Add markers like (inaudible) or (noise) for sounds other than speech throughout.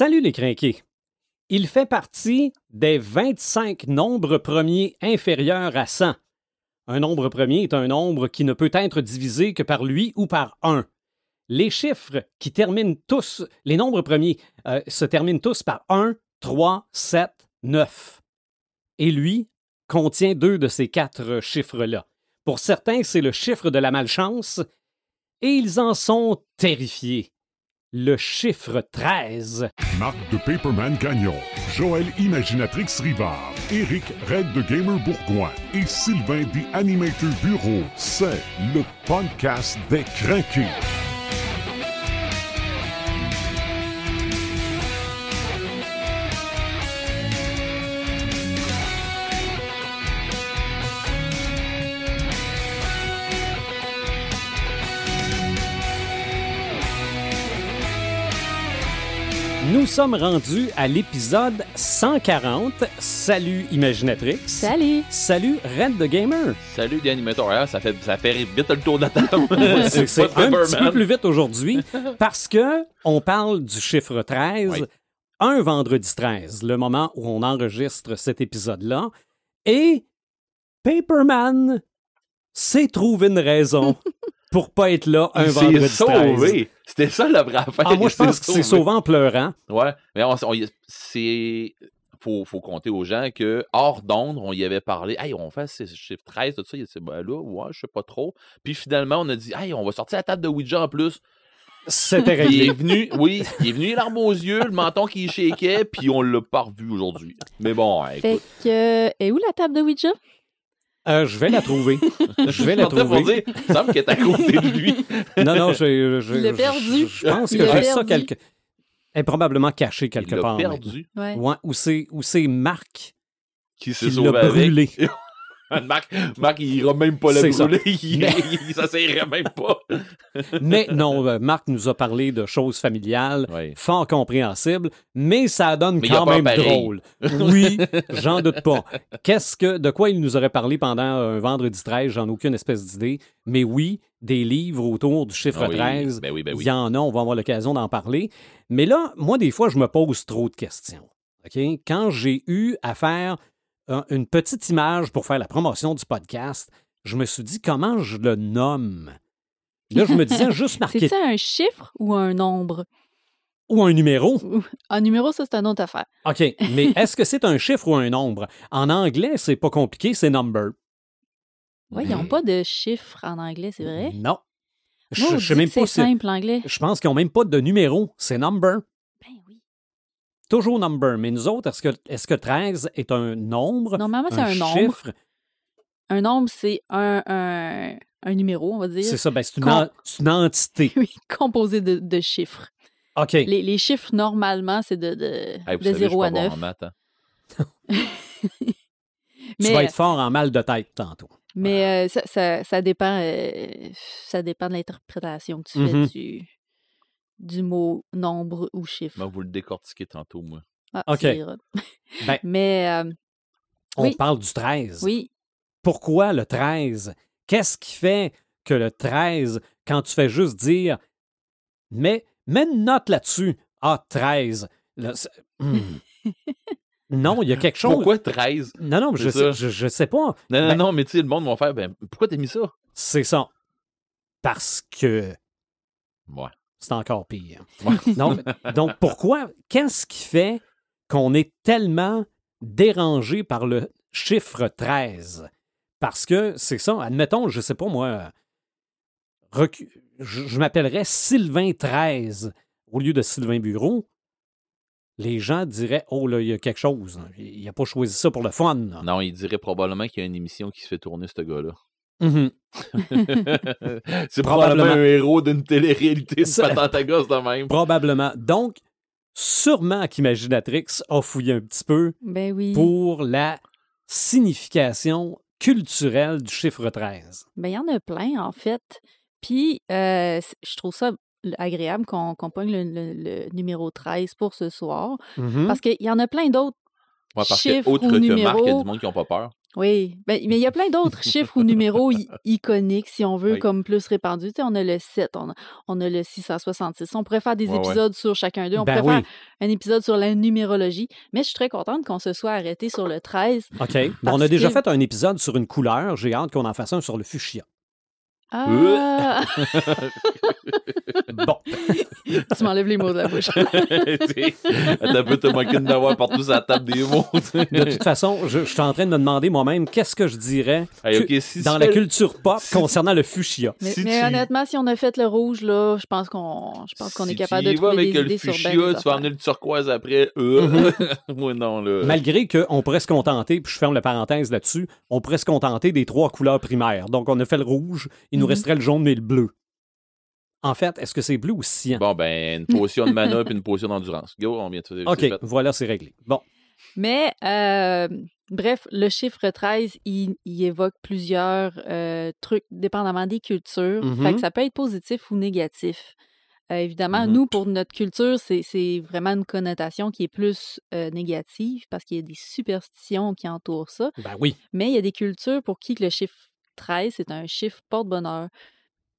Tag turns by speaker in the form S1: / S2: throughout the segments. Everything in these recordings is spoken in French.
S1: Salut les crinqués. Il fait partie des 25 nombres premiers inférieurs à 100. Un nombre premier est un nombre qui ne peut être divisé que par lui ou par 1. Les chiffres qui terminent tous, les nombres premiers euh, se terminent tous par 1, 3, 7, 9. Et lui contient deux de ces quatre chiffres-là. Pour certains, c'est le chiffre de la malchance, et ils en sont terrifiés. Le chiffre 13.
S2: Marc de Paperman Gagnon, Joël Imaginatrix Rivard, Eric Red de Gamer Bourgoin et Sylvain des Animator Bureau, c'est le podcast des craqués.
S1: Nous sommes rendus à l'épisode 140. Salut Imaginatrix.
S3: Salut!
S1: Salut Red the Gamer.
S4: Salut les animateurs, Ah, ça fait, ça fait vite le tour de la table.
S1: C'est un petit peu plus vite aujourd'hui (laughs) parce que on parle du chiffre 13
S4: Oui.
S1: un vendredi 13, le moment où on enregistre cet épisode-là. Et Paperman s'est trouvé une raison (laughs) pour pas être là un
S4: Il
S1: vendredi
S4: s'est
S1: 13.
S4: sauvé. C'était ça la vraie affaire.
S1: Ah, moi, je pense
S4: s'est
S1: que c'est sauvé en pleurant.
S4: Ouais, mais on, on- c'est. Faut, faut compter aux gens que, hors d'onde, on y avait parlé. Hey, on fait ce chiffre 13, tout ça. Il dit, ben là, ouais, je sais pas trop. Puis finalement, on a dit, hey, on va sortir la table de Ouija en plus.
S1: C'était
S4: Puis il est
S1: réglé.
S4: venu, oui, il est venu les larmes aux yeux, le menton qui shakeait, puis on l'a pas revu aujourd'hui. Mais bon, ouais,
S3: Fait
S4: écoute.
S3: que. est où la table de Ouija?
S1: Euh, je vais la trouver. (laughs) Je vais la trouver.
S4: dire, il semble qu'elle est à côté de lui. (laughs)
S1: Non, non, je, je-
S3: perdu.
S1: Je, pense que j'ai ça quelque. Elle est probablement cachée quelque
S4: il
S1: part.
S4: perdu.
S3: Ouais.
S1: maintenant. Ouais, ou c'est Marc
S4: Qui s'est
S1: qui l'a brûlé. (laughs) (laughs)
S4: Marc, Marc, il ira même pas la
S1: C'est ça.
S4: brûler. (laughs) Il,
S1: Mais-
S4: il s'essayerait même pas. (laughs)
S1: Mais non, euh, Marc nous a parlé de choses familiales, fort compréhensibles, mais ça donne
S4: Mais
S1: quand même drôle. Oui, j'en doute pas. Qu'est-ce que, de quoi il nous aurait parlé pendant un vendredi 13, j'en ai aucune espèce d'idée. Mais oui, des livres autour du chiffre
S4: Ah oui,
S1: 13.
S4: Ben oui, ben oui.
S1: Il y en a, on va avoir l'occasion d'en parler. Mais là, moi, des fois, je me pose trop de questions. Quand j'ai eu à faire un- une petite image pour faire la promotion du podcast, je me suis dit comment je le nomme? Là, je me disais juste (laughs) marquer
S3: C'est ça un chiffre ou un nombre?
S1: ou un numéro.
S3: Un numéro, ça, c'est une autre affaire.
S1: OK, mais (laughs) est-ce que c'est un chiffre ou un nombre? En anglais, c'est pas compliqué, c'est number.
S3: Oui, ils n'ont pas de chiffre en anglais, c'est vrai?
S1: Non.
S3: Moi,
S1: je sais même
S3: c'est simple, l'anglais.
S1: Je pense qu'ils n'ont même pas de numéro, c'est number. Toujours number. Mais nous autres, est-ce que, est que 13 est un nombre?
S3: Normalement, c'est un, nombre.
S1: chiffre?
S3: Un nombre, c'est un, un, un numéro, on va dire.
S1: C'est ça, ben, c'est une,
S3: Com-
S1: une entité. (laughs)
S3: Oui, composé de, de chiffres.
S1: OK.
S3: Les, les chiffres, normalement, c'est de, de,
S4: Hey,
S3: de
S4: savez, je suis
S3: 0 à
S4: pas bon
S3: 9.
S4: en maths, hein. (laughs)
S1: Tu vas être fort en mal de tête tantôt.
S3: mais euh, ça, ça, ça dépend, euh, ça dépend de l'interprétation que tu fais du, du mot nombre ou chiffre.
S4: Je vais vous le décortiquer tantôt, moi.
S3: Ah,
S1: OK. Ben, (laughs)
S3: mais euh,
S1: On
S3: Oui.
S1: parle du 13.
S3: oui,
S1: Pourquoi le 13? Qu'est-ce qui fait que le 13, quand tu fais juste dire, mais mets une note là-dessus, ah, 13. Là, c'est- (laughs) hmm. non, il y a quelque chose.
S4: Pourquoi 13?
S1: Non, non, je
S4: C'est
S1: sais, je, je sais pas.
S4: Non, non,
S1: Ben-
S4: non, mais tu sais, le monde va faire, ben, pourquoi t'as mis ça?
S1: C'est ça. Parce que
S4: Ouais.
S1: C'est encore pire.
S4: Ouais. (laughs)
S1: Donc, donc pourquoi? Qu'est-ce qui fait qu'on est tellement dérangé par le chiffre 13? Parce que c'est ça, admettons, je sais pas moi, recu- je, je m'appellerais Sylvain 13 au lieu de Sylvain Bureau. Les gens diraient Oh là, il y a quelque chose. là. Il n'a pas choisi ça pour le fun. là.
S4: Non, il dirait probablement qu'il y a une émission qui se fait tourner, ce gars-là.
S1: Mhm. (laughs)
S4: c'est
S1: Probablement.
S4: probablement un héros d'une télé-réalité de de même.
S1: Probablement. Donc, sûrement qu'Imaginatrix a fouillé un petit peu
S3: ben oui.
S1: pour la signification culturelle du chiffre 13.
S3: Ben, il y en a plein, en fait. Puis, euh, je trouve ça agréable qu'on qu'on pogne le, le- le numéro 13 pour ce soir.
S1: Mhm.
S3: Parce qu'il y en a plein d'autres.
S4: Ouais, parce que,
S3: Chiffres
S4: autre
S3: ou
S4: que Marc, il y a
S3: numéros.
S4: du monde qui n'ont pas peur.
S3: Oui, ben, mais il y a plein d'autres (laughs) chiffres ou numéros iconiques, si on veut,
S4: Oui.
S3: comme plus répandus. Tu sais, on a le 7, on a, on a le 666. On pourrait faire des
S4: Ouais, ouais.
S3: épisodes sur chacun d'eux. On
S1: Ben
S3: pourrait
S1: oui.
S3: faire un épisode sur la numérologie. Mais je suis très contente qu'on se soit arrêté sur le 13.
S1: OK. Bon, on a déjà
S3: que-
S1: fait un épisode sur une couleur. J'ai hâte qu'on en fasse un sur le fuchsia.
S3: Ah! (laughs)
S1: Bon. (laughs)
S3: tu m'enlèves les mots de la bouche. (laughs)
S4: T'as un peu te manqué de m'avoir partout sur la table des mots.
S1: De toute façon, je, je suis en train de me demander moi-même qu'est-ce que je dirais
S4: Hey, si
S1: dans la culture pop
S4: si-
S1: concernant le fuchsia.
S3: Mais,
S4: Si
S3: mais
S4: tu-
S3: honnêtement, si on a fait le rouge, là, je pense qu'on je pense qu'on est capable de trouver des
S4: le
S3: idées sur
S4: fuchsia,
S3: ben
S4: tu vas emmener le turquoise après. Euh, Moi, non, là.
S1: Malgré qu'on pourrait se contenter, puis je ferme la parenthèse là-dessus, on pourrait se contenter des trois couleurs primaires. Donc, on a fait le rouge, il nous
S3: Mhm.
S1: resterait le jaune et le bleu. En fait, est-ce que c'est bleu ou cyan?
S4: Bon, ben, une (laughs) potion de mana puis une potion d'endurance. Go, on vient de
S1: OK,
S4: fait.
S1: voilà, c'est réglé. Bon,
S3: Mais, euh, bref, le chiffre 13, il, il évoque plusieurs euh, trucs, dépendamment des cultures.
S1: Mhm.
S3: Fait que ça peut être positif ou négatif. Euh, évidemment,
S4: Mhm.
S3: nous, pour notre culture, c'est c'est vraiment une connotation qui est plus euh, négative parce qu'il y a des superstitions qui entourent ça.
S1: ben oui.
S3: Mais il y a des cultures pour qui que le chiffre 13, c'est un chiffre porte-bonheur.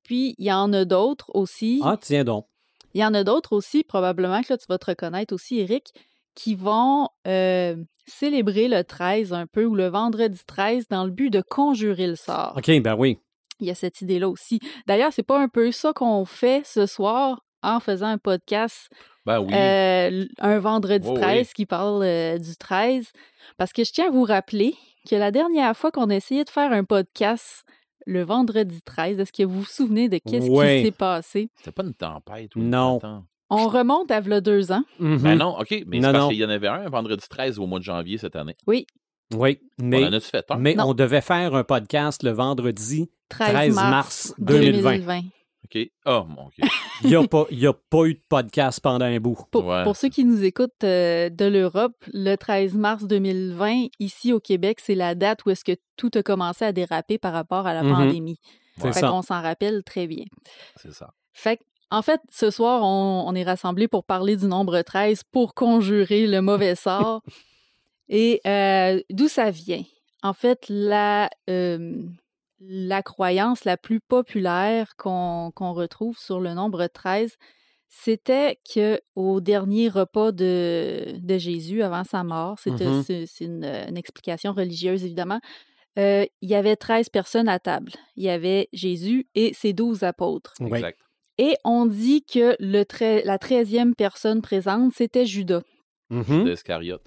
S3: Puis, il y en a d'autres aussi.
S1: Ah, tiens donc.
S3: Il y en a d'autres aussi, probablement que là, tu vas te reconnaître aussi, Eric, qui vont euh, célébrer le 13 un peu ou le vendredi 13 dans le but de conjurer le sort.
S1: OK, ben oui.
S3: Il y a cette idée-là aussi. D'ailleurs, c'est pas un peu ça qu'on fait ce soir en faisant un podcast
S4: Ben oui.
S3: euh, un vendredi
S4: Oh oui.
S3: 13 qui parle euh, du 13. Parce que je tiens à vous rappeler que la dernière fois qu'on a essayé de faire un podcast le vendredi 13, est-ce que vous vous souvenez de qu'est-ce qui s'est passé?
S4: C'était pas une tempête ou
S1: Non.
S4: tempête?
S3: On remonte à v'là deux ans.
S1: Mhm.
S4: Ben non, OK, mais
S1: Non,
S4: c'est parce qu'il y en avait un, un vendredi 13 au mois de janvier cette année.
S1: Oui, mais,
S4: On en a-tu fait un?
S1: mais on devait faire un podcast le vendredi
S3: 13,
S1: 13
S3: mars,
S1: mars 2020.
S4: OK. Oh, mon. (laughs)
S1: Il n'y a, pas- il y a pas eu de podcast pendant un bout.
S3: Pour,
S4: Ouais.
S3: pour ceux qui nous écoutent euh, de l'Europe, le 13 mars 2020, ici au Québec, c'est la date où est-ce que tout a commencé à déraper par rapport à la
S1: Mhm.
S3: pandémie.
S1: C'est
S4: Ouais,
S3: Fait
S1: ça.
S3: qu'on s'en rappelle très bien.
S4: c'est ça.
S3: Fait que, en fait, ce soir, on, on est rassemblés pour parler du nombre 13 pour conjurer le mauvais (laughs) sort. Et euh, d'où ça vient? En fait, la, euh, la croyance la plus populaire qu'on qu'on retrouve sur le nombre 13, c'était que au dernier repas de, de Jésus avant sa mort,
S1: Mhm.
S3: c'est une, une explication religieuse évidemment, euh, il y avait 13 personnes à table. Il y avait Jésus et ses 12 apôtres.
S4: Exact.
S3: Et on dit que le la treizième personne présente, c'était Judas.
S4: D'Escariote.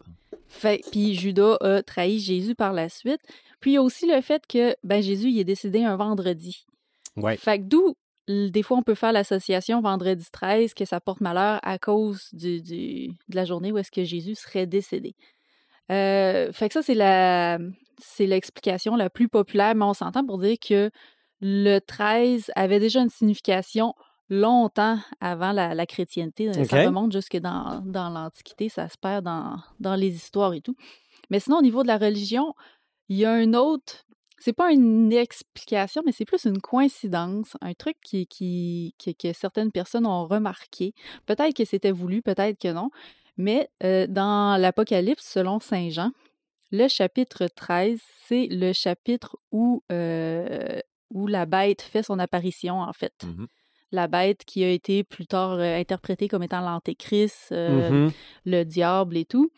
S3: Fait, puis Judas a trahi Jésus par la suite. Puis il y a aussi le fait que ben, Jésus il est décédé un vendredi.
S1: Ouais.
S3: Fait que d'où, des fois, on peut faire l'association vendredi 13 que ça porte malheur à cause du, du- de la journée où est-ce que Jésus serait décédé. Euh, fait que ça, c'est la c'est l'explication la plus populaire, mais on s'entend pour dire que le 13 avait déjà une signification longtemps avant la, la chrétienté.
S1: OK.
S3: Ça remonte jusque dans, dans l'Antiquité, ça se perd dans, dans les histoires et tout. Mais sinon, au niveau de la religion, il y a un autre c'est pas une explication, mais c'est plus une coïncidence, un truc qui, qui, qui- que certaines personnes ont remarqué. Peut-être que c'était voulu, peut-être que non. Mais euh, dans l'Apocalypse, selon Saint Jean, le chapitre 13, c'est le chapitre où, euh, où la bête fait son apparition, en fait.
S4: Mhm.
S3: La bête qui a été plus tard euh, interprétée comme étant l'antéchrist, euh,
S1: Mhm.
S3: le diable et tout.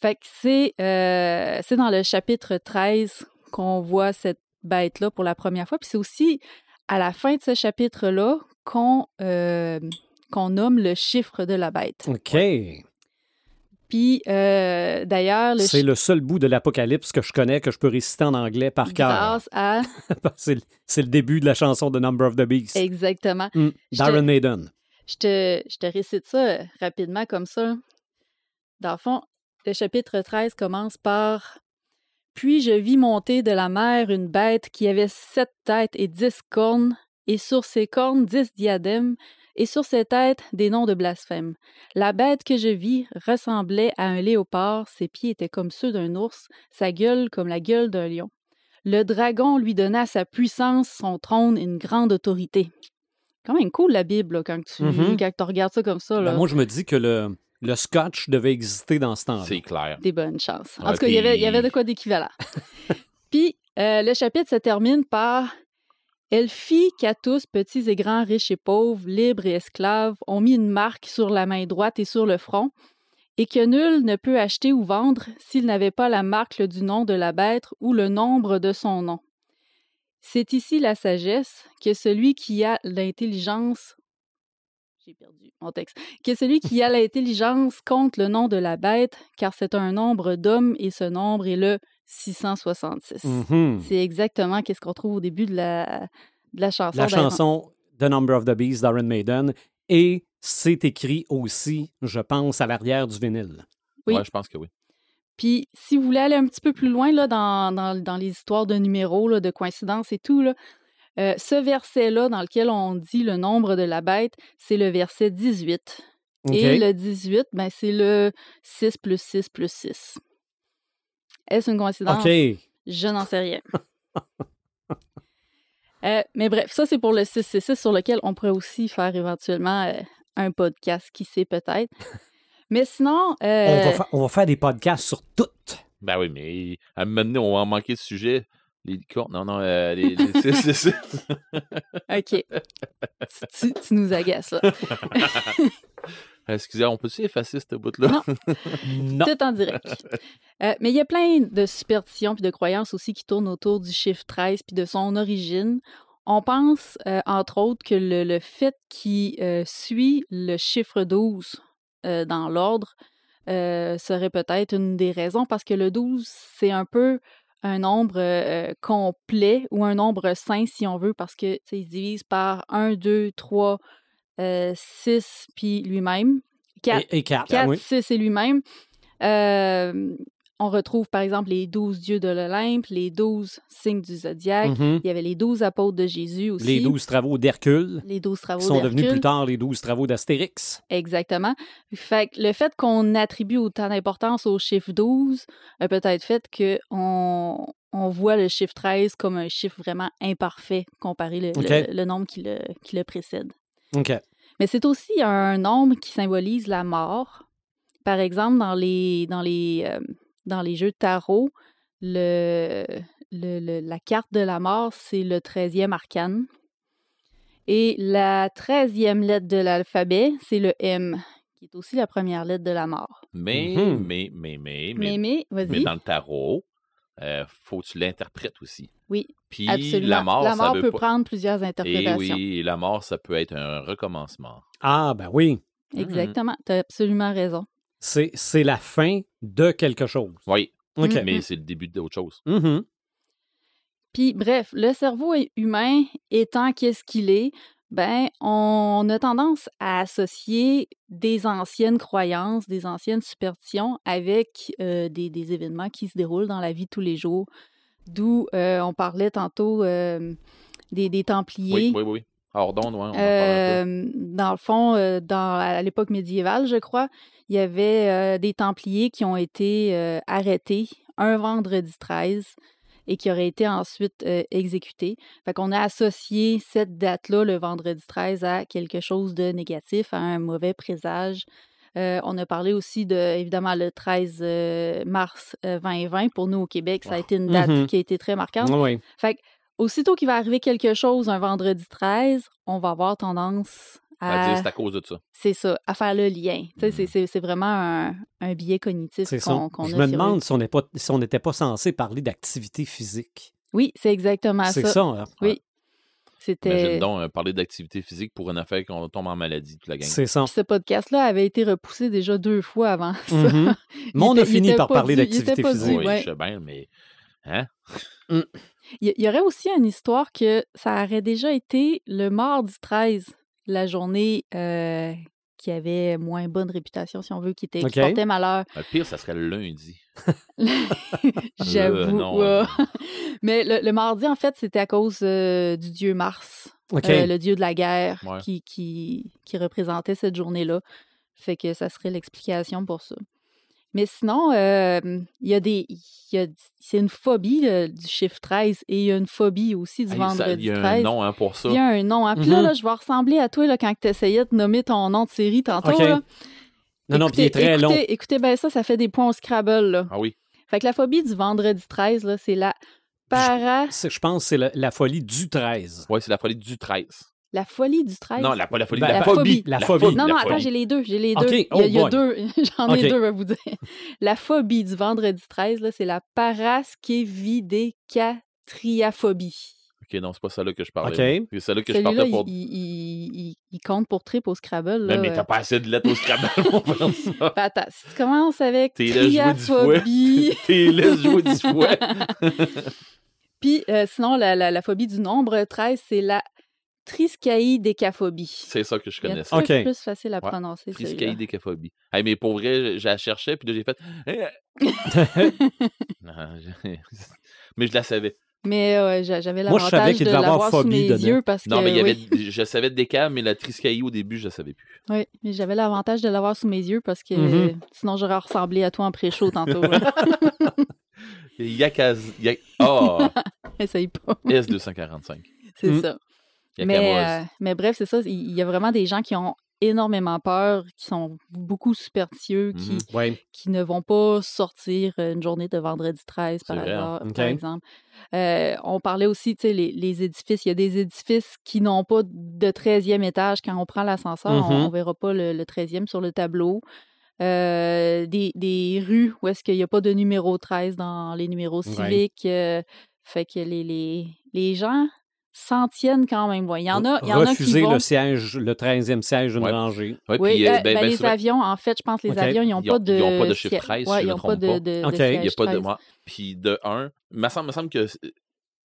S3: Fait que c'est euh, c'est dans le chapitre 13 qu'on voit cette bête-là pour la première fois. Puis c'est aussi à la fin de ce chapitre-là qu'on euh, qu'on nomme le chiffre de la bête.
S1: OK.
S3: Puis euh, d'ailleurs, le
S1: C'est le seul bout de l'Apocalypse que je connais, que je peux réciter en anglais par cœur.
S3: à... (laughs)
S1: c'est le- début de la chanson de Number of the Beast.
S3: Exactement.
S1: Mm. Darren
S3: te-
S1: Maiden.
S3: Je te, je te récite ça rapidement comme ça. Dans le fond, le chapitre 13 commence par Puis je vis monter de la mer une bête qui avait sept têtes et dix cornes, et sur ses cornes dix diadèmes, et sur ses têtes des noms de blasphème. La bête que je vis ressemblait à un léopard, ses pieds étaient comme ceux d'un ours, sa gueule comme la gueule d'un lion. Le dragon lui donna sa puissance, son trône et une grande autorité. Quand même cool la Bible là, quand tu
S1: Mhm.
S3: quand tu regardes ça comme ça. Là.
S1: Ben, moi, je me dis que le, le scotch devait exister dans ce temps-là.
S4: C'est clair.
S3: Des bonnes chances. En
S4: Ouais,
S3: tout cas, il y avait, il y avait de
S4: puis-
S3: quoi d'équivalent. (laughs) puis, euh, le chapitre se termine par Elle fit qu'à tous, petits et grands, riches et pauvres, libres et esclaves, ont mis une marque sur la main droite et sur le front, et que nul ne peut acheter ou vendre s'il n'avait pas la marque du nom de la bête ou le nombre de son nom. C'est ici la sagesse que celui qui a l'intelligence. J'ai perdu mon texte. Que celui qui a (laughs) l'intelligence compte le nom de la bête, car c'est un nombre d'hommes et ce nombre est le 666.
S1: Mhm.
S3: C'est exactement ce qu'on trouve au début de la, de la chanson.
S1: La chanson The Number of the Beast d'Iron Maiden. Et c'est écrit aussi, je pense, à l'arrière du vinyle.
S3: Oui.
S4: Ouais, je pense que oui.
S3: Puis, si vous voulez aller un petit peu plus loin là, dans, dans- dans les histoires de numéros, là, de coïncidences et tout, là, euh, ce verset-là dans lequel on dit le nombre de la bête, c'est le verset 18.
S1: OK?
S3: Et le 18, ben, c'est le 6 plus 6 plus 6. Est-ce une coïncidence?
S1: OK.
S3: Je n'en sais rien. (laughs) Euh, mais bref, ça, c'est pour le 666 sur lequel on pourrait aussi faire éventuellement euh, un podcast, qui sait peut-être. (laughs) Mais sinon,
S1: On,
S3: euh,
S1: va on va faire des podcasts sur toutes.
S4: Ben oui, mais à un moment donné, on va en manquer de sujet. Les licornes, non, non, euh, les, les- (laughs)
S3: OK. tu, tu nous agaces, là.
S4: Excusez, on peut-tu effacer cette bout-là?
S3: Non.
S1: Non.
S3: Tout en direct. Euh, mais il y a plein de superstitions puis de croyances aussi qui tournent autour du chiffre 13 puis de son origine. On pense, euh, entre autres, que le, le fait qu'il euh, suit le chiffre 12 euh, dans l'ordre euh, serait peut-être une des raisons parce que le 12, c'est un peu un nombre euh, complet ou un nombre sain, si on veut, parce que tu sais, il se divise par 1, 2, 3, 6, puis lui-même. 4,
S1: Et, et quatre,
S3: 4,
S1: oui.
S3: 6 et lui-même. Euh, on retrouve par exemple les 12 dieux de l'Olympe, les 12 signes du zodiaque.
S1: Mhm.
S3: Il y avait les 12 apôtres de Jésus aussi.
S1: Les douze travaux d'Hercule,
S3: Les 12 travaux
S1: qui sont devenus plus tard les douze travaux d'Astérix.
S3: Exactement. Fait que le fait qu'on attribue autant d'importance au chiffre 12 a peut-être fait qu'on on voit le chiffre 13 comme un chiffre vraiment imparfait comparé le, le- le nombre qui le, qui le précède.
S1: OK.
S3: Mais c'est aussi un nombre qui symbolise la mort. Par exemple, dans les, dans les, euh, dans les jeux de tarot, le, le- le- la carte de la mort, c'est le 13e arcane. Et la 13e lettre de l'alphabet, c'est le M, qui est aussi la première lettre de la mort.
S4: Mais,
S1: Mhm.
S4: mais, mais, mais,
S3: Mais,
S4: mais,
S3: mais,
S4: mais
S3: vas-y.
S4: dans le tarot, euh, faut que tu l'interprètes aussi.
S3: Oui,
S4: Puis
S3: absolument.
S4: la mort, ça veut
S3: peut
S4: pas...
S3: prendre plusieurs
S4: Et
S3: interprétations.
S4: oui, et la mort, ça peut être un recommencement.
S1: Ah, ben oui.
S4: Mhm.
S3: Exactement. Tu as absolument raison.
S1: C'est c'est la fin de quelque chose.
S4: Oui,
S1: OK.
S4: Mais c'est le début d'autre chose.
S1: Mhm.
S3: Puis bref, le cerveau humain étant qu'est-ce qu'il est, ben on a tendance à associer des anciennes croyances, des anciennes superstitions avec euh, des, des événements qui se déroulent dans la vie de tous les jours. D'où euh, on parlait tantôt euh, des, des Templiers.
S4: Oui, oui, oui. Alors, donc, ouais, on en parle un peu.
S3: Euh, dans le fond, euh, dans, à l'époque médiévale, je crois, il y avait euh, des Templiers qui ont été arrêtés un vendredi 13 et qui auraient été ensuite euh, exécutés. Fait qu'on a associé cette date-là, le vendredi 13, à quelque chose de négatif, à un mauvais présage. Euh, on a parlé aussi de, évidemment, le 13 euh, mars euh, 2020. Pour nous, au Québec, ça a été une date
S1: Mhm.
S3: qui a été très marquante.
S1: Oui.
S3: Fait que, aussitôt qu'il va arriver quelque chose un vendredi 13, on va avoir tendance
S4: À
S3: à.
S4: dire, c'est à cause de ça.
S3: C'est ça, à faire le lien. Sais, c'est- vraiment un, un biais cognitif
S1: ça.
S3: qu'on qu'on
S1: Je
S3: a
S1: me demande
S3: eux.
S1: si on n'est pas- si on n'était pas censé parler d'activité physique.
S3: Oui, c'est exactement
S1: C'est
S3: ça.
S1: ça. hein?
S3: Oui. C'était.
S4: Imagine donc euh, parler d'activité physique pour une affaire qu'on tombe en maladie, toute la gang.
S1: C'est ça.
S3: Puis ce podcast-là avait été repoussé déjà deux fois avant (laughs) ça.
S1: Mais on
S3: Il
S1: a fini par parler d'activité physique.
S4: Oui,
S3: ouais.
S4: je sais bien, mais... Hein?
S3: Il y, il y aurait aussi une histoire que ça aurait déjà été le mardi 13, la journée euh, qui avait moins bonne réputation, si on veut, qui, était, qui portait malheur.
S4: Le pire, ça serait le lundi. (laughs)
S3: J'avoue.
S4: euh, (laughs)
S3: Mais le, le mardi, en fait, c'était à cause euh, du dieu Mars, euh, le dieu de la guerre,
S4: Ouais.
S3: qui, qui, qui représentait cette journée-là. Fait que ça serait l'explication pour ça. Mais sinon, euh, il y a des. il y a- C'est une phobie du chiffre 13 et il y a une phobie aussi du
S4: hey, ça-
S3: vendredi
S4: Il y a
S3: 13.
S4: un nom hein, pour ça.
S3: Il y a un nom. hein. Puis là,
S1: Mhm.
S3: là, je vais ressembler à toi là, quand tu essayais de nommer ton nom de série tantôt. Là.
S1: Non, non, puis il est
S3: Écoutez,
S1: très long.
S3: écoutez, écoutez bien ça, ça fait des points au Scrabble. Là.
S4: Ah oui.
S3: Fait que la phobie du vendredi 13, là, c'est la para...
S1: Je pense que c'est la, la folie du 13.
S4: Ouais, c'est la folie du 13.
S3: La folie du 13?
S4: Non, la, pas la folie,
S1: Ben,
S4: la,
S3: la
S4: phobie.
S3: phobie.
S1: La phobie.
S3: Non, non, attends, j'ai les deux. J'ai les deux. Il y a,
S1: oh
S3: il y a deux. (laughs) J'en ai deux à vous dire. La phobie du vendredi 13, là, c'est la paraskevidécatriaphobie.
S4: Ok, non, c'est pas celle-là que je parlais.
S1: Ok.
S4: C'est celle-là que je
S3: il,
S4: pour.
S3: il- il- il- il compte pour trip au Scrabble.
S4: Mais,
S3: Là,
S4: mais
S3: euh.
S4: t'as pas assez de lettres au Scrabble pour faire (laughs) ça.
S3: Ben, attends, si tu commences avec
S4: T'es là, jouer dix fois.
S3: triaphobie, (laughs)
S4: T'es laisse jouer dix fois.
S3: puis euh, sinon, la, la- la phobie du nombre 13, c'est la triskaïdécaphobie.
S4: C'est ça que je
S3: Il y a
S4: connais.
S3: un
S4: ça.
S3: truc
S1: Ok.
S3: plus facile à
S4: Ouais.
S3: prononcer.
S4: Triskaïdécaphobie. Hey, mais pour vrai, je je la cherchais, puis là, j'ai fait. (laughs) Non, je- (laughs) mais je la savais.
S3: Mais j'a- j'avais
S1: Moi, je savais
S3: l'avantage
S1: qu'il
S3: de l'avoir sous
S1: phobie
S3: mes
S1: dedans.
S3: yeux parce que
S4: Non, mais il y avait,
S3: oui,
S4: je savais Décam, mais la Triskaï au début, je ne savais plus.
S3: oui, mais j'avais l'avantage de l'avoir sous mes yeux parce que
S1: Mhm.
S3: euh, sinon j'aurais ressemblé à toi en pré-show tantôt. (laughs)
S4: Yakaz. Yak... Ah!
S3: Essaye pas.
S4: S245.
S3: C'est
S1: Mhm.
S3: ça. Mais, euh, mais bref, c'est ça. Il y a vraiment des gens qui ont énormément peur, qui sont beaucoup superstitieux, qui,
S4: Mhm.
S1: Oui.
S3: qui ne vont pas sortir une journée de vendredi 13, par,
S4: hein.
S3: hasard- par exemple. Euh, on parlait aussi, tu sais, les, les édifices. Il y a des édifices qui n'ont pas de 13e étage. Quand on prend l'ascenseur, on ne verra pas le, le 13e sur le tableau. Euh, des, des rues où est-ce qu'il n'y a pas de numéro 13 dans les numéros
S1: Ouais.
S3: civiques. euh, fait que les, les, les gens s'en tiennent quand même. Ouais. Il y en a, il y en a qui vont...
S1: le siège, le 13e siège d'une
S4: Ouais.
S1: rangée.
S4: Ouais,
S3: Oui,
S4: puis, euh,
S3: euh,
S4: ben-
S3: ben,
S4: ben
S3: les
S4: souvent,
S3: avions, en fait, je pense que les avions, ils n'ont pas de.
S4: ils ont pas de chiffre
S3: siège.
S4: 13, si
S3: Ouais,
S4: je me
S3: n'ont pas
S4: trompe
S3: de,
S4: pas.
S3: de, de
S1: Ok. Il y a
S4: Il n'y a pas de.
S3: 13.
S4: moi. Puis de un, il me semble, que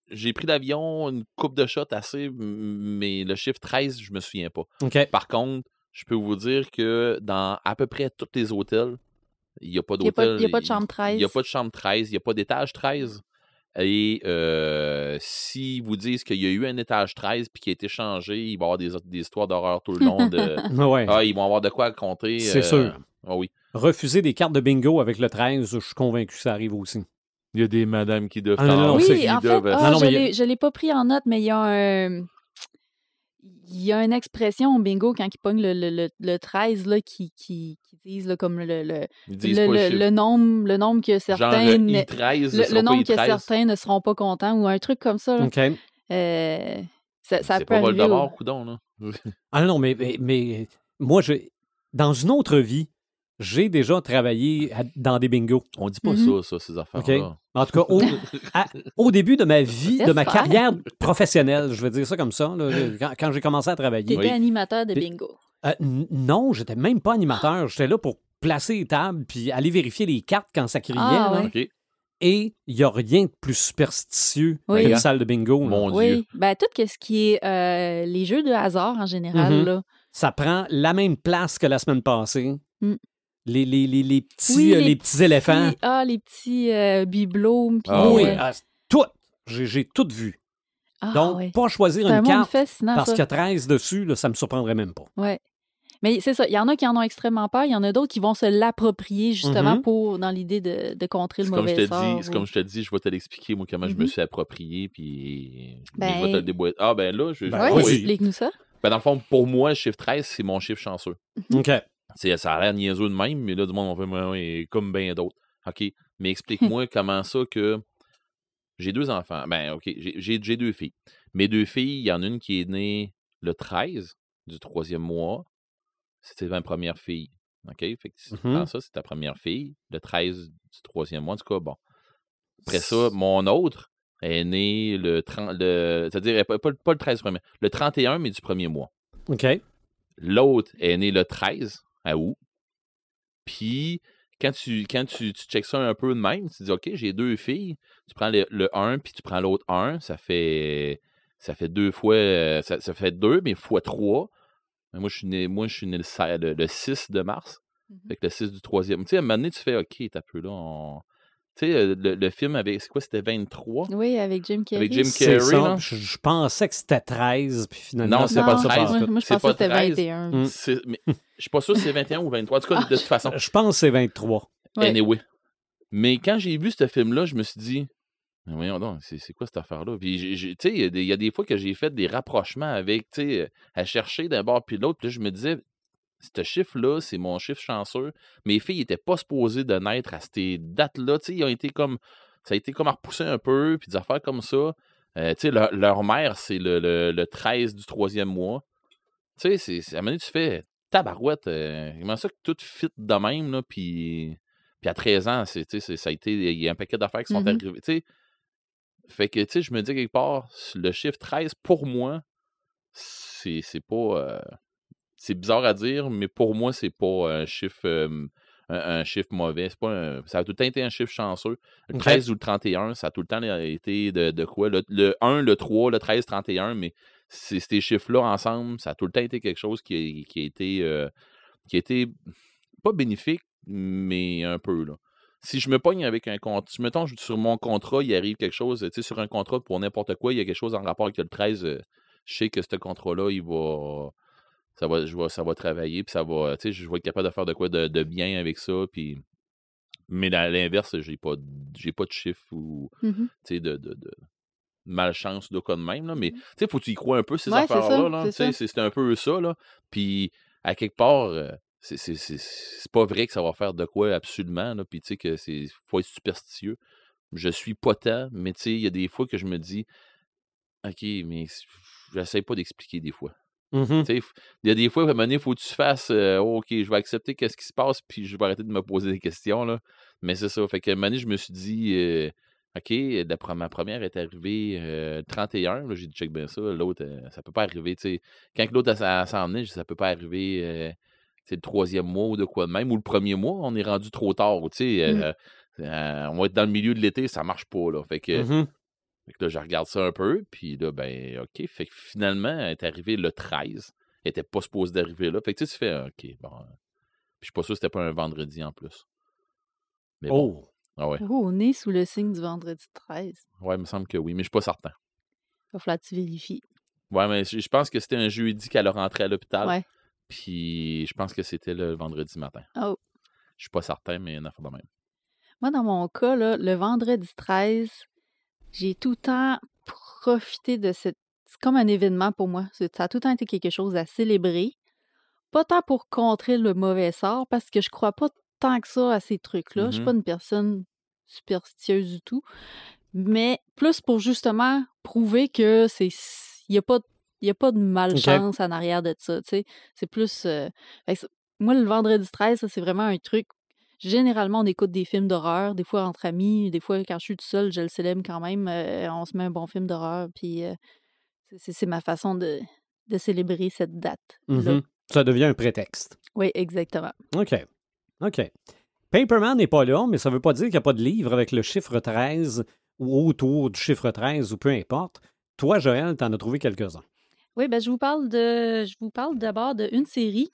S4: j'ai pris l'avion, une coupe de shots assez, mais le chiffre 13, je me souviens pas.
S1: OK.
S4: Par contre, je peux vous dire que dans à peu près tous les hôtels, il n'y a pas
S3: Il n'y a, pas-
S4: d'hôtel.
S3: il y a pas de chambre 13.
S4: Il n'y a pas de chambre 13, il n'y a pas d'étage 13. Et euh, si vous disent qu'il y a eu un étage 13 puis qui a été changé, il va y avoir des, des histoires d'horreur tout le long. De, (laughs)
S1: Ouais.
S4: ah, ils vont avoir de quoi compter.
S1: C'est
S4: euh,
S1: sûr.
S4: Ah oui.
S1: Refuser des cartes de bingo avec le 13, je suis convaincu que ça arrive aussi.
S4: Il y a des madames qui doivent
S1: Ah, non, non,
S3: Oui,
S1: c'est-
S3: en fait,
S4: doivent-
S1: Non, non,
S3: je
S1: mais il y a-
S3: l'ai- je ne l'ai pas pris en note, mais il y a un. Il y a une expression au bingo quand ils pognent le, le, le, le 13 là, qui, qui, qui disent là, comme le, le, le, le-
S4: le
S3: nombre, le nombre que certains.
S4: le
S3: ne-
S4: I13,
S3: le, nombre que
S4: I13.
S3: certains ne seront pas contents ou un truc comme ça. là.
S1: OK.
S3: Euh, ça, ça
S4: C'est
S3: peut
S4: pas
S3: arriver.
S4: mort, coudon, là.
S1: Ah non, mais, mais, mais moi, je, dans une autre vie, j'ai déjà travaillé à- dans des bingos.
S4: On dit pas
S3: Mhm.
S4: ça, ça, ces affaires-là.
S1: En tout cas, au, à- au début de ma vie, de ma carrière professionnelle, je vais dire ça comme ça, là, quand, quand j'ai commencé à travailler.
S3: T'étais
S4: Oui.
S3: animateur de bingo.
S1: Euh, n- non, j'étais même pas animateur. J'étais là pour placer les tables puis aller vérifier les cartes quand ça criait.
S3: Ah,
S1: là.
S3: ouais.
S4: OK.
S1: Et il n'y a rien de plus superstitieux
S3: Oui.
S1: qu'une salle de bingo. là.
S4: Mon Dieu.
S3: Oui, ben tout ce qui est euh, les jeux de hasard en général,
S1: Mhm.
S3: là.
S1: Ça prend la même place que la semaine passée.
S3: Mm.
S1: Les, les, les, les petits,
S3: Oui,
S1: euh, les petits éléphants.
S3: Ah, les petits euh, bibelots. puis,
S4: Ah
S1: oui,
S3: euh,
S1: ah, tout. J'ai tout vu.
S3: ah,
S1: Donc,
S3: ouais.
S1: pas choisir une carte
S3: fascinant,
S1: parce qu'il y a 13 dessus, là, ça me surprendrait même pas.
S3: Ouais. Mais c'est ça, il y en a qui en ont extrêmement peur, il y en a d'autres qui vont se l'approprier justement
S1: Mhm.
S3: pour dans l'idée de, de contrer le
S4: comme
S3: mauvais sort.
S4: c'est
S3: ou-
S4: comme je te dis, je vais te l'expliquer, moi, comment je me
S3: Mhm.
S4: suis approprié, puis
S3: Ben-
S4: je vais te le déboîter. Ah, ben là, je.
S1: Ben,
S3: Ouais,
S1: oui.
S3: explique-nous ça.
S4: Ben, dans le fond, pour moi, le chiffre 13, c'est mon chiffre chanceux.
S3: Mhm.
S1: OK.
S4: C'est, ça a l'air niaiseux de même, mais là, du monde, on fait, comme bien d'autres. OK, mais (laughs) explique-moi comment ça que j'ai deux enfants. Ben, OK, j'ai, deux filles. Mes deux filles, il y en a une qui est née le 13 du troisième mois. C'était ma première fille. OK, fait que si tu prends ça, c'est ta première fille. Le 13 du troisième mois, en tout cas, bon. Après ça, mon autre est né le 30, le, c'est-à-dire pas, pas- pas le 13 premier, le 31, mais du premier mois.
S1: OK.
S4: L'autre est né le 13 à août. Puis, quand tu, quand tu, tu checks ça un peu de même, tu te dis, OK, j'ai deux filles, tu prends le, le 1 puis tu prends l'autre 1, ça fait, ça fait deux fois, euh, ça, ça fait deux, mais fois trois. Mais Moi, je suis né, moi, je suis né le, 16 le- le 6 de mars.
S3: Mhm.
S4: Fait que le 6 du troisième. Tu sais, à un moment donné, tu fais, OK, t'as peu là. on- Tu sais, le, le film avec, c'est quoi, c'était 23?
S3: Oui, avec Jim Carrey.
S4: Avec Jim
S1: C'est
S4: Carrey,
S1: ça.
S4: là?
S1: Je, je pensais que c'était 13, puis finalement,
S4: Non, c'est pas
S3: Non,
S1: ça.
S4: 13.
S3: Moi, moi, je
S4: C'est
S3: pensais
S4: pas
S3: que c'était
S4: 13.
S3: 21.
S1: Mm.
S4: C'est- mais Je suis pas sûr si c'est 21 ou 23. En tout cas, de toute façon. (laughs)
S1: Je pense que c'est 23.
S3: Ouais.
S4: Anyway. Mais quand j'ai vu ce film-là, je me suis dit, Mais voyons donc, c'est c'est quoi cette affaire-là? Puis, tu sais, il y a des- il y, a des fois que j'ai fait des rapprochements avec, tu sais, à chercher d'un bord puis de l'autre, puis là, je me disais, ce chiffre-là, c'est mon chiffre chanceux. Mes filles n'étaient pas supposées de naître à ces dates-là. Ils ont été comme. Ça a été comme à repousser un peu, puis des affaires comme ça. Euh, leur, leur mère, c'est le, le, le 13 du troisième mois. Tu sais, à un moment donné, tu fais tabarouette. Euh, comment ça que tout fit de même, là, puis. Puis à 13 ans, c'est, tu sais, c'est- ça a été. Il y a un paquet d'affaires qui sont
S3: Mhm.
S4: arrivées. Fait que, tu sais, je me dis quelque part, le chiffre 13, pour moi, c'est c'est pas. euh, c'est bizarre à dire, mais pour moi, c'est pas un chiffre. euh, un, un chiffre mauvais. Pas un- ça a tout le temps été un chiffre chanceux. Le
S1: Ok.
S4: 13 ou le 31, ça a tout le temps été de, de quoi? Le, le 1, le 3, le 13, 31, mais ces chiffres-là ensemble, ça a tout le temps été quelque chose qui a, qui a été. euh, qui a été pas bénéfique, mais un peu. Là. Si je me pogne avec un contrat, si mettons sur mon contrat, il arrive quelque chose, tu sais, sur un contrat pour n'importe quoi, il y a quelque chose en rapport avec le 13, euh, je sais que ce contrat-là, il va. Ça va, je vais- ça va travailler, puis ça va. Tu sais, je vais être capable de faire de quoi de, de bien avec ça, puis. Mais à l'inverse, j'ai pas, j'ai pas de chiffre ou
S3: Mhm.
S4: tu sais, de, de, de malchance de cas de même. Là. Mais tu sais, faut que tu y crois un peu, ces
S3: Ouais, c'est ça,
S4: affaires-là. là.
S3: c'est
S4: Tu sais,
S3: ça.
S4: C'est c'est un peu ça. Là. Puis, à quelque part, euh, c'est- c'est c'est- c'est pas vrai que ça va faire de quoi absolument. Là. Puis, tu sais, que c'est faut être superstitieux. Je suis pas tant, mais tu sais, il y a des fois que je me dis, OK, mais j'essaie pas d'expliquer des fois.
S1: Mhm.
S4: F- Il y a des fois, à un moment donné, il faut que tu fasses euh, Oh, OK, je vais accepter qu'est-ce qui se passe, puis je vais arrêter de me poser des questions. Là. Mais c'est ça. Fait que un moment donné, je me suis dit euh, OK, la pre- ma première est arrivée euh, le 31. là, J'ai dit check bien ça. L'autre, euh, ça peut pas arriver. Quand l'autre j'ai dit, ça peut pas arriver euh, le troisième mois ou de quoi de même, ou le premier mois, on est rendu trop tard.
S3: Mm.
S4: euh, euh, on va être dans le milieu de l'été, ça marche pas. Là. Fait que
S1: Mhm.
S4: Fait que là, je regarde ça un peu, puis là, ben, OK. Fait que finalement, elle est arrivée le 13. Elle était pas supposée d'arriver là. Fait que tu sais, tu fais, OK, bon. euh, Puis je suis pas sûr que c'était pas un vendredi en plus. Mais bon.
S1: Oh.
S4: Ah ouais.
S3: Oh, on est sous le signe du vendredi 13.
S4: Ouais, il me semble que oui, mais je suis pas certain.
S3: Il va falloir que tu vérifies.
S4: Ouais, mais je pense que c'était un jeudi qu'elle a rentré à l'hôpital.
S3: Ouais.
S4: Puis je pense que c'était le vendredi matin.
S3: Oh.
S4: Je suis pas certain, mais une affaire de même.
S3: Moi, dans mon cas, là, le vendredi 13, j'ai tout le temps profité de cette. C'est comme un événement pour moi. Ça a tout le temps été quelque chose à célébrer. Pas tant pour contrer le mauvais sort, parce que je crois pas tant que ça à ces trucs-là. Je suis
S4: Mhm.
S3: pas une personne superstitieuse du tout. Mais plus pour justement prouver que c'est. Il n'y a pas. Il y a pas de malchance en arrière de ça. C'est plus... euh, que moi, le vendredi 13, ça, c'est vraiment un truc... Généralement, on écoute des films d'horreur, des fois entre amis, des fois, quand je suis tout seul, je le célèbre quand même. euh, on se met un bon film d'horreur, puis euh, c'est- ma façon de, de célébrer cette date.
S1: Mhm. Ça devient un prétexte.
S3: Oui, exactement.
S1: OK. OK. Paperman n'est pas là, mais ça ne veut pas dire qu'il n'y a pas de livre avec le chiffre 13 ou autour du chiffre 13 ou peu importe. Toi, Joël, tu en as trouvé quelques-uns.
S3: Oui, ben, je vous parle de. Je vous parle d'abord d'une série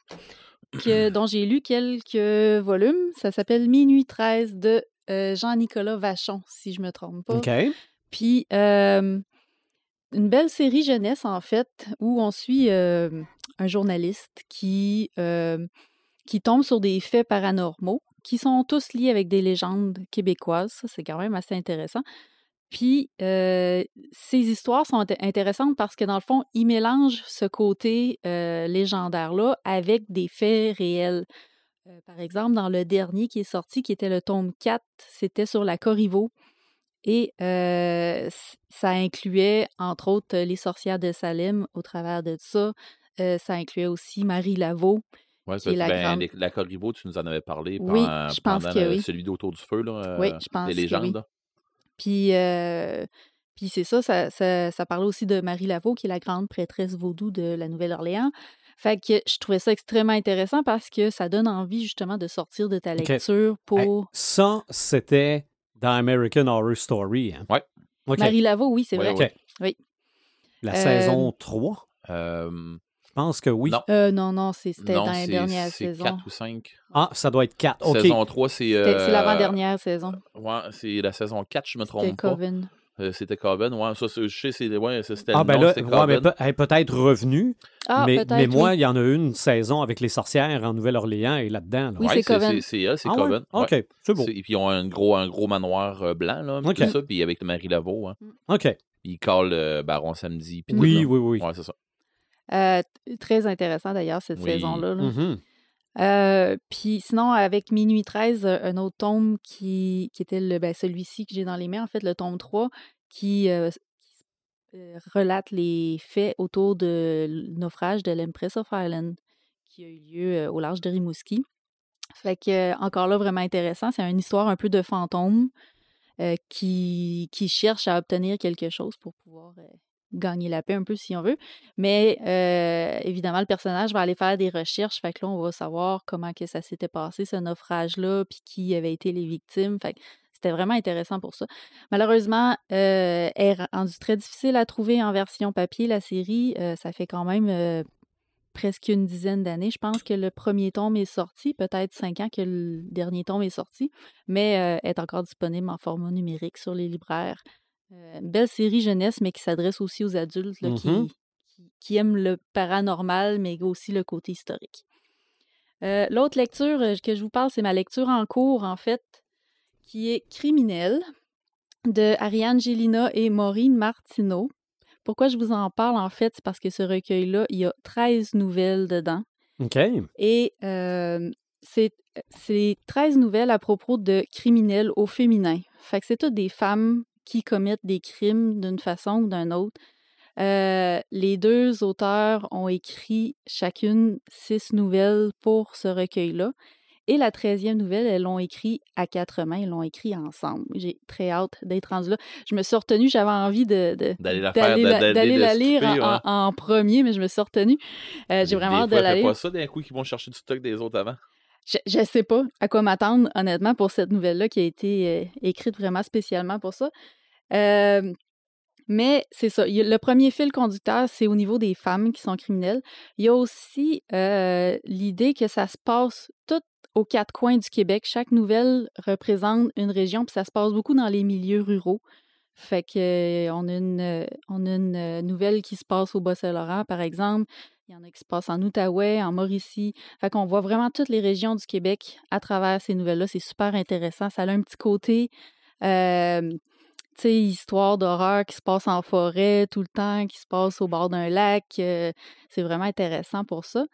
S3: que, dont j'ai lu quelques volumes. Ça s'appelle Minuit 13 de euh, Jean-Nicolas Vachon, si je me trompe pas.
S1: OK.
S3: Puis, euh, une belle série jeunesse, en fait, où on suit euh, un journaliste qui, qui tombe sur des faits paranormaux qui sont tous liés avec des légendes québécoises. Ça, c'est quand même assez intéressant. Puis, euh, ces histoires sont int- intéressantes parce que, dans le fond, ils mélangent ce côté euh, légendaire-là avec des faits réels. Euh, par exemple, dans le dernier qui est sorti, qui était le tome 4, c'était sur la Corriveau. Et ça incluait, entre autres, les sorcières de Salem au travers de ça. Ça incluait aussi Marie Laveau.
S4: Que,
S3: la
S4: ben,
S3: grande-
S4: les- la Corriveau, tu nous en avais parlé
S3: Oui,
S4: pendant,
S3: je pense
S4: pendant
S3: que
S4: le-
S3: oui.
S4: celui d'Autour du feu, là,
S3: Oui,
S4: euh,
S3: je pense
S4: les
S3: que oui. Puis, euh, puis c'est ça, ça, ça, ça parlait aussi de Marie Laveau, qui est la grande prêtresse vaudou de la Nouvelle-Orléans. Fait que je trouvais ça extrêmement intéressant parce que ça donne envie justement de sortir de ta lecture pour...
S1: Hey, ça, c'était dans American Horror Story. Hein?
S4: Ouais.
S3: Marie Laveau, oui, c'est
S4: Ouais,
S3: vrai. Oui.
S1: La
S3: Euh,
S1: saison 3,
S4: Euh,
S1: je pense que oui.
S4: Non.
S3: Euh, non, non, c'est- c'était dans la dernière
S4: c'est
S3: saison.
S4: 4 ou 5.
S1: Ah, ça doit être 4. OK.
S4: Saison 3, c'est.
S3: C'était- C'est
S4: euh,
S3: l'avant-dernière saison.
S4: Ouais, c'est la saison 4, je me trompe pas.
S3: Coven.
S4: Euh, c'était Coven. Ouais, ça, je sais, c'est, ouais, ça, c'était
S1: Ah,
S4: le
S1: ben là, ouais, mais peut-être revenue,
S3: Ah,
S1: mais,
S3: peut-être,
S1: mais moi,
S3: oui.
S1: il y en a une saison avec les sorcières en Nouvelle-Orléans et là-dedans. là.
S3: Oui,
S4: Ouais,
S3: c'est Coven.
S4: C'est, elle, c'est
S1: Ah ouais?
S4: Coven. ouais.
S1: OK, c'est beau.
S4: Et puis, ils ont un gros, un gros manoir euh, blanc, là,
S1: OK.
S4: tout ça, puis avec Marie Laveau. Hein.
S1: OK.
S4: Ils collent euh, Baron Samedi. puis tout,
S1: Oui,
S4: là.
S1: oui, oui.
S4: Ouais, c'est ça.
S3: Euh, très intéressant d'ailleurs, cette
S4: Oui.
S3: saison-là. là.
S1: Mhm.
S3: Euh, Puis sinon, avec Minuit 13, euh, un autre tome qui, qui était le, ben, celui-ci que j'ai dans les mains, en fait, le tome 3, qui, euh, qui, relate les faits autour de le naufrage de l'Empress of Ireland qui a eu lieu au large de Rimouski. Fait que, encore là, vraiment intéressant. C'est une histoire un peu de fantôme qui, qui cherche à obtenir quelque chose pour pouvoir gagner la paix un peu si on veut. Mais euh, évidemment, le personnage va aller faire des recherches. Fait que là, on va savoir comment que ça s'était passé, ce naufrage-là, puis qui avaient été les victimes. Fait que c'était vraiment intéressant pour ça. Malheureusement, euh, elle est rendue très difficile à trouver en version papier, la série. Euh, ça fait quand même euh, presque une dizaine d'années. Je pense que le premier tome est sorti, peut-être cinq ans que le dernier tome est sorti, mais euh, est encore disponible en format numérique sur les libraires. Euh, une belle série jeunesse, mais qui s'adresse aussi aux adultes là, qui, qui, qui aiment le paranormal, mais aussi le côté historique. Euh, L'autre lecture euh, que je vous parle, c'est ma lecture en cours, en fait, qui est Criminel de Ariane Gélina et Maureen Martineau. Pourquoi je vous en parle, en fait, c'est parce que ce recueil-là, il y a 13 nouvelles dedans.
S1: OK.
S3: Et euh, c'est c'est 13 nouvelles à propos de criminels au féminin. Fait que c'est toutes des femmes qui commettent des crimes d'une façon ou d'une autre. Euh, les deux auteurs ont écrit chacune six nouvelles pour ce recueil-là. Et la treizième nouvelle, elles l'ont écrit à quatre mains, elles l'ont écrit ensemble. J'ai très hâte d'être rendue là. Je me suis retenue, j'avais envie de,
S4: D'aller la faire,
S3: lire
S4: skipper,
S3: en,
S4: ouais.
S3: en- en premier, mais je me suis retenue. Euh, J'ai vraiment hâte de la lire.
S4: pas ça d'un coup qu'ils vont chercher du stock des autres avant.
S3: Je, je sais pas à quoi m'attendre, honnêtement, pour cette nouvelle-là qui a été euh, écrite vraiment spécialement pour ça. Mais c'est ça. le premier fil conducteur, c'est au niveau des femmes qui sont criminelles. Il y a aussi l'idée que ça se passe tout aux quatre coins du Québec. Chaque nouvelle représente une région, puis ça se passe beaucoup dans les milieux ruraux. Fait que on a une, on a une nouvelle qui se passe au Bas-Saint-Laurent, par exemple. Il y en a qui se passent en Outaouais, en Mauricie. Fait qu'on voit vraiment toutes les régions du Québec à travers ces nouvelles-là. C'est super intéressant. Ça a un petit côté, tu sais, histoire d'horreur qui se passe en forêt tout le temps, qui se passe au bord d'un lac. euh, c'est vraiment intéressant pour ça.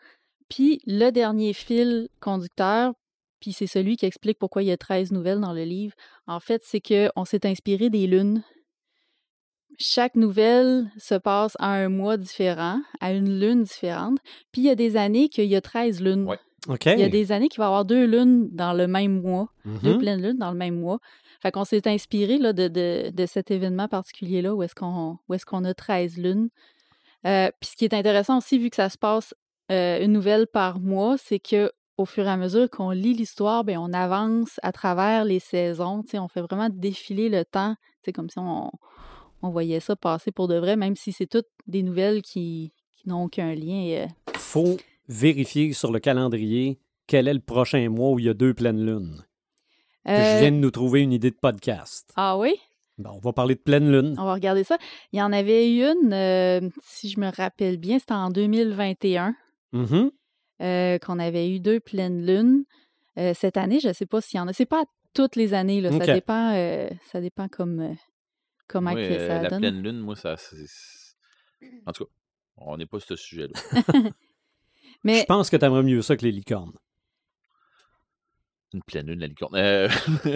S3: Puis le dernier fil conducteur, puis c'est celui qui explique pourquoi il y a 13 nouvelles dans le livre, en fait, c'est qu'on s'est inspiré des lunes. Chaque nouvelle se passe à un mois différent, à une lune différente. Puis il y a des années qu'il y a 13 lunes.
S4: Ouais.
S3: Il y a des années qu'il va y avoir deux lunes dans le même mois, deux
S1: Mhm.
S3: pleines lunes dans le même mois. Fait qu'on s'est inspiré là, de, de, de cet événement particulier-là où est-ce qu'on est-ce qu'on a 13 lunes. Euh, Puis ce qui est intéressant aussi, vu que ça se passe euh, une nouvelle par mois, c'est que au fur et à mesure qu'on lit l'histoire, ben on avance à travers les saisons. On fait vraiment défiler le temps. C'est comme si on, on voyait ça passer pour de vrai, même si c'est toutes des nouvelles qui, qui n'ont aucun lien. euh.
S1: faut vérifier sur le calendrier quel est le prochain mois où il y a deux pleines lunes. Je
S3: Euh,
S1: viens de nous trouver une idée de podcast.
S3: Ah oui?
S1: Bon, on va parler de pleine lune.
S3: On va regarder ça. Il y en avait eu une, euh, si je me rappelle bien, c'était en 2021
S1: Mhm.
S3: euh, qu'on avait eu deux pleines lunes. Euh, cette année, je ne sais pas s'il y en a. C'est pas toutes les années, là. Ça dépend. euh, ça dépend comme comment que
S4: euh,
S3: ça
S4: la
S3: donne.
S4: pleine lune, moi, ça. En tout cas, on n'est pas sur ce sujet-là. (laughs)
S3: Mais
S1: Je pense que tu aimerais mieux ça que les licornes.
S4: Une pleine lune, la licorne. Euh,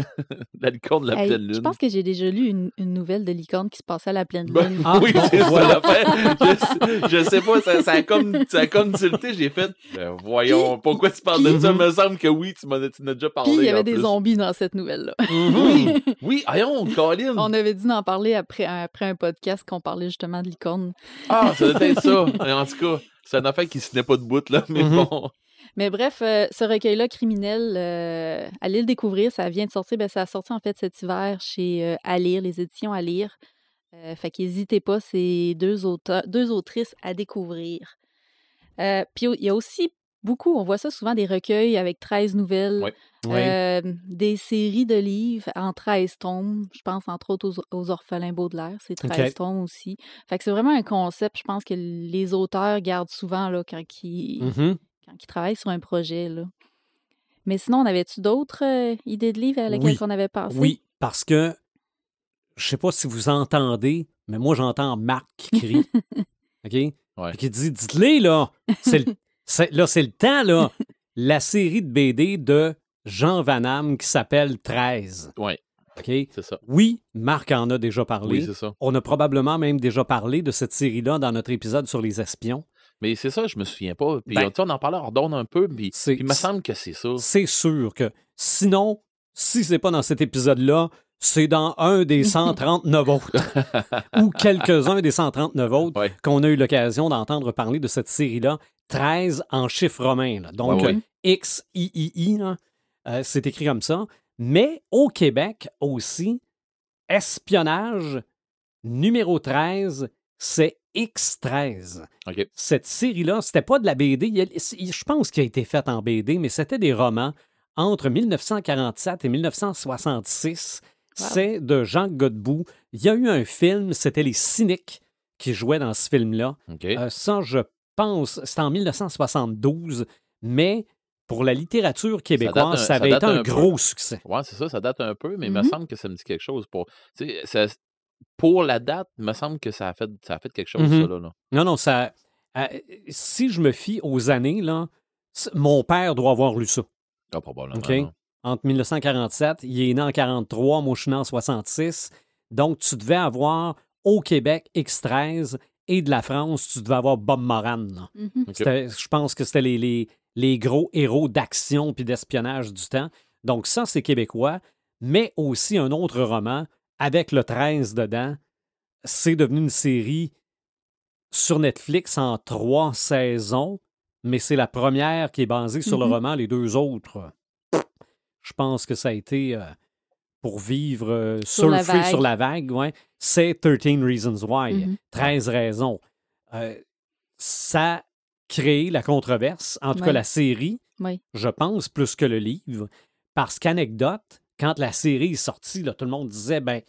S4: (laughs) la licorne, la
S3: hey,
S4: pleine lune.
S3: je pense que j'ai déjà lu une, une nouvelle de licorne qui se passait à la pleine
S4: Ben,
S3: lune. (laughs)
S1: Ah,
S4: oui,
S1: bon,
S4: c'est
S1: voilà.
S4: ça l'affaire. (laughs) Je, sais- je sais pas, ça, ça a comme, ça a comme tilté. J'ai fait, ben, voyons, pourquoi tu parles de ça? Il me semble que oui, tu m'en as, tu en as déjà parlé.
S3: Puis il y avait des
S4: plus.
S3: zombies dans cette nouvelle-là.
S1: Mhm.
S4: Oui, ayons, Colin.
S3: On avait dit d'en parler après, après un podcast qu'on parlait justement de licorne.
S4: Ah, ça doit être ça. En tout cas, c'est une affaire qui se tenait pas de bout, là. Mais
S1: Mhm.
S4: bon.
S3: Mais bref, euh, ce recueil-là, Criminel, euh, allez le découvrir. Ça vient de sortir. Ben, ça a sorti en fait cet hiver chez euh, À lire, les éditions À lire. Euh, fait qu'hésitez pas, c'est deux, auteurs, deux autrices à découvrir. Euh, Puis il y a aussi beaucoup, on voit ça souvent, des recueils avec 13 nouvelles.
S1: Oui.
S3: des séries de livres en 13 tomes. Je pense entre autres aux, aux Orphelins Baudelaire, c'est 13
S1: Ok.
S3: tomes aussi. Fait que c'est vraiment un concept, je pense, que les auteurs gardent souvent là, quand ils,
S1: Mhm.
S3: Quand ils travaillent sur un projet. Là. Mais sinon, on avait-tu d'autres euh, idées de livres à lesquelles
S1: Oui.
S3: on avait pensé?
S1: Oui, parce que je sais pas si vous entendez, mais moi j'entends Marc qui crie. (laughs) OK?
S4: Ouais.
S1: Qui dit Dites-les, là! C'est le- (laughs) là, c'est le temps, là! la série de BD de Jean Van Damme qui s'appelle 13.
S4: Ouais,
S1: OK?
S4: c'est ça.
S1: Oui, Marc en a déjà parlé.
S4: Oui, c'est ça.
S1: On a probablement même déjà parlé de cette série-là dans notre épisode sur les espions.
S4: Mais c'est ça, je me souviens pas. Puis
S1: Ben-
S4: on en parlait hors d'onde un peu, puis il me semble que c'est ça.
S1: C'est sûr que sinon, si c'est pas dans cet épisode-là, c'est dans un des 139 (laughs) autres ou quelques-uns des 139 autres
S4: Ouais.
S1: qu'on a eu l'occasion d'entendre parler de cette série-là. 13 en chiffres romains. là. Donc,
S4: Ouais, ouais.
S1: euh, X-I-I-I, là, euh, c'est écrit comme ça. Mais au Québec aussi, espionnage numéro 13, c'est X13
S4: OK.
S1: cette série-là, c'était pas de la BD. il il- Je pense qu'il a été fait en BD, mais c'était des romans entre 1947 et 1966.
S3: Wow.
S1: C'est de Jean Godbout. Il y a eu un film, c'était Les Cyniques qui jouaient dans ce film-là. Euh, ça, je pense, c'était en 1972, mais pour la littérature québécoise,
S4: un-
S1: ça, avait été un,
S4: un peu.
S1: gros succès.
S4: Ouais, c'est ça, ça date un peu, mais il me
S3: Mhm.
S4: semble que ça me dit quelque chose. Pour, tu sais, ça- pour la date, il me semble que ça a fait, ça a fait quelque chose, ça, là. là.
S1: Non, non, ça. euh, si je me fie aux années, là, mon père doit avoir lu ça.
S4: Ah, probablement.
S1: OK?
S4: non.
S1: entre 1947, il est né en 43, moi je suis né en 66. Donc, tu devais avoir au Québec X13 et de la France, tu devais avoir Bob Moran. là. C'était- Je pense que c'était les, les, les gros héros d'action puis d'espionnage du temps. Donc, ça, c'est québécois, mais aussi un autre roman avec le 13 dedans. C'est devenu une série sur Netflix en trois saisons, mais c'est la première qui est basée sur le
S3: Mhm.
S1: roman. Les deux autres, je pense que ça a été euh, pour vivre, euh,
S3: Sur la
S1: surfer
S3: vague.
S1: sur la vague. Ouais. C'est 13 Reasons Why,
S3: Mhm.
S1: 13 raisons. Euh, ça a créé la controverse, en tout cas la série,
S3: Oui.
S1: je pense, plus que le livre. Parce qu'anecdote, quand la série est sortie, là, tout le monde disait, ben,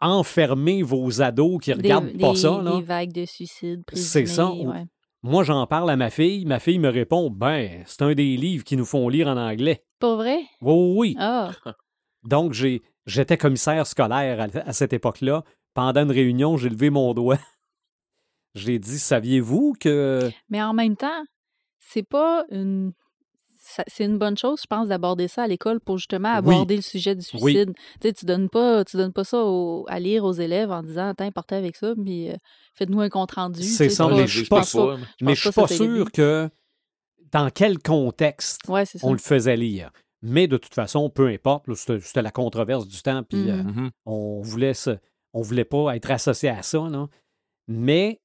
S1: enfermez vos ados qui regardent
S3: des,
S1: pas
S3: des-
S1: ça. là.
S3: Des vagues de suicide
S1: C'est ça,
S3: ouais.
S1: Moi, j'en parle à ma fille. Ma fille me répond, ben, c'est un des livres qui nous font lire en anglais.
S3: Pas vrai?
S1: Oui, oui.
S3: Ah, (laughs)
S1: Donc, j'ai, j'étais commissaire scolaire à, à cette époque-là. Pendant une réunion, j'ai levé mon doigt. (laughs) J'ai dit, saviez-vous que...
S3: mais en même temps, c'est pas une. C'est une bonne chose, je pense, d'aborder ça à l'école pour justement
S1: Oui.
S3: aborder le sujet du
S1: Oui.
S3: suicide. Tu sais, tu donnes pas, tu donnes pas ça au- à lire aux élèves en disant, attends, partez avec ça, puis euh, faites-nous un compte rendu.
S1: C'est ça, mais je suis pas
S4: pas.
S1: Mais je suis
S3: pas
S1: sûr que dans quel contexte
S3: Ouais,
S1: on le faisait lire. Mais de toute façon, peu importe, c'était, la controverse du temps, puis euh,
S3: Mhm.
S4: Mhm.
S1: on voulait se- on voulait pas être associé à ça, non? Mais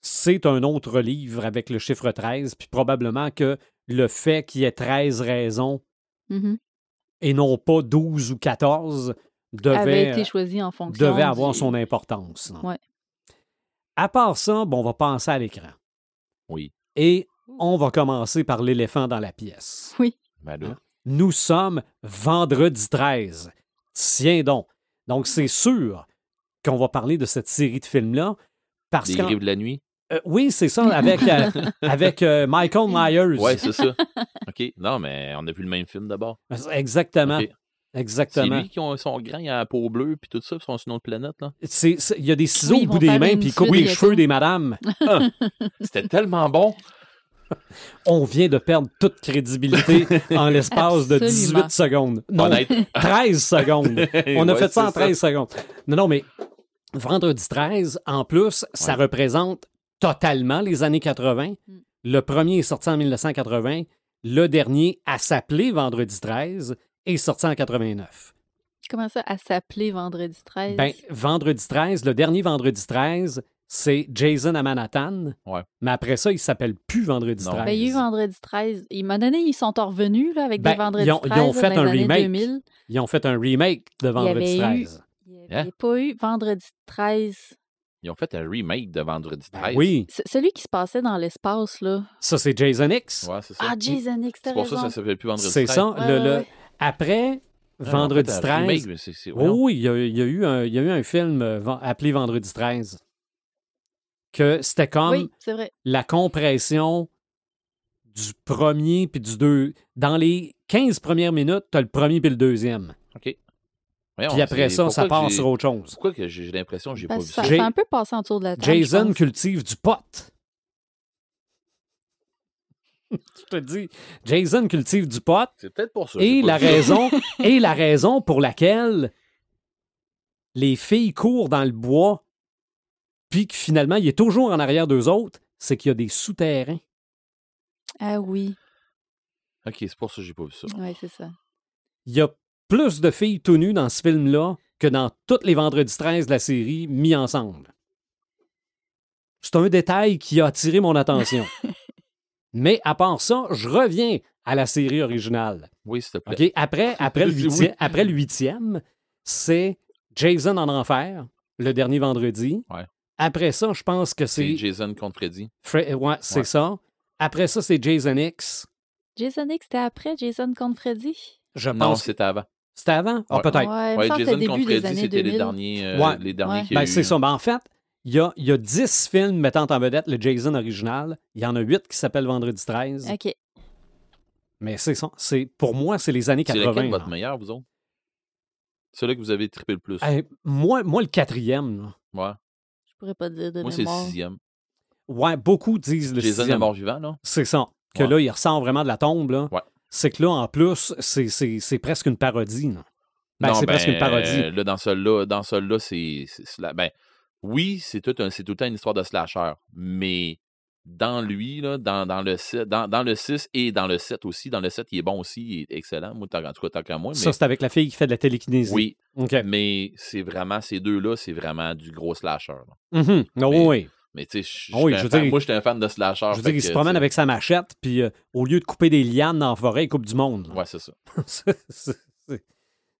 S1: c'est un autre livre avec le chiffre 13, puis probablement que le fait qu'il y ait 13 raisons
S3: Mhm.
S1: et non pas 12 ou 14
S3: Avait
S1: devait,
S3: été choisi en fonction.
S1: devait avoir
S3: du-
S1: son importance.
S3: Ouais.
S1: À part ça, bon, on va passer à l'écran.
S4: Oui.
S1: Et on va commencer par l'éléphant dans la pièce.
S4: Ben là,
S1: Nous sommes vendredi 13. Tiens donc. Donc, c'est sûr qu'on va parler de cette série de films-là. Parce
S4: les grives de la nuit?
S1: Oui, c'est ça, avec, euh, (laughs) avec euh, Michael Myers.
S4: Ouais, c'est ça. OK. Non, mais on a vu le même film d'abord.
S1: Exactement.
S4: OK. C'est
S1: Exactement.
S4: lui qui ont son grand, il a la peau bleue, puis tout ça, ils sont sur une autre planète, là.
S1: C'est- c'est- Il y a des ciseaux
S3: Oui,
S1: au bout des mains, puis ils coupent
S3: suite
S1: les cheveux des madames. (laughs)
S4: C'était tellement bon.
S1: On vient de perdre toute crédibilité en (laughs) l'espace de
S3: Absolument.
S1: 18 secondes. Non,
S4: Honnête.
S1: 13 secondes. On a
S4: Ouais,
S1: fait ça en
S4: c'est
S1: 13 secondes. Non, non, mais vendredi 13, en plus, ça représente totalement les années 80.
S3: Mm.
S1: Le premier est sorti en 1980. Le dernier, à s'appeler Vendredi 13, est sorti en 89.
S3: Comment ça, à s'appeler Vendredi 13?
S1: Ben, Vendredi 13, le dernier Vendredi 13, c'est Jason à Manhattan.
S4: Ouais.
S1: Mais après ça, il s'appelle plus Vendredi
S4: Non.
S1: 13.
S3: Ben, il y a eu Vendredi 13. Il m'a donné, ils sont revenus là, avec
S1: Ben,
S3: des Vendredi
S1: ils ont-
S3: 13
S1: ils ont fait
S3: dans
S1: un remake.
S3: 2000.
S1: Ils ont fait un remake de Vendredi
S3: avait eu-
S1: 13.
S3: Il n'y
S4: Hein?
S3: avait pas eu Vendredi 13.
S4: Ils ont fait un remake de Vendredi 13.
S1: Ben oui,
S3: C- Celui qui se passait dans l'espace, là.
S1: ça c'est Jason X.
S4: Ouais, c'est ça.
S3: Ah, Jason X, t'as
S4: c'est pour ça que ça s'appelle plus Vendredi 13.
S1: c'est ça.
S3: Ouais,
S1: le. Après
S4: Ah, en
S1: Vendredi
S4: fait, un
S1: 13.
S4: remake, mais c'est- c'est-
S1: Oh
S4: voyons.
S1: oui, il y, a, il y a eu un, il y a eu un film euh, appelé Vendredi 13. Que c'était comme
S3: Oui, c'est vrai.
S1: la compression du premier puis du deux. Dans les 15 premières minutes, tu as le premier puis le deuxième.
S4: Voyons,
S1: Puis après ça, ça part sur autre chose.
S4: Pourquoi que j'ai l'impression que j'ai pas
S3: Parce
S4: vu ça?
S3: ça, a un peu passé en tour de la table.
S1: Jason cultive du pot. (laughs) Je te dis, Jason cultive du pot
S4: C'est peut-être pour ça.
S1: et
S4: pas
S1: la raison (laughs) et la raison pour laquelle les filles courent dans le bois puis que finalement il est toujours en arrière d'eux autres, c'est qu'il y a des souterrains.
S3: Ah oui,
S4: Ok, c'est pour ça que j'ai pas vu ça.
S3: ouais, c'est ça.
S1: Il y a plus de filles tout nues dans ce film-là que dans tous les vendredis 13 de la série mis ensemble. C'est un détail qui a attiré mon attention. (laughs) Mais à part ça, je reviens à la série originale.
S4: Oui, s'il te plaît.
S1: OK? Après, après, le (laughs)
S4: Oui.
S1: huitième, après le huitième, c'est Jason en enfer, le dernier vendredi.
S4: Ouais.
S1: Après ça, je pense que
S4: C'est
S1: c'est.
S4: Jason contre Freddy.
S1: Fre- ouais, c'est
S4: Ouais.
S1: ça. Après ça, c'est Jason X.
S3: Jason X, c'était après Jason contre Freddy?
S1: Je
S4: Non,
S1: pense. que
S4: c'était avant.
S1: C'était avant? Ah,
S4: Ouais.
S1: peut-être.
S3: Ouais,
S4: Ouais, Jason
S3: c'était
S4: contre Freddy, c'était
S3: 2000.
S4: les derniers, euh,
S1: Ouais.
S4: les derniers
S3: Ouais.
S4: qu'il y a
S1: Ben,
S4: eu,
S1: c'est ça. Ben, en fait, il y a, il y a 10 films mettant en vedette le Jason original. Il y en a 8 qui s'appellent Vendredi 13.
S3: OK.
S1: Mais c'est ça. C'est, pour moi, c'est les années
S4: C'est
S1: 80.
S4: lequel votre
S1: là.
S4: meilleur, vous autres? Celui que vous avez trippé le plus.
S1: Hey, moi, moi, le quatrième. là.
S4: Ouais.
S3: Je pourrais pas dire de
S4: Moi, c'est le sixième.
S1: Ouais, beaucoup disent le
S4: Jason
S1: sixième.
S4: est mort-vivant, là?
S1: C'est ça. Que
S4: Ouais.
S1: là, il ressort vraiment de la tombe. Là.
S4: Ouais.
S1: C'est que là, en plus, c'est, presque une parodie. là. Ben,
S4: non,
S1: c'est
S4: ben,
S1: presque une parodie.
S4: Là, dans celui-là, dans celui-là, c'est. Ben, oui, c'est tout, un, c'est tout le temps une histoire de slasher. Mais dans lui, là, dans, dans, le 6, dans, dans le 6 et dans le 7 aussi, dans le 7, il est bon aussi, il est excellent. Moi, en tout cas, tant qu'à moi. Mais,
S1: Ça, c'est avec la fille qui fait de la télékinésie.
S4: oui,
S1: OK.
S4: mais c'est vraiment, ces deux-là, c'est vraiment du gros slasher.
S1: Mhm. Non,
S4: Mais-
S1: oui.
S4: Mais tu sais, je-
S1: Ah oui,
S4: moi, j'étais un fan de slasher.
S1: Je veux dire, il se promène avec sa machette, puis euh, au lieu de couper des lianes dans la forêt, il coupe du monde. là.
S4: Ouais, c'est ça. (laughs)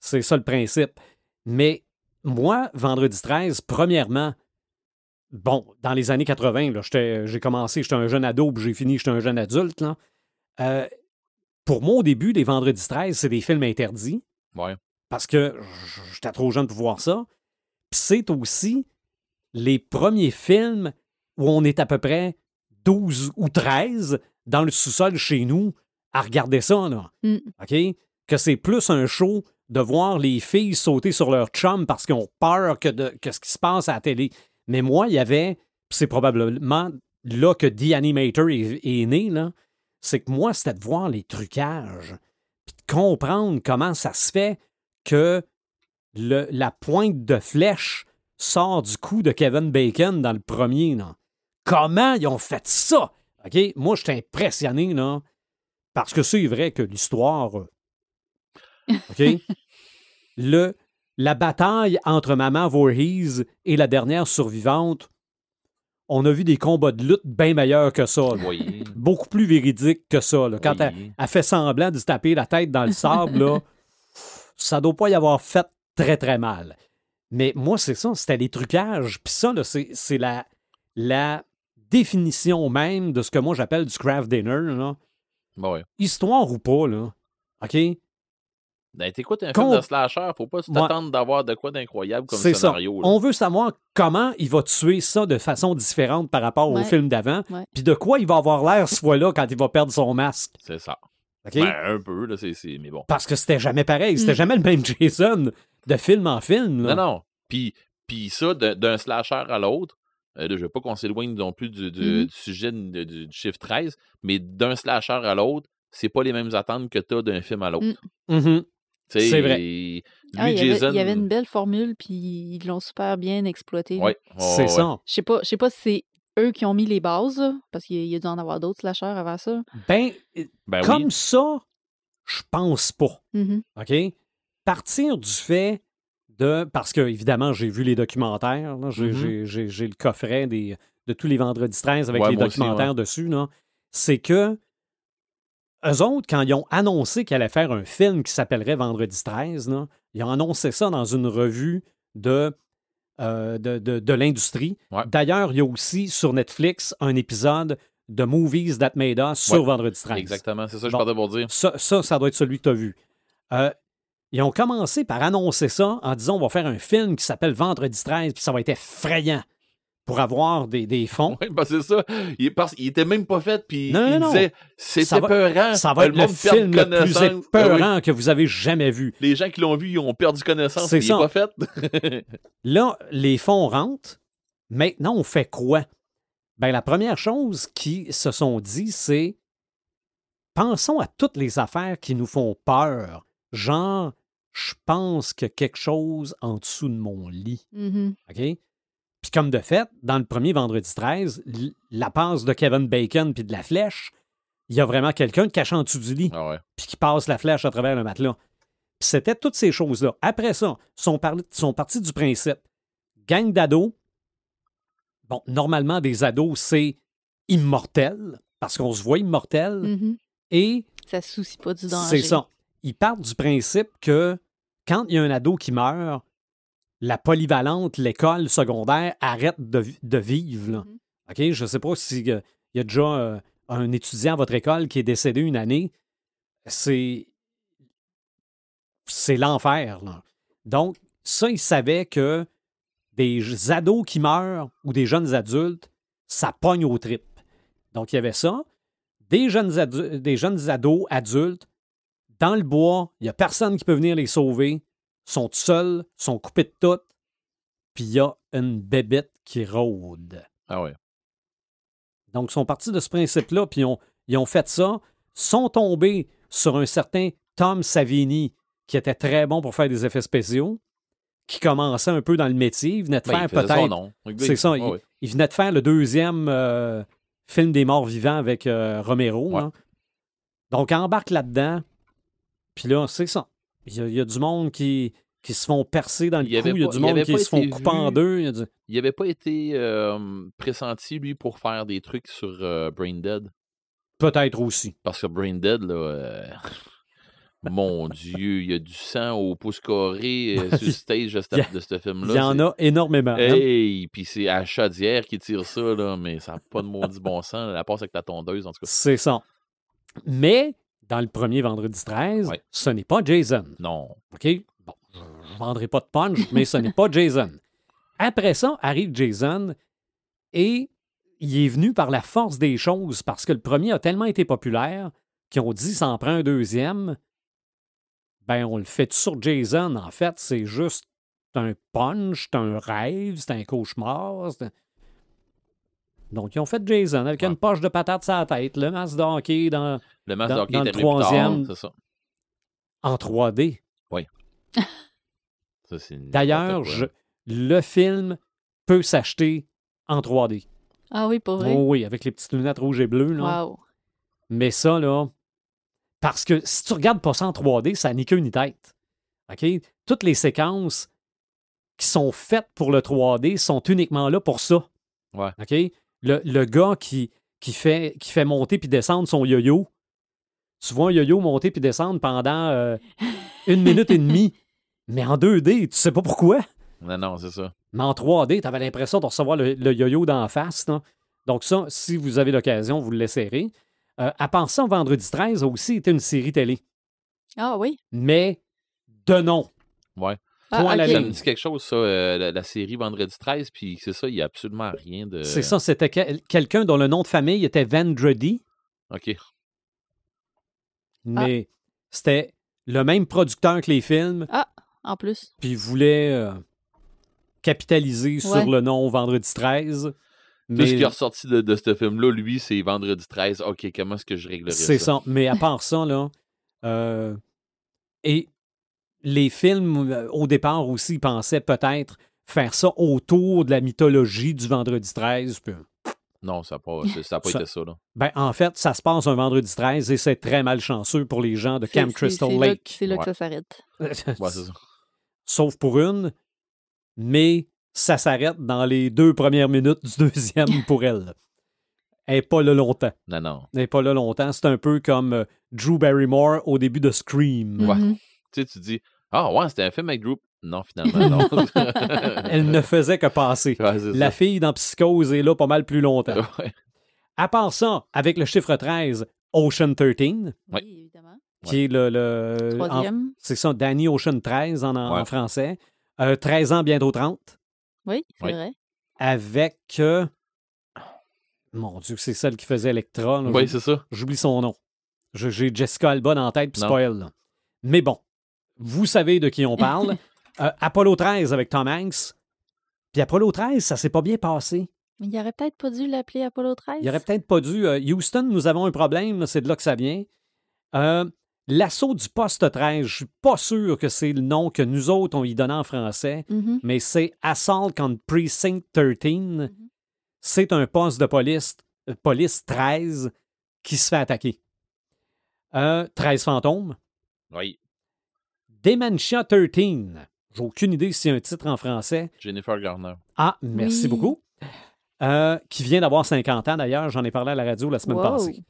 S1: C'est- ça le principe. Mais moi, vendredi 13, premièrement, bon, dans les années 80, là, j'étais- j'ai commencé, j'étais un jeune ado, puis j'ai fini, j'étais un jeune adulte. Là. Euh, pour moi, au début, les vendredis 13, c'est des films interdits
S4: Ouais.
S1: parce que j'étais trop jeune pour voir ça. Puis c'est aussi les premiers films où on est à peu près 12 ou 13 dans le sous-sol chez nous à regarder ça, là.
S3: Mm.
S1: OK? Que c'est plus un show de voir les filles sauter sur leur chum parce qu'ils ont peur que, de, que ce qui se passe à la télé. Mais moi, il y avait, c'est probablement là que The Animator est, est né, là, c'est que moi, c'était de voir les trucages, puis de comprendre comment ça se fait que le- la pointe de flèche sort du cou de Kevin Bacon dans le premier. Là. Comment ils ont fait ça? OK? Moi, j'étais impressionné, là, parce que c'est vrai que l'histoire. euh, OK? (laughs) le, la bataille entre Maman Voorhees et la dernière survivante, on a vu des combats de lutte bien meilleurs que ça.
S4: Oui.
S1: Beaucoup plus véridiques que ça. là. Quand elle,
S4: Oui.
S1: elle fait semblant de se taper la tête dans le sable, là, (laughs) ça doit pas y avoir fait très, très mal. Mais moi, c'est ça, c'était les trucages. Puis ça, là, c'est, c'est la, la définition même de ce que moi j'appelle du craft dinner. là.
S4: Ouais.
S1: Histoire ou pas, là. OK?
S4: Ben, t'écoutes un
S1: Con-
S4: film de slasher, faut pas
S1: Ouais.
S4: t'attendre d'avoir de quoi d'incroyable comme
S1: C'est ça.
S4: scénario. là.
S1: On veut savoir comment il va tuer ça de façon différente par rapport au film d'avant. Puis de quoi il va avoir l'air ce fois-là quand il va perdre son masque.
S4: C'est ça.
S1: OK?
S4: Ben, un peu, là, c'est, c'est- mais bon.
S1: Parce que c'était jamais pareil. C'était
S3: Mm.
S1: jamais le même (laughs) Jason de film en film. là.
S4: Non, non. Puis, puis ça, d'un slasher à l'autre, euh, là, je veux pas qu'on s'éloigne non plus du, du-
S3: Mhm.
S4: du sujet de- du, du chiffre 13, mais d'un slasher à l'autre, c'est pas les mêmes attentes que t'as d'un film à l'autre.
S3: Mm.
S1: Mhm.
S4: Tu sais,
S1: C'est vrai.
S4: Lui,
S3: Ah, il, y avait,
S4: Jason.
S3: il y avait une belle formule, puis ils l'ont super bien exploité.
S4: Ouais,
S1: C'est
S4: ouais.
S1: ça.
S3: Je sais pas, je sais pas si c'est eux qui ont mis les bases, parce qu'il y a- dû en avoir d'autres slashers avant ça.
S1: Ben,
S4: Ben
S1: comme
S4: oui.
S1: ça, je pense pas. OK? Partir du fait de. Parce que, évidemment, j'ai vu les documentaires. là. J'ai le coffret des, de tous les vendredis 13 avec
S4: Ouais,
S1: les
S4: aussi,
S1: documentaires dessus. là. C'est que. Eux autres, quand ils ont annoncé qu'ils allaient faire un film qui s'appellerait Vendredi 13, là, ils ont annoncé ça dans une revue de, euh, de, de- de l'industrie.
S4: Ouais.
S1: D'ailleurs, il y a aussi sur Netflix un épisode de Movies That Made Us sur
S4: Ouais,
S1: Vendredi 13.
S4: Exactement, c'est ça que
S1: Bon.
S4: je partais pour dire.
S1: Ça, ça, ça doit être celui que tu as vu. Euh, ils ont commencé par annoncer ça en disant on va faire un film qui s'appelle Vendredi 13, puis ça va être effrayant pour avoir des, des fonds.
S4: Oui, parce que c'est ça. Il, parce, il était même pas fait, puis
S1: Non,
S4: il
S1: non,
S4: disait
S1: Ça
S4: c'était
S1: va-
S4: peurant.
S1: Ça va être le film le plus
S4: oui.
S1: épeurant que vous avez jamais vu.
S4: Les gens qui l'ont vu, ils ont perdu connaissance,
S1: C'est
S4: il pas fait. (laughs)
S1: Là, les fonds rentrent. Maintenant, on fait quoi? Ben, la première chose qui se sont dit, c'est pensons à toutes les affaires qui nous font peur. Genre, je pense que quelque chose en dessous de mon lit.
S3: Mhm.
S1: OK? Puis comme de fait, dans le premier vendredi 13, l- la passe de Kevin Bacon puis de la flèche, il y a vraiment quelqu'un de caché en dessous du lit
S4: Ah ouais.
S1: puis qui passe la flèche à travers le matelas. Puis c'était toutes ces choses-là. Après ça, ils sont, sont partis du principe. Gang d'ados. Bon, normalement, des ados, c'est immortel, parce qu'on se voit immortel.
S3: Mhm.
S1: Et
S3: Ça se soucie pas du danger.
S1: c'est ça. Ils partent du principe que quand il y a un ado qui meurt, la polyvalente, l'école secondaire arrête de, vi- de vivre. là. OK? Je ne sais pas s'il y a déjà euh, un étudiant à votre école qui est décédé une année. C'est. C'est l'enfer. Donc, ça, ils savaient que des ados qui meurent ou des jeunes adultes, ça pogne aux tripes. Donc, il y avait ça. Des jeunes, des jeunes ados adultes, dans le bois, il n'y a personne qui peut venir les sauver, sont tout seuls, sont coupés de tout, puis il y a une bébête qui rôde.
S4: Ah ouais.
S1: Donc, ils sont partis de ce principe-là, puis ils ont, ils ont fait ça, sont tombés sur un certain Tom Savini, qui était très bon pour faire des effets spéciaux, qui commençait un peu dans le métier. Il venait de
S4: Ben,
S1: faire peut-être. C'est ça, il venait de faire le deuxième euh, film des morts vivants avec euh, Romero.
S4: Ouais.
S1: hein. Donc, embarque là-dedans. Puis là, c'est ça. Il y, a, il y a du monde qui, qui se font percer dans le
S4: Il
S1: cou. Il y a
S4: pas-
S1: du monde qui se font couper en deux. il du-
S4: n'avait pas été euh, pressenti, lui, pour faire des trucs sur euh, Brain Dead?
S1: Peut-être aussi.
S4: Parce que Brain Dead, là, euh, (laughs) mon Dieu, il y a du sang au pouce carré euh, (laughs) sur le stage de, ce- de ce film-là.
S1: Il y en a énormément. hein?
S4: Hey, puis c'est à Chaudière qui tire ça, là, mais ça n'a pas de maudit bon sens. La passe avec la tondeuse, en tout cas.
S1: C'est ça. Mais, dans le premier vendredi 13,
S4: Ouais.
S1: ce n'est pas Jason.
S4: Non.
S1: OK? Bon, je ne vendrai pas de punch, mais ce n'est pas (laughs) Jason. Après ça, arrive Jason et il est venu par la force des choses parce que le premier a tellement été populaire qu'ils ont dit s'en prend un deuxième. Ben, on le fait sur Jason. En fait, c'est juste un punch, c'est un rêve, c'est un cauchemar. c'est un- Donc, ils ont fait Jason avec
S4: Ouais.
S1: une poche de patate sur la tête, le masque de hockey dans,
S4: Le masque
S1: Dans-
S4: de hockey
S1: dans le
S4: tard,
S1: troisième.
S4: c'est ça.
S1: en 3D. (laughs)
S4: Ça, c'est n'importe
S1: D'ailleurs, le film peut s'acheter en 3D.
S3: Ah oui, pour vrai?
S1: Oh oui, avec les petites lunettes rouges et bleues. Là.
S3: Wow.
S1: Mais ça, là, parce que si tu regardes pas ça en 3D, ça n'a ni queue ni tête. OK? Toutes les séquences qui sont faites pour le 3D sont uniquement là pour ça.
S4: Ouais.
S1: OK? Le, le gars qui, qui, fait, qui fait monter puis descendre son yo-yo, tu vois un yo-yo monter puis descendre pendant euh, une minute et (laughs) demie, mais en 2D, tu sais pas pourquoi.
S4: Non, non, c'est ça.
S1: Mais en 3D, tu avais l'impression de recevoir le, le yo-yo d'en face. Donc ça, si vous avez l'occasion, vous l'essayerez. Euh, à ça, Vendredi 13 a aussi été une série télé,
S3: Ah oui?
S1: mais de nom.
S4: Ouais.
S3: Ah,
S1: Toi, la
S3: ok.
S4: Ça me dit quelque chose, ça, euh, la, la série Vendredi 13, puis c'est ça, il n'y a absolument rien de.
S1: C'est ça, c'était quel- quelqu'un dont le nom de famille était Vendredi,
S4: OK.
S1: mais c'était le même producteur que les films,
S3: En plus.
S1: puis il voulait euh, capitaliser
S3: Ouais.
S1: sur le nom Vendredi 13.
S4: Tout ce
S1: Mais
S4: qui est ressorti de, de ce film-là, lui, c'est Vendredi 13. OK, comment est-ce que je réglerais ça?
S1: c'est ça. Mais à part ça, là, euh, et les films, euh, au départ aussi, pensaient peut-être faire ça autour de la mythologie du Vendredi 13. puis,
S4: Non, ça n'a pas, ça a pas
S1: Ça-
S4: été ça, là.
S1: ben, en fait, ça se passe un vendredi 13 et c'est très malchanceux pour les gens de Camp Crystal Lake.
S3: C'est là que
S4: Ouais.
S3: ça s'arrête. (laughs)
S4: Ouais, c'est ça.
S1: Sauf pour une, mais ça s'arrête dans les deux premières minutes du deuxième (laughs) pour elle. Elle n'est pas là longtemps.
S4: Non, non.
S1: Elle n'est pas là longtemps. C'est un peu comme euh, Drew Barrymore au début de Scream.
S4: Ouais.
S3: Mhm.
S4: Tu sais, tu dis, ah ouais, c'était un film avec Drew. Non, finalement, (laughs) non.
S1: Elle ne faisait que passer.
S4: Ouais,
S1: La
S4: ça.
S1: fille dans Psychose est là pas mal plus longtemps. (laughs)
S4: Ouais.
S1: À part ça, avec le chiffre 13, Ocean 13,
S4: Ouais.
S3: Oui, évidemment.
S1: qui est le. le- en-
S3: Troisième.
S1: C'est ça, Danny Ocean 13 en, en
S4: Ouais.
S1: français. Euh, 13 ans, bientôt 30.
S3: Oui, c'est vrai.
S1: Avec. euh, Mon Dieu, c'est celle qui faisait Electra. là.
S4: Oui, c'est ça.
S1: J'oublie son nom. J'ai Jessica Alba dans la tête, puis c'est
S4: Non.
S1: pas elle. là. Mais bon, vous savez de qui on parle. (laughs) Euh, Apollo 13 avec Tom Hanks. Puis Apollo 13, ça s'est pas bien passé.
S3: Mais il aurait peut-être pas dû l'appeler Apollo 13.
S1: Il aurait peut-être pas dû. euh, Houston, nous avons un problème, c'est de là que ça vient. Euh, L'assaut du poste 13, je suis pas sûr que c'est le nom que nous autres, on y donne en français,
S3: Mhm.
S1: mais c'est Assault on Precinct 13. C'est un poste de police, euh, police 13 qui se fait attaquer. Euh, 13 fantômes.
S4: Oui.
S1: Dementia 13. J'ai aucune idée s'il y a un titre en français.
S4: Jennifer Garner.
S1: Ah, merci
S3: Oui.
S1: beaucoup. Euh, qui vient d'avoir 50 ans d'ailleurs. J'en ai parlé à la radio la semaine
S3: Wow.
S1: passée.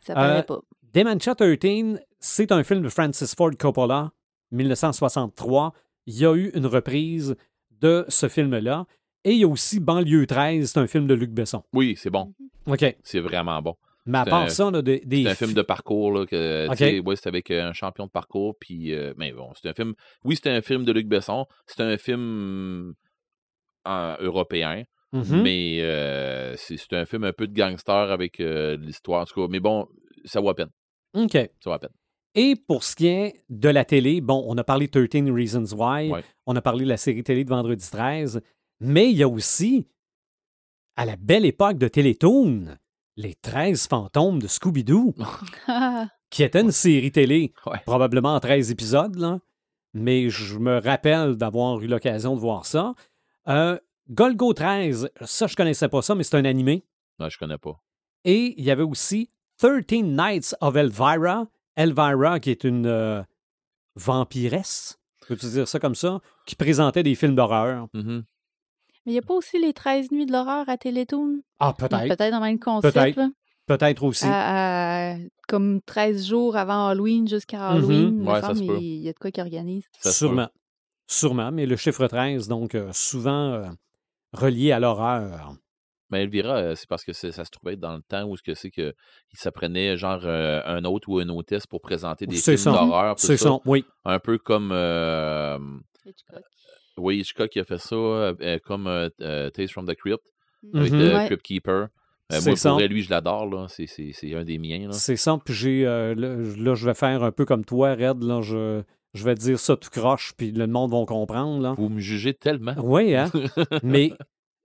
S3: Ça paraît
S1: Euh,
S3: pas.
S1: Dementia 13, c'est un film de Francis Ford Coppola, 1963. Il y a eu une reprise de ce film-là. Et il y a aussi Banlieue 13, c'est un film de Luc Besson.
S4: Oui, c'est bon.
S1: OK.
S4: C'est vraiment bon.
S1: Mais à part
S4: un-
S1: ça, là, des, des
S4: C'est un film de parcours, là, que, tu
S1: Ok.
S4: sais, ouais, c'est avec euh, un champion de parcours, puis, euh, mais bon, c'est un film, oui, c'est un film de Luc Besson, c'est un film euh, européen,
S1: Mhm.
S4: mais euh, c'est un film un peu de gangster avec l'histoire, en tout cas, mais bon, ça vaut la peine,
S1: OK.
S4: ça vaut la peine.
S1: Et pour ce qui est de la télé, bon, on a parlé 13 Reasons Why,
S4: Ouais.
S1: on a parlé de la série télé de Vendredi 13, mais il y a aussi, à la belle époque de Télétoon, les 13 fantômes de Scooby-Doo, (laughs) qui était une série télé,
S4: Ouais.
S1: probablement en 13 épisodes, là, mais je me rappelle d'avoir eu l'occasion de voir ça. Euh, Golgo 13, ça, je connaissais pas ça, mais c'est un animé.
S4: Non, je connais pas.
S1: Et il y avait aussi 13 Nights of Elvira. Elvira, qui est une euh, vampiresse, peux-tu dire ça comme ça, qui présentait des films d'horreur.
S4: Mhm.
S3: Mais il n'y a pas aussi les 13 nuits de l'horreur à Télétoon?
S1: Ah, peut-être.
S3: Peut-être dans le même concept.
S1: Peut-être. aussi.
S3: À- à- comme 13 jours avant Halloween jusqu'à
S1: Mhm.
S3: Halloween. me
S4: Ouais, ça
S3: semble,
S4: se peut.
S3: il y a de quoi qu'ils organisent.
S4: Ça se
S1: Sûrement. Sûrement, mais le chiffre 13, donc euh, souvent euh, relié à l'horreur.
S4: Mais Elvira, euh, c'est parce que c'est- ça se trouvait dans le temps où ce que c'est que il s'apprenait genre euh, un hôte ou une hôtesse pour présenter des
S1: C'est
S4: films d'horreur, tout
S1: C'est
S4: ça.
S1: ça, oui.
S4: Un peu comme euh,
S3: Hitchcock.
S4: Oui, Hitchcock qui a fait ça, euh, comme euh, euh, Tales from the Crypt avec
S1: Mhm.
S4: The
S3: Ouais.
S4: Crypt Keeper. Euh, moi, pour vrai, lui, je l'adore. là. C'est- C'est c'est un des miens. Là.
S1: C'est ça. Puis j'ai. euh, là, là, je vais faire un peu comme toi, Red. Là, je, je vais dire ça tout croche, puis le monde va comprendre. Là.
S4: Vous me jugez tellement.
S1: Oui, hein? (laughs) Mais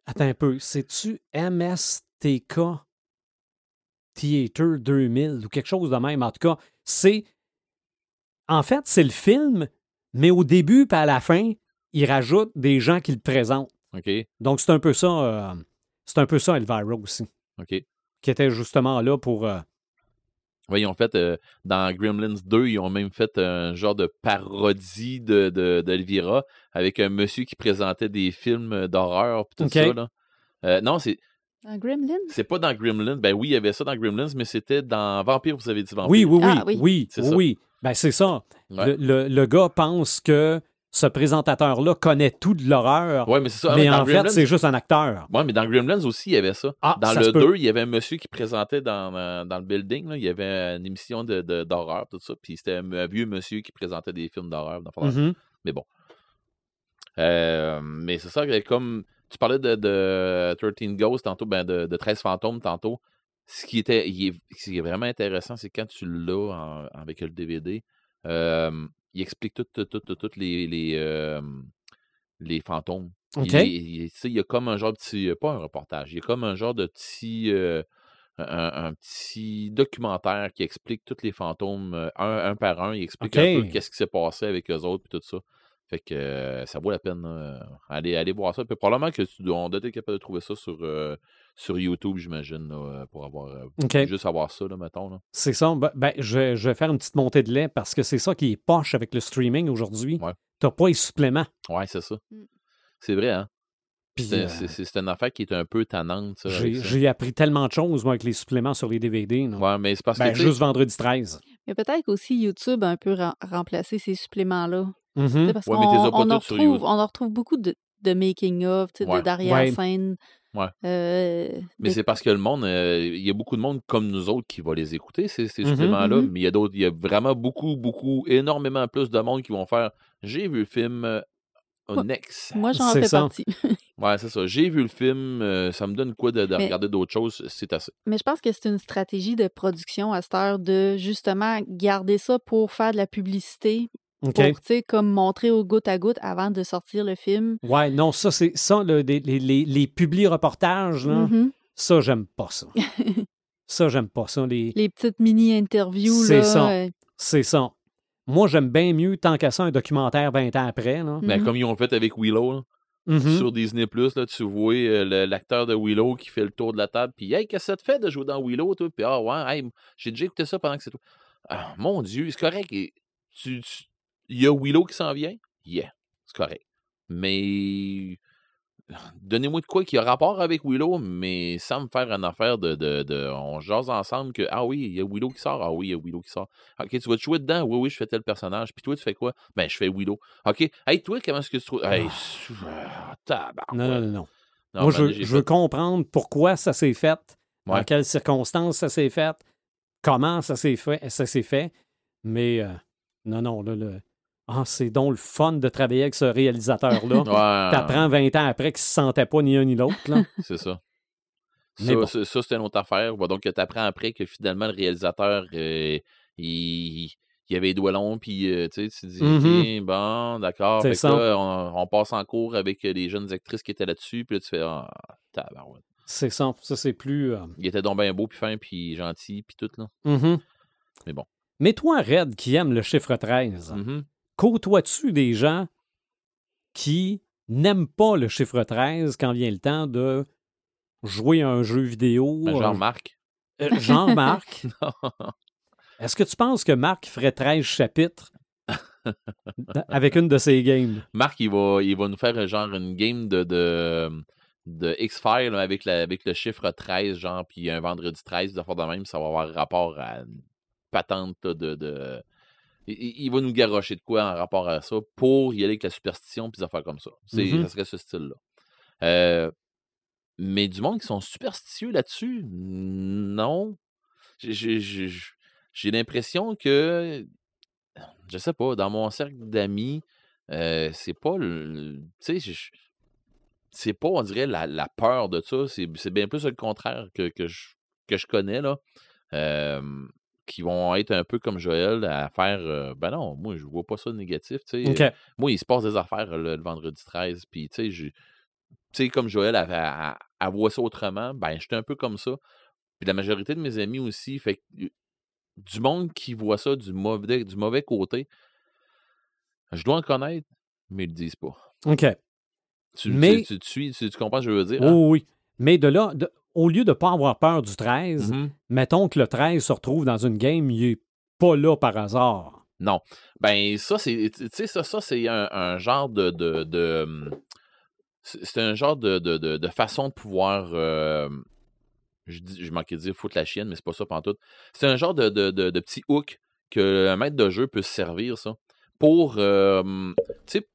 S1: attends un peu. C'est-tu MSTK Theater 2000 ou quelque chose de même? En tout cas, c'est. En fait, c'est le film, mais au début puis à la fin, il rajoute des gens qui le présentent.
S4: OK,
S1: Donc, c'est un peu ça. euh, c'est un peu ça, Elvira aussi,
S4: OK.
S1: qui était justement là pour. euh,
S4: Ouais, ils ont fait, euh, dans Gremlins 2, ils ont même fait un genre de parodie de, de, d'Elvira avec un monsieur qui présentait des films d'horreur pis tout ça. Là. Euh, non, c'est,
S3: Un Gremlin?
S4: c'est pas dans Gremlins. Ben oui, il y avait ça dans Gremlins, mais c'était dans Vampire, vous avez dit Vampire.
S1: Oui, oui, oui.
S3: Ah,
S1: oui,
S3: oui.
S1: oui,
S4: C'est ça.
S1: oui. Ben, c'est ça.
S4: Ouais.
S1: Le, le- le gars pense que ce présentateur-là connaît tout de l'horreur,
S4: Ouais, mais c'est ça.
S1: mais en fait, c'est juste un acteur.
S4: Ouais, mais dans Gremlins aussi, il y avait ça.
S1: Ah,
S4: dans
S1: ça
S4: le
S1: se peut.
S4: 2, il y avait un monsieur qui présentait dans, euh, dans le building. là, il y avait une émission d'horreur, tout ça. Puis c'était un, un vieux monsieur qui présentait des films d'horreur.
S1: Mhm.
S4: Mais bon. Euh, mais c'est ça, que comme tu parlais de, de 13 Ghosts tantôt, ben de, de 13 fantômes tantôt. Ce qui était il est, ce qui est vraiment intéressant, c'est quand tu l'as avec le DVD, euh, il explique toutes tout, tout, les, les, euh, les fantômes. Il-. Il, il- y a comme un genre de petit. Pas un reportage, il y a comme un genre de petit. euh, un, un petit documentaire qui explique tous les fantômes un, un par un. Il explique un peu qu'est-ce qui s'est passé avec eux autres et tout ça. Fait que euh, ça vaut la peine. euh, allez, allez voir ça. Puis probablement que tu, on doit être capable de trouver ça sur, euh, sur YouTube, j'imagine, là, pour avoir euh, juste avoir ça, là, mettons. Là.
S1: C'est ça. Ben, ben, je, vais- je vais faire une petite montée de lait parce que c'est ça qui est poche avec le streaming aujourd'hui.
S4: Ouais.
S1: T'as pas les suppléments.
S4: Ouais, c'est ça.
S3: Mm.
S4: C'est vrai, hein?
S1: Puis,
S4: C'est
S1: euh,
S4: c'est- c'est une affaire qui est un peu tannante, ça.
S1: j'ai
S4: ça.
S1: j'ai appris tellement de choses, moi, avec les suppléments sur les DVD. non?
S4: Ouais, mais c'est parce
S1: Ben,
S4: que. sais,
S1: juste vendredi 13.
S3: Mais peut-être qu'aussi YouTube a un peu rem- remplacé ces suppléments-là.
S1: Mhm.
S3: sais, Parce
S4: Ouais,
S3: qu'on on on en retrouve beaucoup de, de making-of, de- d'arrière-scène.
S4: Ouais.
S3: Euh,
S4: Mais
S3: de-
S4: c'est parce que le monde, euh, il y a beaucoup de monde comme nous autres qui va les écouter, ces, ces
S1: Mhm,
S4: suppléments-là.
S3: mhm.
S4: Mais il y a d'autres, il y a vraiment beaucoup, beaucoup, énormément plus de monde qui vont faire J'ai vu le film euh,
S3: Moi-
S4: Next.
S3: Moi, j'en fais
S1: ça.
S3: partie. (laughs)
S4: Ouais, c'est ça. J'ai vu le film, euh, ça me donne quoi de, de
S3: Mais-
S4: regarder d'autres choses, c'est assez.
S3: Mais je pense que c'est une stratégie de production à cette heure de justement garder ça pour faire de la publicité,
S1: OK.
S3: pour, tu sais, comme montrer au goutte à goutte avant de sortir le film.
S1: Ouais, non, ça, c'est ça, le- les, les, les, les publi-reportages, là,
S3: Mhm.
S1: ça, j'aime pas ça. (laughs) Ça, j'aime pas ça. Les...
S3: Les petites mini-interviews,
S1: C'est ça.
S3: euh,
S1: C'est ça. Moi, j'aime bien mieux, tant qu'à ça, un documentaire 20 ans après. Là.
S4: Ben,
S3: Mhm.
S4: comme ils ont fait avec Willow, là.
S1: Mhm.
S4: sur Disney là, tu vois euh, le- l'acteur de Willow qui fait le tour de la table, puis Hey, qu'est-ce que ça te fait de jouer dans Willow, toi? Puis ah ouais, hey, j'ai déjà écouté ça pendant que c'est toi. Ah, mon Dieu, c'est correct. et tu- tu- Il y a Willow qui s'en vient? Yeah, c'est correct. Mais donnez-moi de quoi qui a rapport avec Willow, mais sans me faire une affaire de, de, de- on jase ensemble que ah oui, il y a Willow qui sort, ah oui, il y a Willow qui sort. Ok, tu vas te jouer dedans, oui, oui, je fais tel personnage. Puis toi, tu fais quoi? Ben, je fais Willow. Ok, hey, toi, comment est-ce que tu trouves? Hey, ah, tabarouette.
S1: Non, non, non, non.
S4: Non,
S1: Moi,
S4: ben,
S1: je, je veux comprendre pourquoi ça s'est fait, dans quelles circonstances ça s'est fait, comment ça s'est fait, ça s'est fait. Mais euh, non, non, là, le- ah, c'est donc le fun de travailler avec ce réalisateur-là. (laughs)
S4: Ouais,
S1: T'apprends 20 ans après qu'il se sentait pas ni un ni l'autre.
S4: c'est ça. (laughs) Ça,
S1: bon.
S4: ça, ça, c'est une autre affaire. Donc, tu apprends après que finalement, le réalisateur, euh, il, il avait les doigts longs, puis euh, tu sais, tu te dis,
S1: Mhm.
S4: OK, bon, d'accord. On, on passe en cours avec euh, les jeunes actrices qui étaient là-dessus, puis là, tu fais, ah, tabarouette.
S1: C'est ça. Ça, c'est plus. euh,
S4: Il était donc bien beau, puis fin, puis gentil, puis tout, là.
S1: mhm.
S4: Mais bon.
S1: Mais toi, Red, qui aime le chiffre 13,
S4: Mhm.
S1: Côtoies-tu des gens qui n'aiment pas le chiffre 13 quand vient le temps de jouer à un jeu vidéo?
S4: Ben,
S1: euh,
S4: genre Marc.
S1: euh, genre Marc? Est-ce que tu penses que Marc ferait 13 chapitres avec une de ses games?
S4: Marc, il va, il va nous faire euh, genre une game de, de, de X-File avec, la- avec le chiffre 13, genre, puis un vendredi 13, de de même, ça va avoir rapport à une patente de... Il, va nous garrocher de quoi en rapport à ça pour y aller avec la superstition puis des affaires comme ça. C'est,
S1: Mhm.
S4: Ça serait ce style-là. Euh, mais du monde qui sont superstitieux là-dessus, non. J'ai- j'ai- J'ai j'ai l'impression que je sais pas, dans mon cercle d'amis, euh, c'est pas le. Tu sais, c'est pas, on dirait, la, la peur de ça. C'est c'est bien plus le contraire que, que, je, que je connais, là. euh, qui vont être un peu comme Joël à faire. euh, ben non, moi, je vois pas ça de négatif. tu sais.
S1: OK.
S4: Moi, il se passe des affaires le, le vendredi 13. Puis, tu sais, je- tu sais, comme Joël elle, elle- elle voit ça autrement, ben, j'étais un peu comme ça. Puis la majorité de mes amis aussi, fait du monde qui voit ça du mauvais, du mauvais côté, je dois en connaître, mais ils le disent pas.
S1: OK.
S4: Tu,
S1: Mais-
S4: tu, tu, comprends ce que je veux dire? hein?
S1: Oh oui. Mais de là, de- au lieu de ne pas avoir peur du 13,
S4: Mhm.
S1: mettons que le 13 se retrouve dans une game, il n'est pas là par hasard.
S4: Non. Ben, ça, c'est. Tu sais, ça, ça c'est un, un genre de. de, de, c'est un genre de, de, de, de façon de pouvoir. euh, je, manquais de dire foutre la chienne, mais c'est pas ça pantoute. C'est un genre de, de, de, de petit hook que un maître de jeu peut se servir, ça. Pour. euh, tu sais,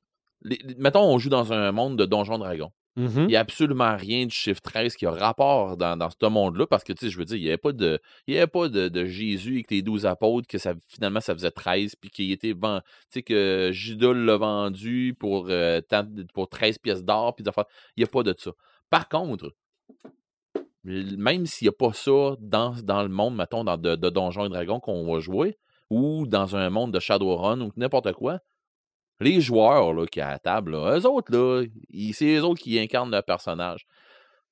S4: mettons, on joue dans un monde de Donjons Dragons.
S1: Mhm.
S4: Il n'y a absolument rien du chiffre 13 qui a rapport dans, dans ce monde-là, parce que, tu sais, je veux dire, il n'y avait pas de, il y avait pas de, de Jésus avec les douze apôtres, que ça, finalement, ça faisait 13, puis qu'il était vendu, tu sais, que Judas l'a vendu pour, euh, pour 13 pièces d'or, puis affaires. Il n'y a pas de ça. Par contre, même s'il n'y a pas ça dans, dans le monde, mettons, dans de, de Donjons et Dragons qu'on va jouer, ou dans un monde de Shadowrun, ou n'importe quoi, les joueurs là, qui à la table, là, eux autres, là, c'est eux autres qui incarnent leur personnage.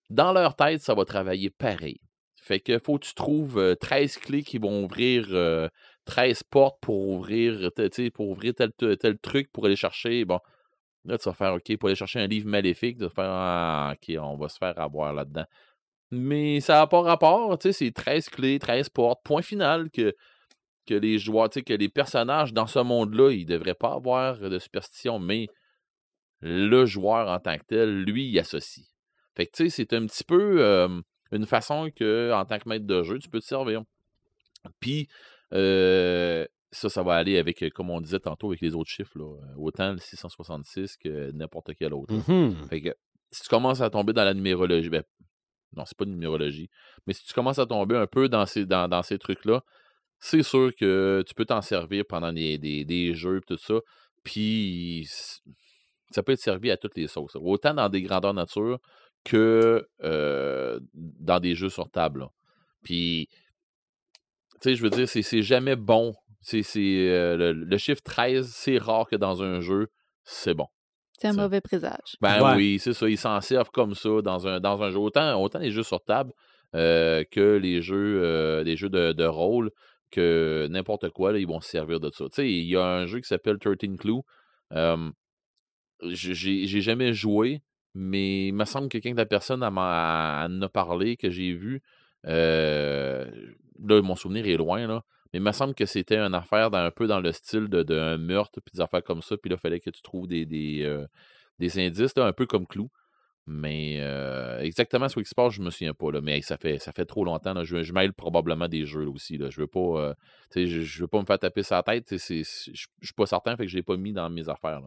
S4: Dans leur tête, ça va travailler pareil. Fait que faut que tu trouves euh, 13 clés qui vont ouvrir euh, 13 portes pour ouvrir, sais, pour ouvrir tel, tel, tel truc pour aller chercher. Bon, là, tu vas faire OK, pour aller chercher un livre maléfique, tu vas faire ah, OK, on va se faire avoir là-dedans. Mais ça n'a pas rapport, tu sais, c'est 13 clés, 13 portes, point final que, que les joueurs, tu sais, que les personnages dans ce monde-là, ils ne devraient pas avoir de superstition, mais le joueur en tant que tel, lui, il associe. Fait que, tu sais, c'est un petit peu euh, une façon que, en tant que maître de jeu, tu peux te servir. Puis, euh, ça, ça va aller avec, comme on disait tantôt, avec les autres chiffres, là, autant le 666 que n'importe quel autre.
S1: Mhm.
S4: Fait que si tu commences à tomber dans la numérologie, ben, non, c'est pas une numérologie, mais si tu commences à tomber un peu dans ces, dans, dans ces trucs-là, c'est sûr que tu peux t'en servir pendant des, des, des jeux et tout ça. Puis ça peut être servi à toutes les sauces. Autant dans des grandeurs nature que euh, dans des jeux sur table. là. Puis, tu sais, je veux dire, c'est c'est jamais bon. C'est c'est, euh, le, le chiffre 13, c'est rare que dans un jeu, c'est bon.
S3: C'est un mauvais présage.
S4: Ben
S1: Ouais.
S4: oui, c'est ça. Ils s'en servent comme ça dans un, dans un jeu. Autant, autant les jeux sur table, euh, que les jeux, euh, les jeux de, de rôle, que n'importe quoi, là, ils vont se servir de ça. Tu il y a un jeu qui s'appelle 13 Clue. j'ai jamais joué, mais il me semble que quelqu'un de la personne en a parlé, que j'ai vu. là, mon souvenir est loin, là. Mais il me semble que c'était une affaire un peu dans le style d'un meurtre, puis des affaires comme ça. Puis là, il fallait que tu trouves des, des indices, là, un peu comme Clou. Mais euh, exactement ce qui se passe, je me souviens pas. Là. Mais ça, fait, ça fait trop longtemps. Je, mêle probablement des jeux aussi. Là. Je veux euh, je, veux pas me faire taper sa tête. Je je suis pas certain, fait que je l'ai pas mis dans mes affaires.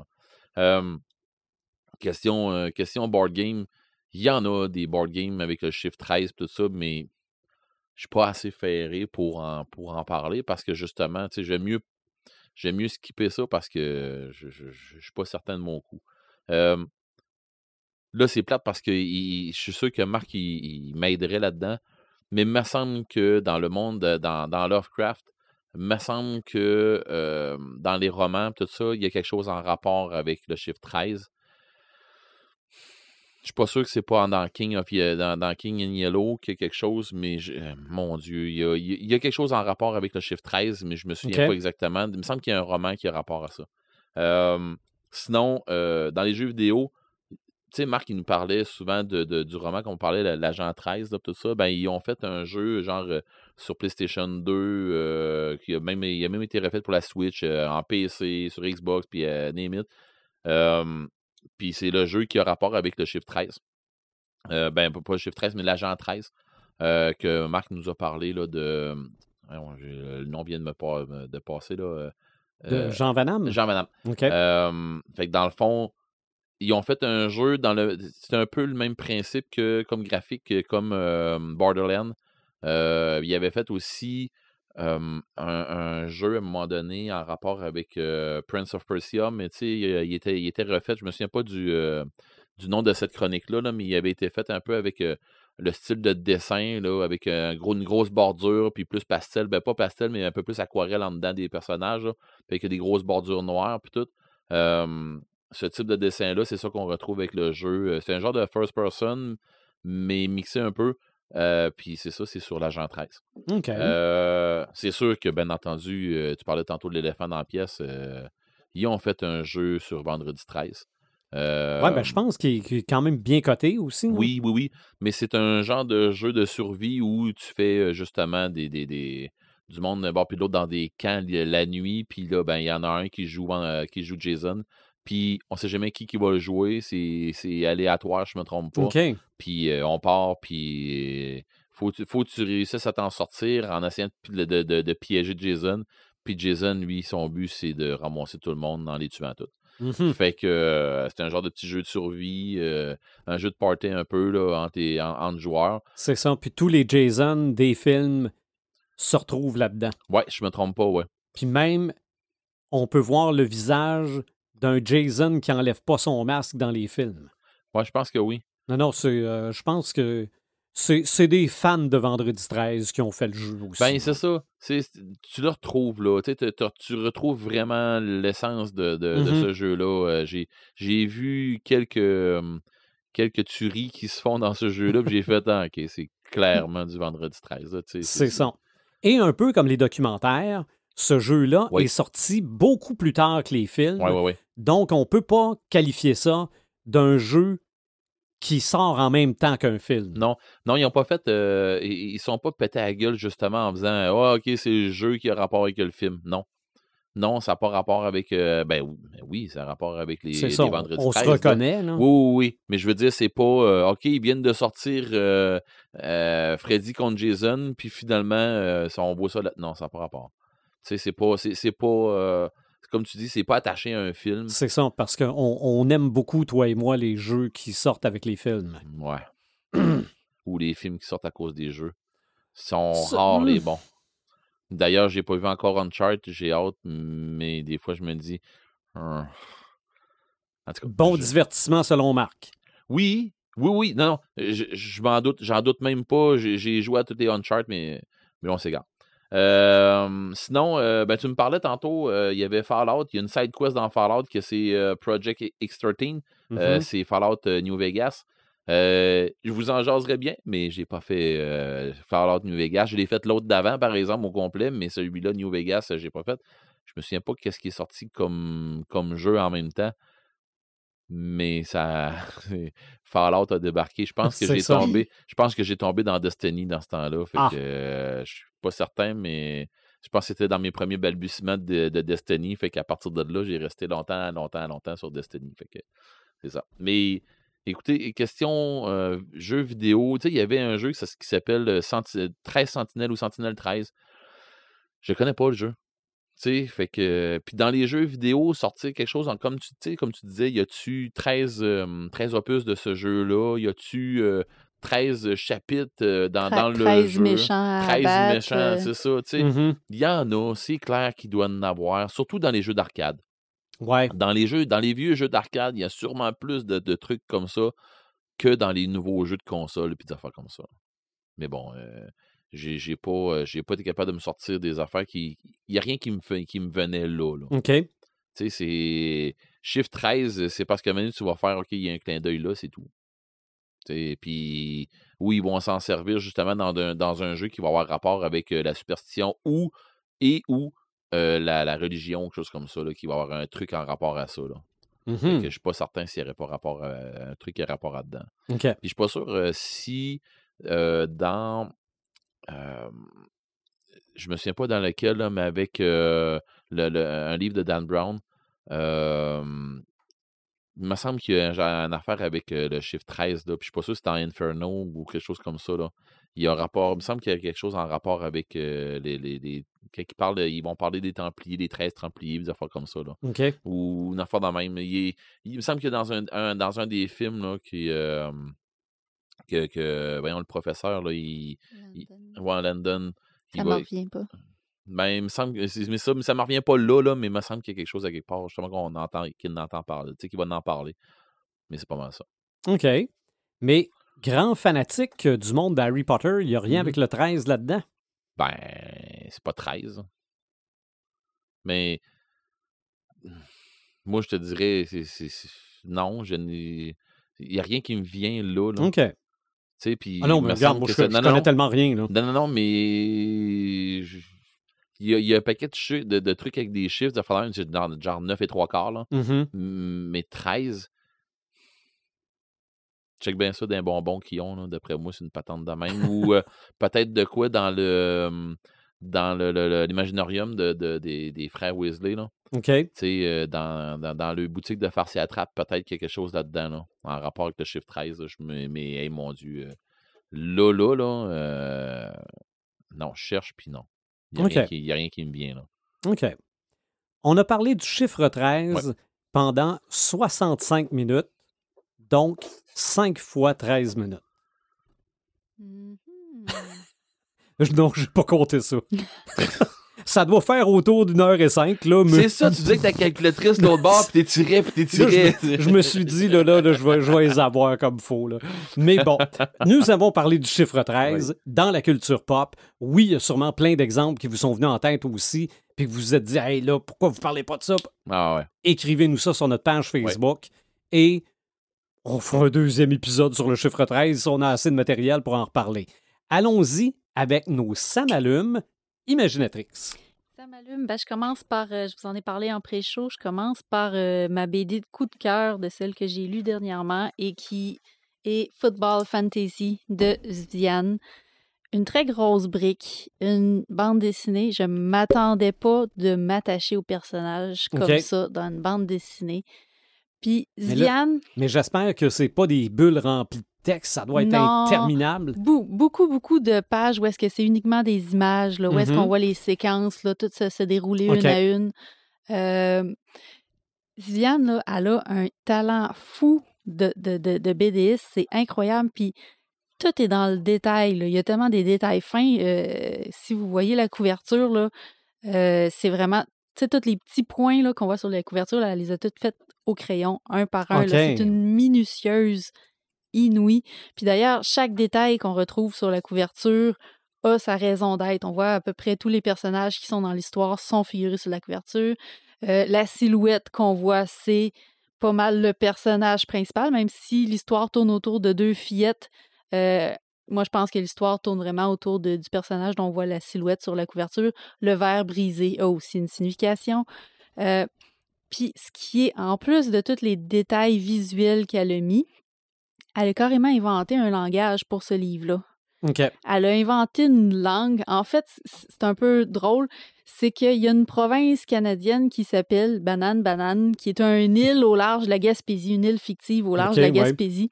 S4: question, euh, question board game. Il y en a des board games avec le chiffre 13 tout ça, mais je suis pas assez ferré pour en, pour en parler parce que justement, j'aime mieux, mieux skipper ça parce que je, je suis pas certain de mon coup. Là, c'est plate parce que il- je suis sûr que Marc, il, il m'aiderait là-dedans, mais il me semble que dans le monde, de- dans, dans Lovecraft, il me semble que euh, dans les romans, tout ça, il y a quelque chose en rapport avec le chiffre 13. Je suis pas sûr que c'est pas dans King, of, dans, dans King in Yellow qu'il y a quelque chose, mais je- euh, mon Dieu, il y, a, il y quelque chose en rapport avec le chiffre 13, mais je me souviens pas exactement. Il me semble qu'il y a un roman qui a rapport à ça. Euh, sinon, euh, dans les jeux vidéo, tu sais, Marc, il nous parlait souvent de, de- du roman qu'on parlait, la- l'agent 13, là, tout ça. Ben, ils ont fait un jeu, genre, euh, sur PlayStation 2, euh, qui a même, il a même été refait pour la Switch, euh, en PC, sur Xbox, puis name it. Euh, puis c'est le jeu qui a rapport avec le chiffre 13. Euh, ben, pas le chiffre 13, mais l'agent 13, euh, que Marc nous a parlé là, de. Le nom vient de me de passer. Là,
S1: De Jean Van Damme?
S4: Jean Madame.
S1: OK.
S4: Fait que dans le fond, ils ont fait un jeu dans le. C'est un peu le même principe que comme graphique que comme euh, Borderlands. Euh, il avait fait aussi euh, un, jeu à un moment donné en rapport avec euh, Prince of Persia, mais tu sais, il, il était, il était refait. Je me souviens pas du, euh, du nom de cette chronique-là, là, mais il avait été fait un peu avec euh, le style de dessin, là, avec une grosse bordure, puis plus pastel, ben pas pastel, mais un peu plus aquarelle en dedans des personnages, avec des grosses bordures noires, puis tout. Ce type de dessin-là, c'est ça qu'on retrouve avec le jeu. Euh, C'est un genre de first person, mais mixé un peu. Euh, puis c'est ça, c'est sur l'agent 13.
S1: OK.
S4: Euh, c'est sûr que, bien entendu, euh, tu parlais tantôt de l'éléphant dans la pièce. ils ont fait un jeu sur vendredi 13. Euh,
S1: ouais, ben, je pense qu'il est, quand même bien coté aussi. non?
S4: oui, oui, oui. Mais c'est un genre de jeu de survie où tu fais justement des, des, des- du monde d'un bord puis de l'autre dans des camps la nuit. Puis là, ben, il y en a un qui joue, en- qui joue Jason. Puis on sait jamais qui, qui va le jouer. C'est c'est aléatoire, je me trompe pas. Puis euh, on part, puis euh, faut, faut que tu réussisses à t'en sortir en essayant de, de- de- de piéger Jason. Puis Jason, lui, son but, c'est de ramasser tout le monde en les tuant tous.
S1: Mhm.
S4: Fait que euh, c'est un genre de petit jeu de survie, euh, un jeu de party un peu là, entre, en- entre joueurs.
S1: C'est ça. Puis tous les Jason des films se retrouvent là-dedans.
S4: Ouais, je me trompe pas, ouais.
S1: Puis même, on peut voir le visage d'un Jason qui enlève pas son masque dans les films.
S4: Ouais, je pense que oui.
S1: Non, non, c'est, euh, je pense que c'est, c'est des fans de Vendredi 13 qui ont fait le jeu aussi.
S4: Ben, c'est ça. C'est- tu le retrouves là. Tu tu retrouves vraiment l'essence de, de- de
S1: Mhm.
S4: ce jeu-là. Euh, j'ai, j'ai vu quelques, euh, quelques tueries qui se font dans ce jeu-là. puis j'ai fait, (laughs) ah, ok, c'est clairement du vendredi 13. là, tu sais,
S1: C'est ça. Et un peu comme les documentaires, ce jeu-là
S4: Oui.
S1: est sorti beaucoup plus tard que les films.
S4: Ouais, ouais.
S1: Donc, on peut pas qualifier ça d'un jeu qui sort en même temps qu'un film.
S4: Non, non, ils n'ont pas fait. euh, ils sont pas pétés à la gueule justement en disant Ah, ok, c'est le jeu qui a rapport avec le film. Non. Non, ça n'a pas rapport avec. euh, ben oui, ben oui, ça a rapport avec les,
S1: ça. On,
S4: vendredis
S1: on se
S4: 13, là.
S1: reconnaît. Là.
S4: Oui, oui, oui. Mais je veux dire, c'est pas. euh, OK, ils viennent de sortir euh, Freddy contre Jason, puis finalement, ça, on voit ça là. Non, ça n'a pas rapport. Tu sais, c'est pas. C'est c'est pas. euh, comme tu dis, c'est pas attaché à un film.
S1: C'est ça, parce qu'on on aime beaucoup, toi et moi, les jeux qui sortent avec les films.
S4: Ouais. (clears throat) Ou les films qui sortent à cause des jeux. sont
S1: Ça-
S4: rares les bons. D'ailleurs, j'ai pas vu encore Uncharted, j'ai hâte, mais des fois je me dis. Hum. En tout cas,
S1: Bon
S4: je-
S1: divertissement selon Marc.
S4: Oui, oui, oui. Non, non. Je, je m'en doute, j'en doute même pas. J'ai j'ai joué à tous les Uncharted, mais, mais on s'égare. Euh, sinon, euh, ben, tu me parlais tantôt, euh, il y avait Fallout. Il y a une side quest dans Fallout que c'est Project X13. Euh,
S1: Mhm.
S4: c'est Fallout New Vegas. Je vous en jaserais bien, mais j'ai pas fait Fallout New Vegas. Je l'ai fait l'autre d'avant, par exemple, au complet, mais celui-là, New Vegas, j'ai pas fait. Je me souviens pas qu'est-ce qui est sorti comme, comme jeu en même temps. Mais ça. (laughs) Fallout a débarqué. Je (laughs) pense que j'ai tombé. Je pense que j'ai tombé dans Destiny dans ce temps-là. Fait
S1: Ah.
S4: que euh, je suis pas certain, mais je pense que c'était dans mes premiers balbutiements de, de Destiny. Fait qu'à partir de là, j'ai resté longtemps, longtemps, longtemps sur Destiny. Fait que c'est ça. Mais écoutez, question euh, jeu vidéo. Tu sais, il y avait un jeu qui s'appelle euh, Senti- 13 Sentinelles ou Sentinelle 13. Je connais pas le jeu. Tu sais, fait que. Puis dans les jeux vidéo, sortir quelque chose, en, comme, tu, sais, comme tu disais, y a-tu 13, euh, 13 opus de ce jeu-là? Y a-tu euh, 13 chapitres euh, dans, dans le
S3: 13
S4: jeu?
S3: méchants à
S4: 13
S3: abattre,
S4: méchants,
S3: euh,
S4: c'est ça. Tu sais,
S1: Mhm.
S4: il y en a, c'est clair qu'il doit en avoir, surtout dans les jeux d'arcade.
S1: Ouais.
S4: Dans les jeux, dans les vieux jeux d'arcade, il y a sûrement plus de, de trucs comme ça que dans les nouveaux jeux de console et des affaires comme ça. Mais bon, euh, j'ai j'ai pas, euh, j'ai pas été capable de me sortir des affaires qui. Il n'y a rien qui me, fait, qui me venait là. là.
S1: OK.
S4: Tu sais, c'est. Chiffre 13, c'est parce moment donné, tu vas faire, OK, il y a un clin d'œil là, c'est tout. Tu sais, Puis, oui, ils vont s'en servir justement dans un, dans un jeu qui va avoir rapport avec euh, la superstition ou et ou euh, la, la religion, quelque chose comme ça, là, qui va avoir un truc en rapport à ça. Là.
S1: Mhm.
S4: que je suis pas certain s'il n'y aurait pas rapport à, un truc qui a rapport là-dedans.
S1: OK.
S4: Puis je suis pas sûr euh, si dans. Euh, je me souviens pas dans lequel, là, mais avec euh, le- le- un livre de Dan Brown. il me semble qu'il y a une affaire avec le chiffre 13. Là, puis je suis pas sûr si c'est dans Inferno ou quelque chose comme ça. Là. Il y a un rapport. Il me semble qu'il y a quelque chose en rapport avec les, les, les- quand ils, parlent, ils vont parler des Templiers, des 13 Templiers, des affaires comme ça. Là ou une affaire dans le même. Il, est- il me semble que dans un, un- dans un des films là, qui, euh, que, que, voyons, le professeur, là, il, il- ouais, Landon, il
S3: Ça
S4: va-
S3: m'en revient pas.
S4: ben, il me semble que mais ça, mais ça me revient pas là, là, mais il me semble qu'il y a quelque chose à quelque part, justement, qu'on entend, qu'il entend parler, tu sais, qu'il va en parler. Mais c'est pas mal ça.
S1: OK. Mais grand fanatique euh, du monde d'Harry Potter, il n'y a rien avec le 13 là-dedans?
S4: Ben, c'est pas 13. Mais moi, je te dirais, c'est, c'est- c'est- non, je n'ai. Il n'y a rien qui me vient là. là.
S1: OK.
S4: Sais, puis
S1: Ah non,
S4: il
S1: mais regarde, moi, je,
S4: ça-
S1: je
S4: non,
S1: connais
S4: non,
S1: tellement rien. Là.
S4: non, non, non, mais je- il y, a, il y a un paquet de, chi- de, de trucs avec des chiffres, de falloir genre, genre 9 et 3 quarts, là.
S1: Mhm.
S4: M- mais 13. Check bien ça d'un bonbon qu'ils ont, là. d'après moi, c'est une patente de même. Ou euh, (laughs) peut-être de quoi dans le dans le, le- le- l'imaginarium de, de- des, des frères Weasley, là.
S1: OK.
S4: Tu sais, euh, dans, dans, dans le boutique de farce et attrape, peut-être quelque chose là-dedans, là, en rapport avec le chiffre 13. là. je me, mais, hey, mon Dieu, euh, là, là, là, euh, non, je cherche, puis non. Il n'y a, rien qui- il y a rien qui me vient, là.
S1: OK. On a parlé du chiffre 13 pendant 65 minutes, donc 5 fois 13 minutes.
S3: Mhm.
S1: Je- (laughs) Non, je n'ai pas compté ça. ça doit faire autour d'une heure et cinq, là, mais
S4: C'est ça, tu disais que ta calculatrice de l'autre bord, puis t'étirais, puis (laughs)
S1: Là,
S4: t'étirais.
S1: je me suis dit, là, là, là, je, vais, je vais les avoir comme faux. Là. Mais bon, nous avons parlé du chiffre 13 dans la culture pop. Oui, il y a sûrement plein d'exemples qui vous sont venus en tête aussi, puis que vous vous êtes dit, hey, là, pourquoi vous parlez pas de ça?
S4: Ah ouais.
S1: Écrivez-nous ça sur notre page Facebook et on fera un deuxième épisode sur le chiffre 13 si on a assez de matériel pour en reparler. Allons-y avec nos Samalumes Imaginatrix.
S3: Ça m'allume. Ben, je commence par, euh, je vous en ai parlé en pré-show, je commence par euh, ma BD de coup de cœur de celle que j'ai lue dernièrement et qui est Football Fantasy de Viviane. Une très grosse brique, une bande dessinée. Je m'attendais pas de m'attacher au personnage comme ça dans une bande dessinée. Puis Viviane,
S1: Mais j'espère que c'est pas des bulles remplies de texte, ça doit être
S3: Non.
S1: interminable.
S3: Beaucoup, beaucoup de pages où est-ce que c'est uniquement des images, là, où est-ce
S1: Mhm.
S3: qu'on voit les séquences, là, toutes se, se dérouler une à une. Euh, Viviane, là, elle a un talent fou de, de, de, de BDiste, c'est incroyable. Puis tout est dans le détail. là. Il y a tellement des détails fins. euh, si vous voyez la couverture, là, euh, c'est vraiment, tu sais, tous les petits points qu'on voit sur la couverture, là, elle les a toutes faites au crayon, un par un. C'est une minutieuse inouïe. Puis d'ailleurs, chaque détail qu'on retrouve sur la couverture a sa raison d'être. On voit à peu près tous les personnages qui sont dans l'histoire sont figurés sur la couverture. Euh, la silhouette qu'on voit, c'est pas mal le personnage principal, même si l'histoire tourne autour de deux fillettes. Euh, moi, je pense que l'histoire tourne vraiment autour de- du personnage dont on voit la silhouette sur la couverture. Le verre brisé a aussi une signification. Euh, Puis, ce qui est, en plus de tous les détails visuels qu'elle a mis, elle a carrément inventé un langage pour ce livre-là. Elle a inventé une langue. En fait, c'est un peu drôle. C'est qu'il y a une province canadienne qui s'appelle Banane Banane, qui est un île au large de la Gaspésie, une île fictive au large de la
S1: ouais.
S3: Gaspésie.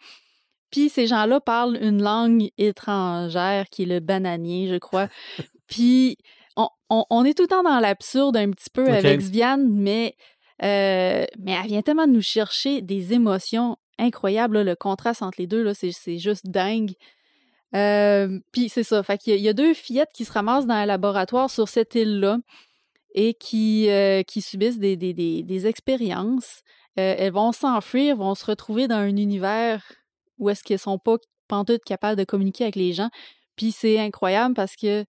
S3: Puis ces gens-là parlent une langue étrangère qui est le bananier, je crois. Puis on, on- on est tout le temps dans l'absurde un petit peu avec Sviane, mais, mais elle vient tellement nous chercher des émotions incroyables. le contraste entre les deux, là, c'est, juste dingue. Euh, Puis c'est ça. Fait qu'il y a- il y, a deux fillettes qui se ramassent dans un laboratoire sur cette île-là et qui, euh, subissent des, des, des, expériences. Euh, elles vont s'enfuir, vont se retrouver dans un univers où est-ce qu'elles sont pas pantoute capables de communiquer avec les gens. Puis c'est incroyable parce que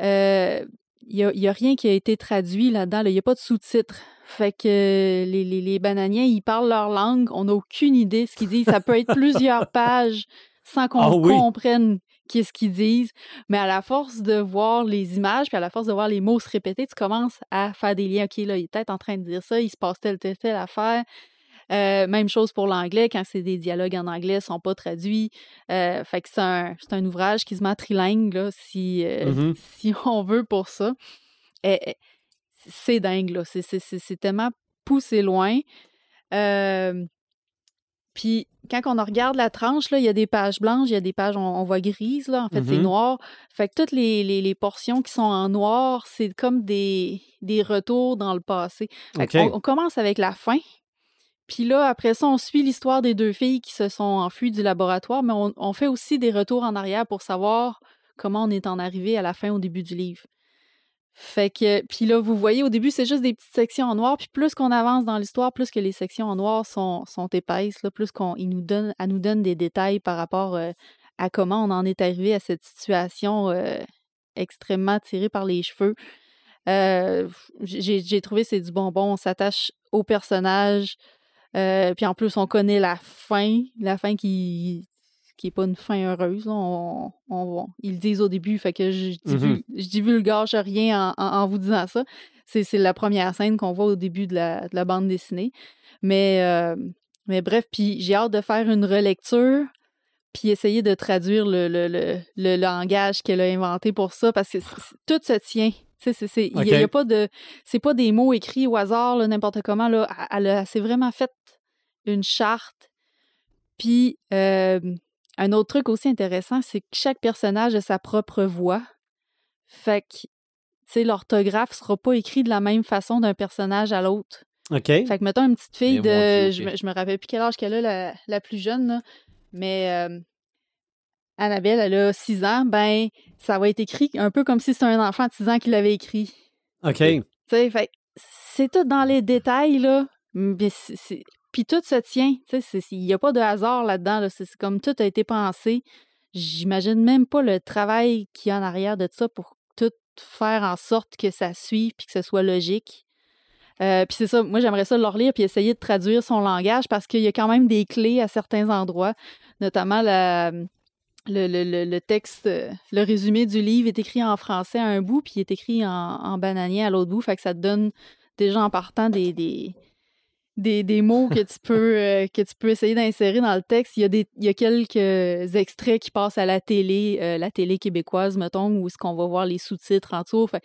S3: euh, il n'y a, il y a rien qui a été traduit là-dedans. là. Il n'y a pas de sous-titres. Fait que les, les, les bananiens, ils parlent leur langue. On n'a aucune idée de ce qu'ils disent. Ça peut être plusieurs (laughs) pages sans qu'on
S1: Ah oui.
S3: comprenne qu'est-ce qu'ils disent. Mais à la force de voir les images, puis à la force de voir les mots se répéter, tu commences à faire des liens. OK, là, il est peut-être en train de dire ça, il se passe telle, telle, telle affaire. Euh, même chose pour l'anglais, quand c'est des dialogues en anglais, ils sont pas traduits. Euh, fait que c'est un, c'est un ouvrage qui se met trilingue, là, si, euh,
S1: Mhm.
S3: si (laughs) on veut pour ça. C'est dingue, là. C'est- C'est c'est- c'est tellement poussé loin. Puis quand on regarde la tranche, là, il y a des pages blanches, il y a des pages, on, on voit grises, là. En fait, c'est
S1: Mhm.
S3: noir. Fait que toutes les, les- les portions qui sont en noir, c'est comme des, des retours dans le passé. Fait on, commence avec la fin. Puis là, après ça, on suit l'histoire des deux filles qui se sont enfuies du laboratoire, mais on, fait aussi des retours en arrière pour savoir comment on est en arrivé à la fin, au début du livre. Fait que, puis là, vous voyez, au début, c'est juste des petites sections en noir, puis plus qu'on avance dans l'histoire, plus que les sections en noir sont, sont épaisses, plus qu'on nous donne, des détails par rapport euh, à comment on en est arrivé à cette situation euh, extrêmement tirée par les cheveux. Euh, j'ai j'ai trouvé c'est du bonbon, on s'attache au personnage, euh, puis en plus, on connaît la fin, la fin qui qui est pas une fin heureuse. On, on- ils le disent au début, fait que je, divul- je divulgage rien en, en- en vous disant ça. C'est la première scène qu'on voit au début de la, de la bande dessinée. Mais, euh, mais bref, puis j'ai hâte de faire une relecture, puis essayer de traduire le, le, le, le langage qu'elle a inventé pour ça, parce que tout se tient. Tu sais, c'est- a, y a pas de. C'est pas des mots écrits au hasard, n'importe comment. Là. Elle, elle a- s'est vraiment fait une charte. Puis, euh, un autre truc aussi intéressant, c'est que chaque personnage a sa propre voix. Fait que, tu sais, l'orthographe sera pas écrit de la même façon d'un personnage à l'autre.
S1: OK.
S3: Fait que, mettons, une petite fille de.
S4: Dieu,
S3: je, me, je me rappelle plus quel âge qu'elle a, la, la plus jeune, là. Mais euh, Annabelle, elle a 6 ans. Ben, ça va être écrit un peu comme si c'était un enfant de 6 ans qui l'avait écrit.
S1: OK.
S3: Tu sais, fait que c'est tout dans les détails, là. Mais c'est- c'est- Puis tout se tient. Tu sais, c'est- il n'y a pas de hasard là-dedans. Là. C'est c'est comme tout a été pensé. J'imagine même pas le travail qu'il y a en arrière de ça pour tout faire en sorte que ça suive puis que ce soit logique. Euh, puis c'est ça, moi j'aimerais ça le relire puis essayer de traduire son langage parce qu'il y a quand même des clés à certains endroits, notamment la, le, le- le- le texte, euh, le résumé du livre est écrit en français à un bout puis il est écrit en, en bananier à l'autre bout, fait que ça te donne déjà en partant des, des, des, des mots que tu peux (laughs) euh, que tu peux essayer d'insérer dans le texte. Il y, a des, il y a quelques extraits qui passent à la télé, euh, la télé québécoise, mettons, où est-ce qu'on va voir les sous-titres en dessous. Fait,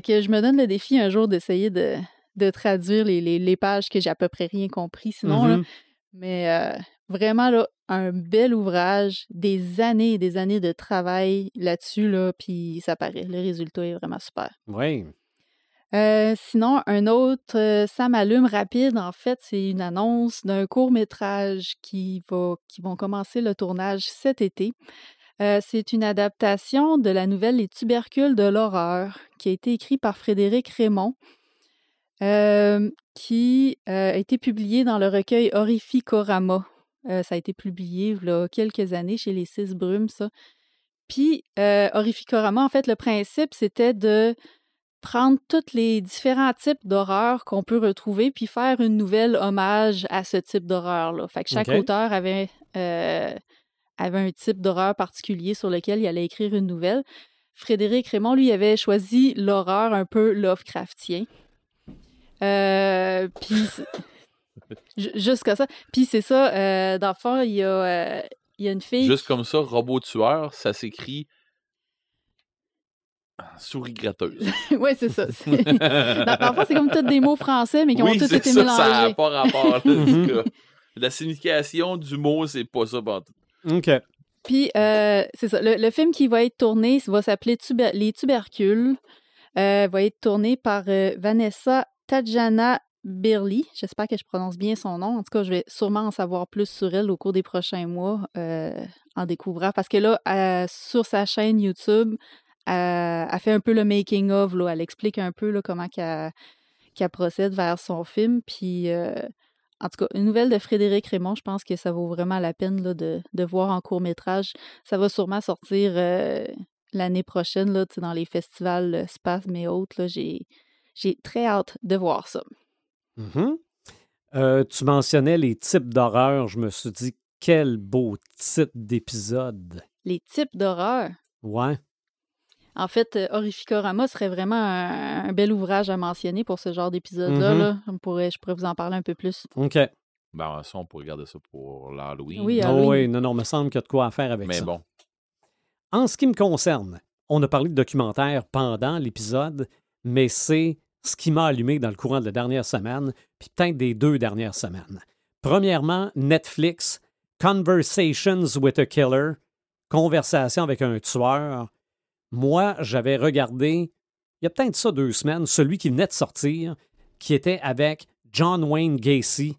S3: que je me donne le défi un jour d'essayer de, de traduire les, les, les pages que j'ai à peu près rien compris sinon. là.
S1: Mhm.
S3: Mais euh, vraiment, là, un bel ouvrage, des années et des années de travail là-dessus, là, puis ça paraît. Le résultat est vraiment super.
S1: Oui.
S3: Euh, sinon, un autre, euh, ça m'allume rapide, en fait, c'est une annonce d'un court-métrage qui, va, qui vont commencer le tournage cet été. Euh, c'est une adaptation de la nouvelle Les tubercules de l'horreur, qui a été écrit par Frédéric Raymond, qui a été publié dans le recueil Horrificorama. Euh, ça a été publié il y a quelques années chez les Six Brumes, ça. Puis, euh, Horrificorama, en fait, le principe, c'était de prendre tous les différents types d'horreurs qu'on peut retrouver, puis faire une nouvelle hommage à ce type d'horreur-là. Fait que chaque auteur avait, euh, avait un type d'horreur particulier sur lequel il allait écrire une nouvelle. Frédéric Raymond, lui, avait choisi l'horreur un peu Lovecraftien. Euh, puis, jusqu'à ça. Puis c'est ça, euh, dans le fond, il y, a, euh, il y a une fille...
S4: Juste comme ça, robot tueur, ça s'écrit souris gratteuse. (laughs)
S3: oui, c'est ça. (laughs) fond, c'est comme tous des mots français, mais qui ont
S4: oui,
S3: tous été
S4: ça,
S3: mélangés.
S4: ça n'a pas rapport. là. (laughs) La signification du mot, c'est pas ça.
S1: OK.
S3: Puis, euh, c'est ça. Le, le film qui va être tourné va s'appeler Tuber- Les Tubercules. Euh, va être tourné par euh, Vanessa Tadjana Birley. J'espère que je prononce bien son nom. En tout cas, je vais sûrement en savoir plus sur elle au cours des prochains mois euh, en découvrant. Parce que là, sur sa chaîne YouTube, euh, elle fait un peu le making of. Là. Elle explique un peu comment qu'elle procède vers son film. Puis, euh, en tout cas, une nouvelle de Frédéric Raymond, je pense que ça vaut vraiment la peine de, voir en court métrage. Ça va sûrement sortir l'année prochaine là, dans les festivals Spasme et autres. j'ai très hâte de voir ça.
S1: Mhm. Euh, tu mentionnais les types d'horreur. Je me suis dit, quel beau titre d'épisode.
S3: Les types d'horreur?
S1: Ouais.
S3: En fait, euh, Horrificorama serait vraiment un, un bel ouvrage à mentionner pour ce genre d'épisode-là.
S1: Mhm.
S3: pourrait, je pourrais vous en parler un peu plus.
S1: OK.
S4: Ben, ça, on pourrait regarder ça pour l'Halloween.
S3: Oui,
S1: Oh,
S3: Halloween.
S1: oui, non, non, me semble qu'il y a de quoi à faire avec
S4: Mais
S1: ça.
S4: bon,
S1: En ce qui me concerne, on a parlé de documentaire pendant l'épisode, mais c'est ce qui m'a allumé dans le courant de la dernière semaine, puis peut-être des deux dernières semaines. Premièrement, Netflix, Conversations with a Killer, Conversation avec un tueur. Moi, j'avais regardé, il y a peut-être ça deux semaines, celui qui venait de sortir, qui était avec John Wayne Gacy,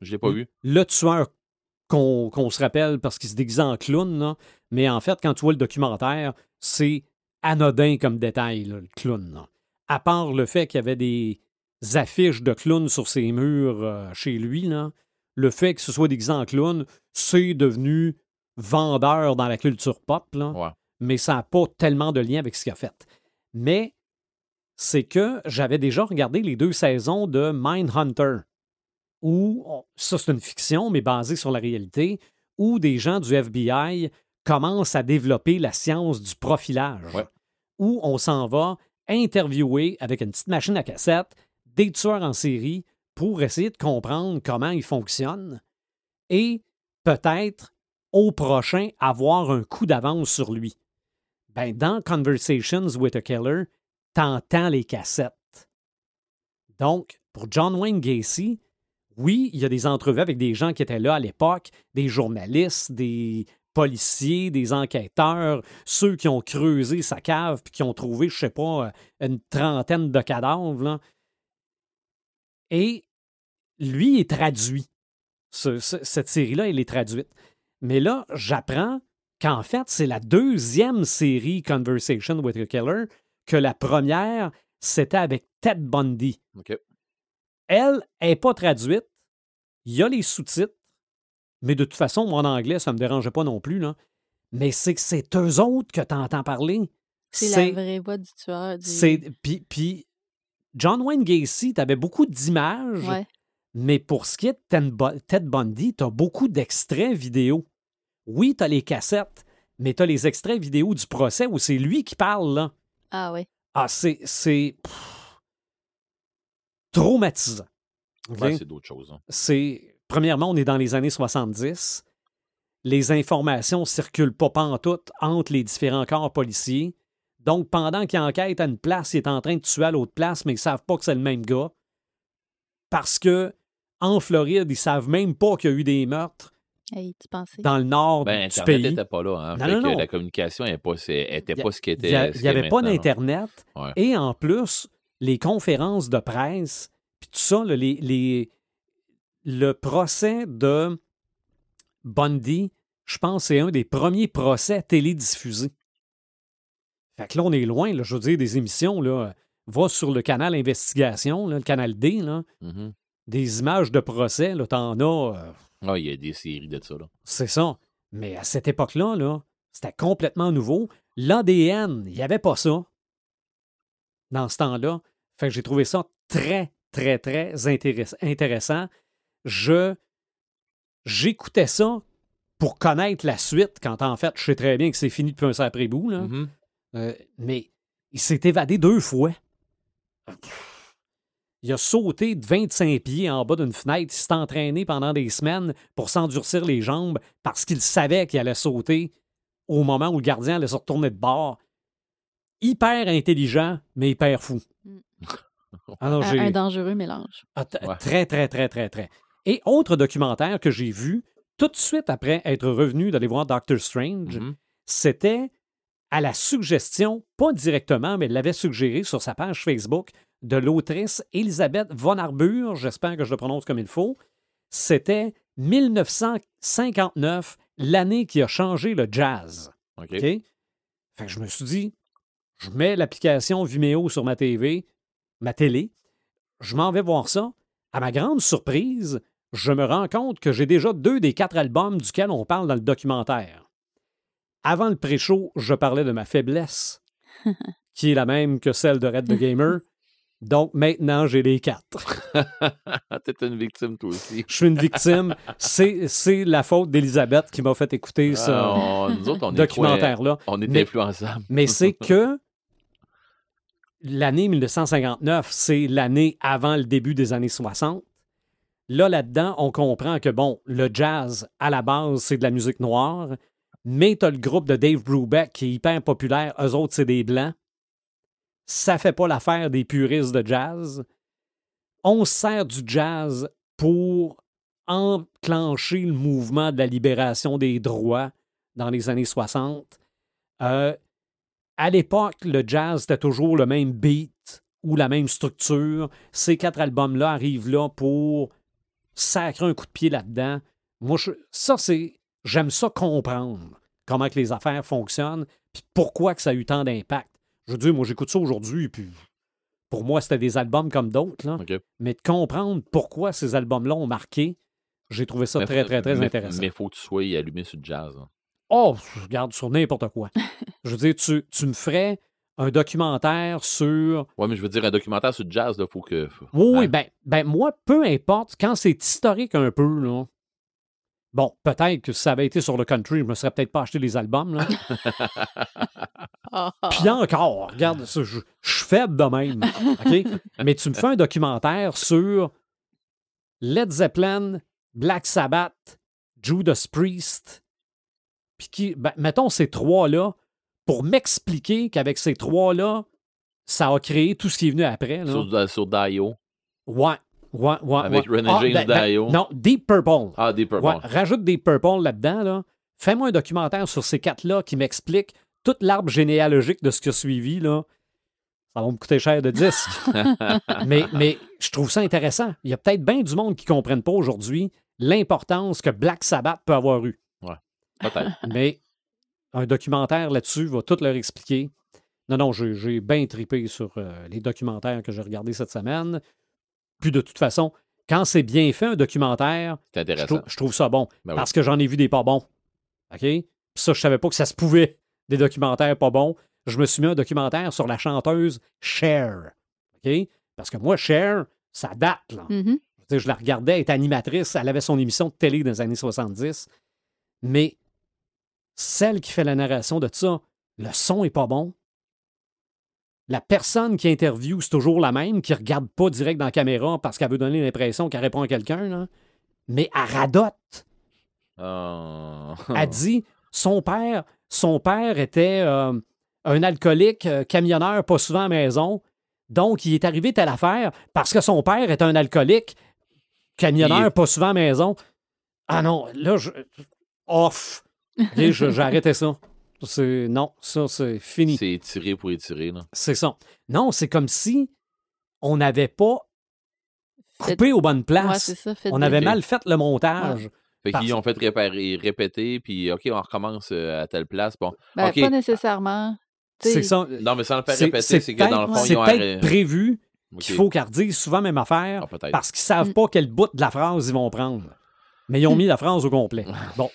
S4: je l'ai pas vu.
S1: le tueur qu'on se rappelle parce qu'il se déguisait en clown, là. mais en fait, quand tu vois le documentaire, c'est anodin comme détail, là, le clown. là. À part le fait qu'il y avait des affiches de clown sur ses murs euh, chez lui, là, le fait que ce soit déguisé en clown, c'est devenu vendeur dans la culture pop, là,
S4: Ouais.
S1: mais ça n'a pas tellement de lien avec ce qu'il a fait. Mais c'est que j'avais déjà regardé les deux saisons de Mindhunter où, ça c'est une fiction, mais basée sur la réalité, où des gens du FBI commencent à développer la science du profilage,
S4: Ouais.
S1: où on s'en va interviewer avec une petite machine à cassette des tueurs en série pour essayer de comprendre comment ils fonctionnent et peut-être au prochain avoir un coup d'avance sur lui. Ben, dans Conversations with a Killer, t'entends les cassettes. Donc, pour John Wayne Gacy, oui, il y a des entrevues avec des gens qui étaient là à l'époque, des journalistes, des policiers, des enquêteurs, ceux qui ont creusé sa cave puis qui ont trouvé, je sais pas, euh, une trentaine de cadavres. là. Et lui est traduit. Ce- ce- cette série-là, elle est traduite. Mais là, j'apprends qu'en fait, c'est la deuxième série Conversation with a Killer, que la première, c'était avec Ted Bundy. Elle n'est pas traduite. Il y a les sous-titres. Mais de toute façon, moi, en anglais, ça ne me dérangeait pas non plus. Là. Mais c'est que c'est eux autres que tu entends parler.
S3: C'est la vraie voix du tueur. Du...
S1: c'est- Puis, puis John Wayne Gacy, tu avais beaucoup d'images,
S3: Ouais.
S1: mais pour ce qui est de Ted Bu- Ted Bundy, tu as beaucoup d'extraits vidéo. Oui, tu as les cassettes, mais tu as les extraits vidéo du procès où c'est lui qui parle. Là.
S3: Ah ouais.
S1: Ah, c'est. c'est traumatisant. OK?
S4: C'est d'autres choses. hein.
S1: c'est. Premièrement, on est dans les années 70. Les informations circulent pas pantoute entre les différents corps policiers. Donc, pendant qu'ils enquêtent à une place, il est en train de tuer à l'autre place, mais ils savent pas que c'est le même gars. Parce que en Floride, ils savent même pas qu'il y a eu des meurtres
S3: Hey, tu pensais?
S1: dans le nord
S4: Ben,
S1: du
S4: Internet
S1: pays.
S4: n'était pas là. Hein.
S1: Non, non,
S4: que
S1: non.
S4: La communication n'était pas, ce qui était.
S1: Il n'y avait pas d'Internet.
S4: Ouais.
S1: Et en plus, les conférences de presse, puis tout ça, là, les, les- le procès de Bundy, je pense c'est un des premiers procès télédiffusés. Fait que là, on est loin, là, je veux dire, des émissions. Là, va sur le canal Investigation, là, le canal D, là,
S4: Mhm.
S1: des images de procès, là, t'en as, euh,
S4: Ah, il y a des séries de ça. Là.
S1: c'est ça. Mais à cette époque-là, là, c'était complètement nouveau. L'ADN, il n'y avait pas ça. dans ce temps-là. Fait que j'ai trouvé ça très, très, très intéress- intéressant. Je j'écoutais ça pour connaître la suite, quand en fait, je sais très bien que c'est fini depuis un sacré bout, là.
S4: Mhm.
S1: Euh, mais il s'est évadé deux fois. Il a sauté de 25 pieds en bas d'une fenêtre. Il s'est entraîné pendant des semaines pour s'endurcir les jambes parce qu'il savait qu'il allait sauter au moment où le gardien allait se retourner de bord. Hyper intelligent, mais hyper fou.
S3: Mm.
S1: Ah
S3: Un, dangereux mélange.
S1: ah,
S4: Ouais.
S1: Très, très, très, très, très. Et autre documentaire que j'ai vu tout de suite après être revenu d'aller voir Doctor Strange,
S4: Mhm.
S1: c'était à la suggestion, pas directement, mais l'avait suggéré sur sa page Facebook de l'autrice Elisabeth von Arburg, j'espère que je le prononce comme il faut. C'était 1959, l'année qui a changé le jazz.
S4: OK.
S1: OK? Fait que je me suis dit, je mets l'application Vimeo sur ma TV, ma télé, je m'en vais voir ça. À ma grande surprise, je me rends compte que j'ai déjà deux des quatre albums duquel on parle dans le documentaire. Avant le pré-show, je parlais de ma faiblesse, (laughs) qui est la même que celle de Red the Gamer. Donc maintenant, j'ai les quatre. (laughs)
S4: T'es une victime, toi aussi.
S1: Je suis une victime. C'est la faute d'Elisabeth qui m'a fait écouter ce
S4: Ah, on est
S1: documentaire-là.
S4: On est
S1: Mais-
S4: influençables.
S1: Mais c'est (laughs) que l'année 1959, c'est l'année avant le début des années 60. Là, là-dedans, on comprend que, bon, le jazz, à la base, c'est de la musique noire, mais tu as le groupe de Dave Brubeck qui est hyper populaire. Eux autres, c'est des blancs. Ça fait pas l'affaire des puristes de jazz. On se sert du jazz pour enclencher le mouvement de la libération des droits dans les années 60. Euh, à l'époque, le jazz, c'était toujours le même beat ou la même structure. Ces quatre albums-là arrivent là pour sacrer un coup de pied là-dedans. Moi, je- ça, c'est. J'aime ça comprendre comment que les affaires fonctionnent, puis pourquoi que ça a eu tant d'impact. Je veux dire, moi, j'écoute ça aujourd'hui, puis pour moi, c'était des albums comme d'autres. Mais de comprendre pourquoi ces albums-là ont marqué, j'ai trouvé ça
S4: Mais
S1: très, très, très
S4: mais-
S1: intéressant.
S4: Mais faut que tu sois allumé sur le jazz. hein.
S1: Oh, je regarde sur n'importe quoi. (laughs) je veux dire, tu, tu me ferais un documentaire sur.
S4: Ouais, mais je veux dire, un documentaire sur le jazz, il faut que. faut-
S1: Oui, oui,
S4: hein?
S1: ben, ben moi, peu importe, quand c'est historique un peu, là. Bon, peut-être que si ça avait été sur le country, je me serais peut-être pas acheté les albums, là. (laughs) Puis encore, regarde, ça, je, je suis faible de même. OK? Mais tu me fais un documentaire sur Led Zeppelin, Black Sabbath, Judas Priest. Puis qui, ben, mettons ces trois-là, pour m'expliquer qu'avec ces trois-là, ça a créé tout ce qui est venu après. Là.
S4: Sur, sur Dio.
S1: Ouais, ouais, ouais.
S4: Avec
S1: ouais.
S4: Ronnie James
S1: ben, ben,
S4: Dio.
S1: non, Deep Purple.
S4: Ah, Deep Purple.
S1: Ouais, rajoute des Purple là-dedans. Là. Fais-moi un documentaire sur ces quatre-là qui m'explique toute l'arbre généalogique de ce qui a suivi. Là. Ça va me coûter cher de disque. (laughs) mais, mais je trouve ça intéressant. Il y a peut-être bien du monde qui ne comprennent pas aujourd'hui l'importance que Black Sabbath peut avoir eu.
S4: Peut-être.
S1: Mais un documentaire là-dessus va tout leur expliquer. Non, non, j'ai bien tripé sur euh, les documentaires que j'ai regardés cette semaine. Puis de toute façon, quand c'est bien fait, un documentaire, je trouve, je trouve ça bon.
S4: Ben oui.
S1: parce que j'en ai vu des pas bons. OK? Puis ça, je savais pas que ça se pouvait, des documentaires pas bons. Je me suis mis un documentaire sur la chanteuse Cher. OK? Parce que moi, Cher, ça date, là.
S3: Mhm.
S1: Je, veux dire, je la regardais, elle était animatrice, elle avait son émission de télé dans les années 70. Mais celle qui fait la narration de ça, le son est pas bon. La personne qui interviewe, c'est toujours la même, qui regarde pas direct dans la caméra parce qu'elle veut donner l'impression qu'elle répond à quelqu'un, mais elle radote. Elle (laughs) dit son père, son père était euh, un alcoolique, euh, camionneur, pas souvent à la maison. Donc, il est arrivé telle affaire parce que son père est un alcoolique, camionneur, pas souvent à la maison. Ah non, là, je. Off. Ok, je- J'ai arrêté ça. C'est, non, ça, c'est fini.
S4: C'est étiré pour étirer. Là.
S1: C'est ça. Non, c'est comme si on n'avait pas
S3: Fait-
S1: coupé aux bonnes
S3: Ouais,
S1: places.
S3: c'est ça.
S1: on avait mal fait le montage.
S4: Fait
S1: Parce-
S4: qu'ils ont fait réparer, répéter, puis OK, on recommence euh, à telle place. Bon.
S3: Ben. Pas nécessairement.
S1: C'est ça.
S4: Non, mais sans le faire
S1: C'est-
S4: répéter,
S1: c'est
S4: c'est que dans le
S1: peut-être-
S4: fond,
S1: c'est
S4: ils ont arrêté.
S1: prévu qu'il faut qu'elle redise souvent même affaire
S4: Ah,
S1: parce qu'ils savent
S3: Mm.
S1: pas quel bout de la phrase ils vont prendre. Mais ils ont mis la phrase au complet. (laughs) Bon.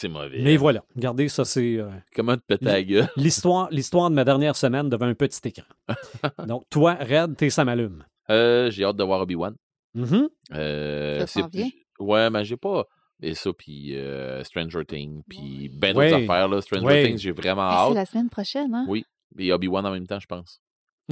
S4: C'est mauvais.
S1: Mais voilà, regardez, ça c'est euh,
S4: Comment te péter la gueule?
S1: l'histoire, l'histoire de ma dernière semaine devant un petit écran. (laughs) Donc toi, Red, t'es ça m'allume.
S4: Euh, j'ai hâte de voir Obi-Wan. Euh,
S3: Ça
S4: c'est-
S3: vient?
S4: Ouais, mais j'ai pas. Et ça, puis euh, Stranger Things, puis ben
S1: Ouais.
S4: d'autres affaires. Là. Stranger
S1: Ouais.
S4: Things, j'ai vraiment
S3: Ah, c'est
S4: hâte.
S3: la semaine prochaine, hein?
S4: Oui. Et Obi-Wan en même temps, je pense.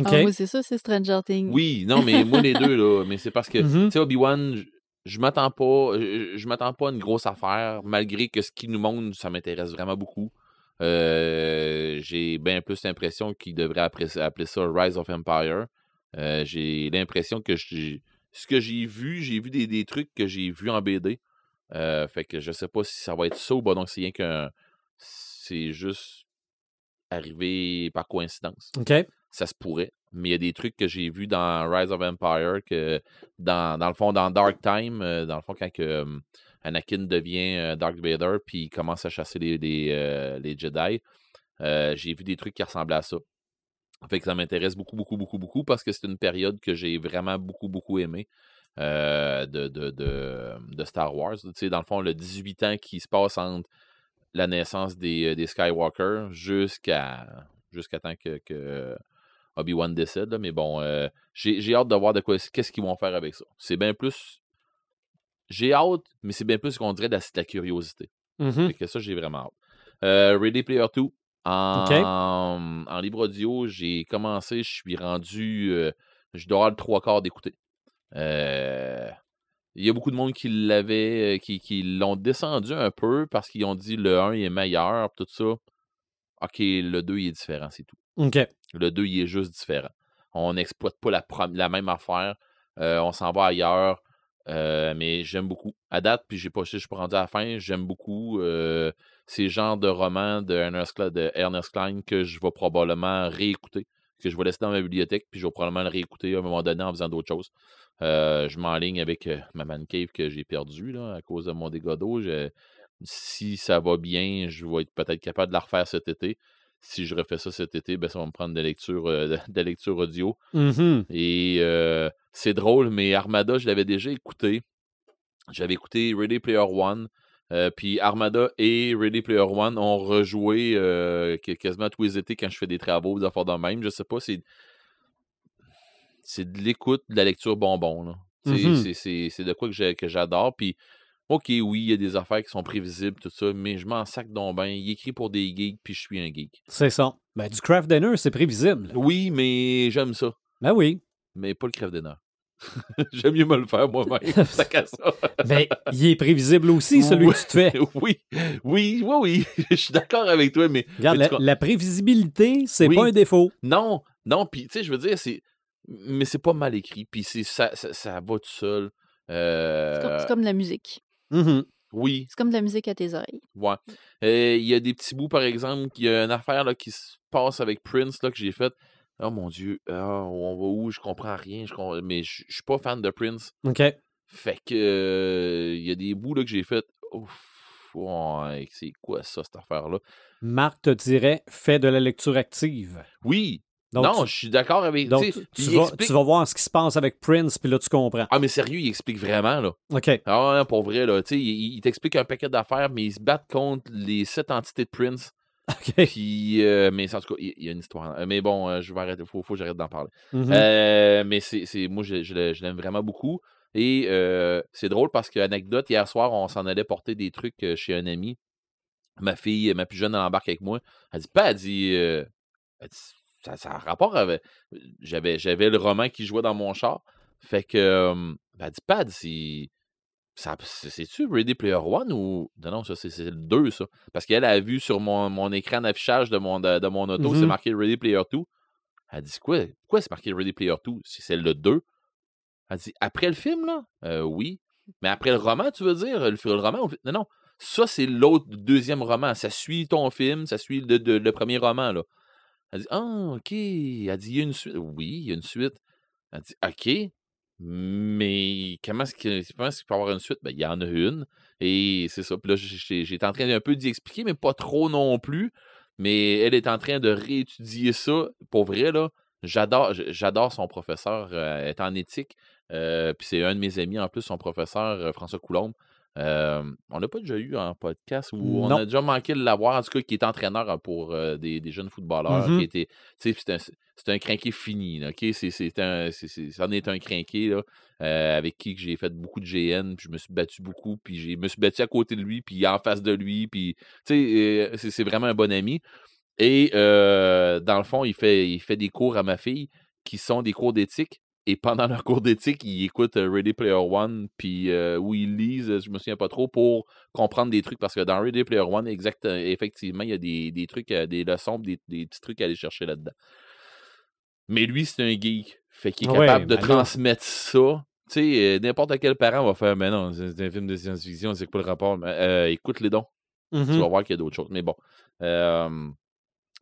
S3: Ah, moi, c'est ça, c'est Stranger Things.
S4: Oui, non, mais moi, les deux, là. Mais c'est parce que, (laughs)
S1: Mhm.
S4: tu sais, Obi-Wan, je- m'attends pas. Je, je m'attends pas à une grosse affaire, malgré que ce qu'il nous montre, ça m'intéresse vraiment beaucoup. Euh, j'ai bien plus l'impression qu'il devrait appeler, ça Rise of Empire. Euh, j'ai l'impression que je- ce que j'ai vu, j'ai vu des, des trucs que j'ai vus en BD. Euh, fait que je sais pas si ça va être ça ou pas. Donc, c'est rien qu'un. C'est juste arrivé par coïncidence
S1: OK.
S4: ça se pourrait. Mais il y a des trucs que j'ai vus dans Rise of Empire que dans, dans le fond, dans Dark Time, euh, dans le fond, quand Anakin devient euh, Dark Vader puis il commence à chasser les, les, euh, Jedi, j'ai vu des trucs qui ressemblaient à ça. Fait que ça m'intéresse beaucoup, beaucoup, beaucoup, beaucoup parce que c'est une période que j'ai vraiment beaucoup, beaucoup aimé de, de, de, de Star Wars. Tu sais, dans le fond, le 18 ans qui se passe entre la naissance des, des Skywalker jusqu'à jusqu'à temps que Obi-Wan décède. là. Mais bon, euh, j'ai hâte de voir de quoi qu'est-ce qu'ils vont faire avec ça. C'est bien plus. J'ai hâte, mais c'est bien plus qu'on dirait de la, de la curiosité. Fait que ça, j'ai vraiment hâte. Euh, Ready Player 2. En, en libre audio, j'ai commencé, je suis rendu. euh, je dois avoir le trois quarts d'écouter. Euh, il y a beaucoup de monde qui l'avait, qui, qui l'ont descendu un peu parce qu'ils ont dit le 1 est meilleur, tout ça. Ok, le 2 il est différent, c'est tout. Le 2, il est juste différent. On n'exploite pas la, même affaire. Euh, on s'en va ailleurs. Euh, mais j'aime beaucoup. À date, puis j'ai pas, je suis rendu à la fin, j'aime beaucoup euh, ces genres de romans de Ernest, Klein que je vais probablement réécouter, que je vais laisser dans ma bibliothèque, puis je vais probablement le réécouter à un moment donné en faisant d'autres choses. Euh, je m'enligne avec ma man cave que j'ai perdue à cause de mon dégât d'eau. Si ça va bien, je vais être peut-être capable de la refaire cet été. Si je refais ça cet été, ben, ça va me prendre de la lecture, euh, de, de la lecture audio.
S1: Mhm.
S4: Et euh, c'est drôle, mais Armada, je l'avais déjà écouté. J'avais écouté Ready Player One. euh, puis Armada et Ready Player One ont rejoué quasiment tous les étés quand je fais des travaux, des affaires de même. Je sais pas, c'est. C'est de l'écoute, de la lecture bonbon.
S1: Mhm.
S4: c'est- de quoi que j'adore. Puis, OK, oui, il y a des affaires qui sont prévisibles, tout ça, mais je m'en sac donc ben. Il écrit pour des geeks, puis je suis un geek.
S1: C'est ça. Ben, du craft dinner, c'est prévisible.
S4: Oui, mais j'aime ça.
S1: Ben oui.
S4: mais pas le crève dinner. (laughs) J'aime mieux me le faire moi-même. (laughs) Ça casse ça.
S1: Mais il est prévisible aussi, celui que tu te fais. (laughs)
S4: Oui, oui, oui, oui. Je suis d'accord avec toi, mais.
S1: Regarde,
S4: mais
S1: la, prévisibilité, c'est
S4: Oui.
S1: pas un défaut.
S4: Non, non, puis tu sais, je veux dire, c'est. Mais c'est pas mal écrit, puis c'est ça, ça, ça va tout seul. Euh,
S3: C'est comme, de la musique.
S1: Mhm.
S4: Oui,
S3: C'est comme de la musique à tes oreilles.
S4: ouais. Euh, Il y a des petits bouts, par exemple, il y a une affaire là, qui se passe avec Prince là, que j'ai faite. Oh mon Dieu, ah, on va où? Je comprends rien, je comprends- mais je suis pas fan de Prince.
S1: OK.
S4: Fait que euh, il y a des bouts là, que j'ai fait. Ouf, ouais, c'est quoi ça, cette affaire-là?
S1: Marc te dirait, fais de la lecture active.
S4: Oui,
S1: Donc,
S4: non,
S1: tu,
S4: je suis d'accord avec.
S1: donc
S4: tu
S1: vas,
S4: explique-
S1: tu vas voir ce qui se passe avec Prince, puis là, tu comprends.
S4: Ah, mais sérieux, il explique vraiment, là.
S1: OK.
S4: Ah, ouais, pour vrai, là. Tu sais, il, il t'explique un paquet d'affaires, mais ils se battent contre les sept entités de Prince. (laughs)
S1: OK.
S4: Puis, euh, mais en tout cas, il il y a une histoire. Euh, Mais bon, euh, je vais arrêter. Faut, faut que j'arrête d'en parler.
S1: Mhm.
S4: Euh, mais c'est, moi, je, je je l'aime vraiment beaucoup. Et euh, c'est drôle parce que, anecdote, hier soir, on s'en allait porter des trucs chez un ami. Ma fille, ma plus jeune, elle embarque avec moi. Elle dit, pas, elle dit, euh, elle dit, ça, ça a rapport avec. J'avais, j'avais le roman qui jouait dans mon char. Fait que, ben, elle dit, ça, c'est- c'est-tu Ready Player One ou. Non, non, ça, c'est, c'est le 2, ça. Parce qu'elle a vu sur mon, mon écran d'affichage de mon, de, de mon auto, c'est
S1: Mhm.
S4: marqué Ready Player 2. Elle dit, c'est quoi? Pourquoi c'est marqué Ready Player 2? C'est celle le 2. Elle dit, après le film, là? Euh, oui. Mais après le roman, tu veux dire? Le, le roman? Non, non. Ça, c'est l'autre deuxième roman. Ça suit ton film, ça suit le, de- le premier roman, là. Elle dit, ah, OK. Elle dit, il y a une suite. Oui, il y a une suite. Elle dit, OK. Mais comment est-ce que- comment est-ce qu'il peut y avoir une suite? Ben, il y en a une. Et c'est ça. Puis là, j'étais en train d'un peu d'y expliquer, mais pas trop non plus. Mais elle est en train de réétudier ça. Pour vrai, là, j'adore, j'adore son professeur. euh, est en éthique. Euh, puis c'est un de mes amis, en plus, son professeur, euh, François Coulombe. Euh, on n'a pas déjà eu un podcast où on a déjà manqué de l'avoir, en tout cas, qui est entraîneur hein, pour euh, des, des jeunes footballeurs.
S1: Mhm.
S4: qui sais, c'est un, crinqué fini. là, OK? C'est, un, c'en est un crinqué là, euh, avec qui j'ai fait beaucoup de GN, puis je me suis battu beaucoup, puis je me suis battu à côté de lui, puis en face de lui, puis c'est, vraiment un bon ami. Et dans le fond, il fait, il fait des cours à ma fille qui sont des cours d'éthique. Et pendant leur cours d'éthique, ils écoutent euh, Ready Player One, puis euh, où ils lisent, euh, je me souviens pas trop, pour comprendre des trucs. Parce que dans Ready Player One, exact, effectivement, il y a des, des trucs, des leçons, des, des petits trucs à aller chercher là-dedans. Mais lui, c'est un geek. Fait qu'il est
S1: Ouais,
S4: capable de
S1: ben
S4: transmettre ça. Tu sais, n'importe quel parent va faire, mais non, c'est un film de science-fiction, c'est quoi le rapport? Mais, euh, écoute les dons tu
S1: Mhm.
S4: vas voir qu'il y a d'autres choses. Mais bon. Euh,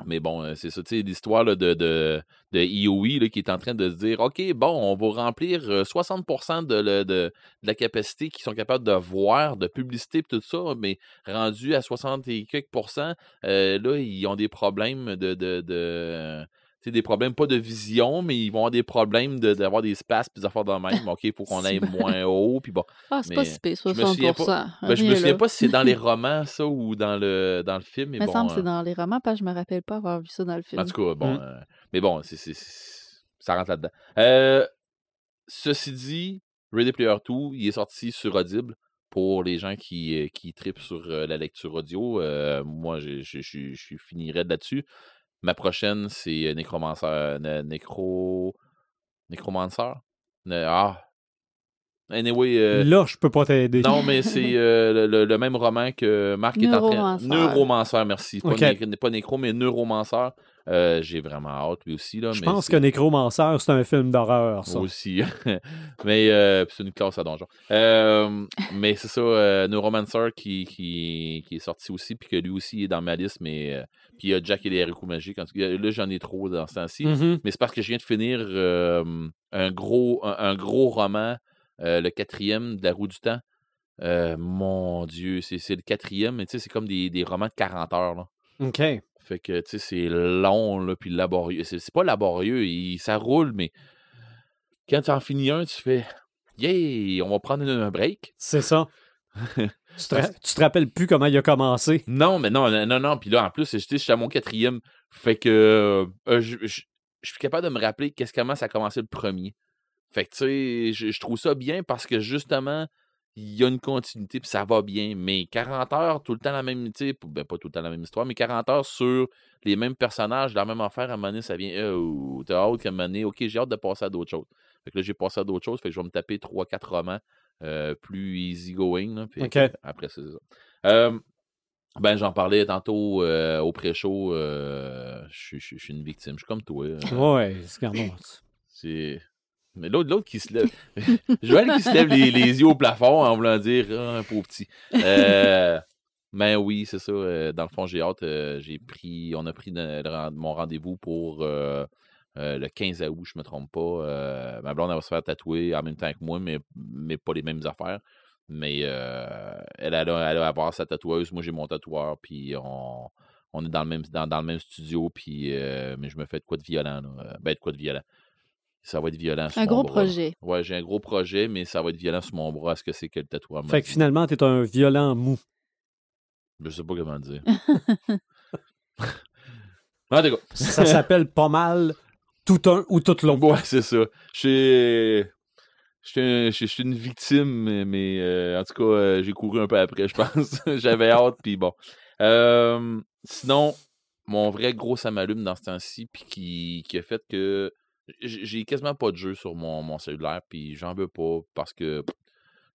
S4: mais bon, euh, c'est ça, tu sais, l'histoire de, de, de IOI là, qui est en train de se dire OK, bon, on va remplir euh, 60% de, le- de- la capacité qu'ils sont capables de voir, de publicité et tout ça, mais rendu à 60 et quelques euh, là, ils ont des problèmes de. de, des problèmes pas de vision, mais ils vont avoir des problèmes de- d'avoir des espaces puis des affaires de même. OK, il faut qu'on (laughs) aille moins haut. Puis bon.
S3: Ah, c'est
S4: Mais
S3: pas si pire,
S4: je me souviens
S3: 60
S4: Ben, je me souviens
S3: là.
S4: pas si c'est dans les (laughs) romans, ça, ou dans le, dans le film. Mais
S3: Il me
S4: bon,
S3: semble que c'est
S4: euh,
S3: dans les romans, parce que je me rappelle pas avoir vu ça dans le film.
S4: En tout cas, bon.
S1: Mm.
S4: euh, mais bon, c'est, c'est- c'est- ça rentre là-dedans. Euh, ceci dit, Ready Player 2, il est sorti sur Audible pour les gens qui, euh, qui tripent sur euh, la lecture audio. Euh, moi, je je- je- je finirai là-dessus. Ma prochaine, c'est euh, Nécromancer. né- Nécro. Nécromancer? Né- Ah. Anyway. euh,
S1: Là, je peux pas t'aider.
S4: non, mais c'est euh, le, le- le même roman que Marc est en train.
S3: Neuromancer.
S4: Neuromancer, merci. Pas,
S1: Ok.
S4: né- pas nécro, mais neuromancer. Euh, J'ai vraiment hâte, lui aussi. Là,
S1: Je
S4: mais
S1: pense que Necromancer, c'est un film d'horreur, ça.
S4: moi aussi. (laughs) mais euh, c'est une classe à donjon. Euh, mais c'est ça, euh, Neuromancer qui, qui, qui est sorti aussi, puis que lui aussi est dans ma liste, mais euh, puis il y a Jack et les haricots magiques. En tout cas, là, j'en ai trop dans ce temps-ci.
S1: Mhm.
S4: Mais c'est parce que je viens de finir euh, un, gros, un, un gros roman, euh, le quatrième de la roue du temps. Euh, mon Dieu, c'est c'est le quatrième, mais tu sais, c'est comme des, des romans de 40 heures. Là.
S1: OK.
S4: Fait que, tu sais, c'est long, là, puis laborieux. C'est c'est pas laborieux, il- ça roule, mais quand tu en finis un, tu fais « Yeah, on va prendre un break.
S1: C'est ça. (laughs) tu, te, tu te rappelles plus comment il a commencé. »
S4: Non, mais non, non, non, non. Puis là, en plus, je je suis à mon quatrième. Fait que euh, je, je- je suis capable de me rappeler qu'est-ce comment ça a commencé le premier. Fait que, tu sais, je, je trouve ça bien parce que, justement, il y a une continuité, puis ça va bien. Mais 40 heures, tout le temps la même, tu ben, pas tout le temps la même histoire, mais 40 heures sur les mêmes personnages, la même affaire, à un moment donné, ça vient, oh, t'as hâte qu'à un moment donné, ok, j'ai hâte de passer à d'autres choses. Fait que là, j'ai passé à d'autres choses, fait que je vais me taper 3-4 romans euh, plus easy going. Là, puis euh, après, c'est ça. Euh, ben, j'en parlais tantôt euh, au pré-show. euh, je suis- une victime. Je suis comme toi. euh,
S1: Ouais, c'est
S4: c'est. Mais l'autre, l'autre qui se lève. (laughs) Joël qui se lève les, yeux au plafond en voulant dire Ah, un pauvre petit. Euh, mais oui, c'est ça. euh, dans le fond, j'ai hâte. euh, j'ai pris. On a pris mon rendez-vous pour le 15 août, je me trompe pas. Ma blonde, elle va se faire tatouer en même temps que moi, mais, mais pas les mêmes affaires. Mais elle, elle, a- elle va avoir sa tatoueuse. Moi, j'ai mon tatoueur. Puis on, on est dans le même, dans, dans le même studio. Puis, mais je me fais de quoi de violent. Là. Ben, de quoi de violent. Ça va être violent. sur
S3: Un
S4: mon
S3: gros
S4: bras,
S3: projet.
S4: Ouais, j'ai un gros projet, mais ça va être violent sur mon bras. Est-ce que c'est que le tatouage m'a
S1: Fait que finalement, t'es un violent mou.
S4: Je sais pas comment dire. (laughs) (laughs) cas,
S1: Ça s'appelle (laughs) pas mal tout un ou tout l'autre.
S4: Ouais, c'est ça. Je suis. Je une victime, mais, mais, euh, en tout cas, euh, j'ai couru un peu après, je pense. J'avais hâte, puis bon. Euh, sinon, mon vrai gros ça m'allume dans ce temps-ci, puis qui, qui a fait que j'ai quasiment pas de jeu sur mon, mon cellulaire, puis j'en veux pas parce que,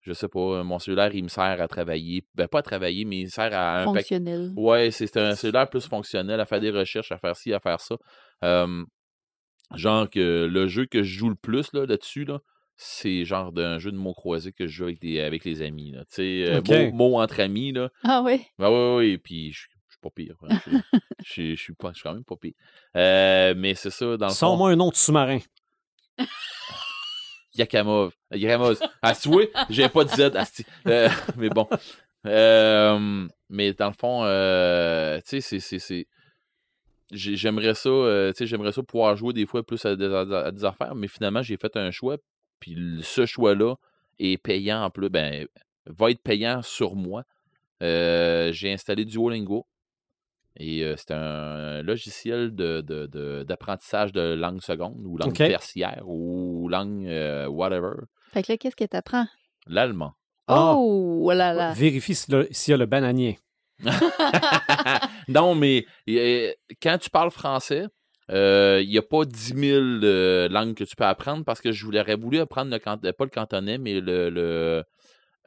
S4: je sais pas, mon cellulaire, il me sert à travailler. Ben, pas à travailler, mais il me sert à un
S3: Fonctionnel.
S4: Ouais, c'est un cellulaire plus fonctionnel, à faire des recherches, à faire ci, à faire ça. Euh, genre que le jeu que je joue le plus là, là-dessus, là, c'est genre d'un jeu de mots croisés que je joue avec, des, avec les amis. Tu sais, euh, mots, mots entre amis, là.
S3: Ah oui.
S4: Ben ouais, ouais, puis je suis pas pire. hein. Je suis- Je suis- je suis pas- je suis quand même pas pire. Euh, mais c'est ça, dans le fond.
S1: Sors-moi un nom de sous-marin. (laughs)
S4: Yakamov. Yakamov. Ah, vois, j'ai pas de Z. asti. Euh, (laughs) mais bon. Euh, mais dans le fond, euh, tu sais, c'est- c'est- c'est. j'ai- J'aimerais ça, euh, tu sais, j'aimerais ça pouvoir jouer des fois plus à des, à- à des affaires, mais finalement, j'ai fait un choix, puis ce choix-là est payant en plus. Ben, va être payant sur moi. Euh, j'ai installé Duolingo. Et euh, c'est un logiciel de- de- de- d'apprentissage de, langue seconde ou langue tertiaire ou langue euh, whatever.
S3: Fait que là, qu'est-ce que t'apprends?
S4: L'allemand.
S1: Ah.
S3: Oh, oh là là.
S1: Vérifie s'il y a- s'il y a le bananier. (laughs)
S4: non, mais euh, quand tu parles français, euh, il n'y a pas 10 000 euh, langues que tu peux apprendre parce que je voulais voulu apprendre le pas le cantonais, mais le. le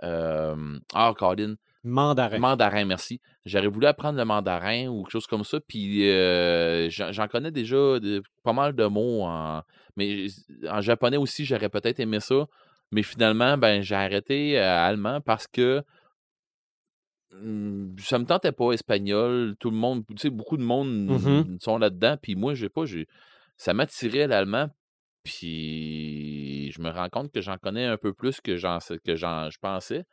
S4: euh, ah, Colin.
S1: Mandarin.
S4: Mandarin, merci. J'aurais voulu apprendre le mandarin ou quelque chose comme ça. Puis euh, j'en connais déjà de- pas mal de mots. En, mais en japonais aussi, j'aurais peut-être aimé ça. Mais finalement, ben, j'ai arrêté euh, allemand parce que hum, ça me tentait pas espagnol. Tout le monde, tu sais, beaucoup de monde
S1: Mhm.
S4: sont là-dedans. Puis moi, j'ai pas, ça m'attirait l'allemand. Puis je me rends compte que j'en connais un peu plus que j'en, que je pensais.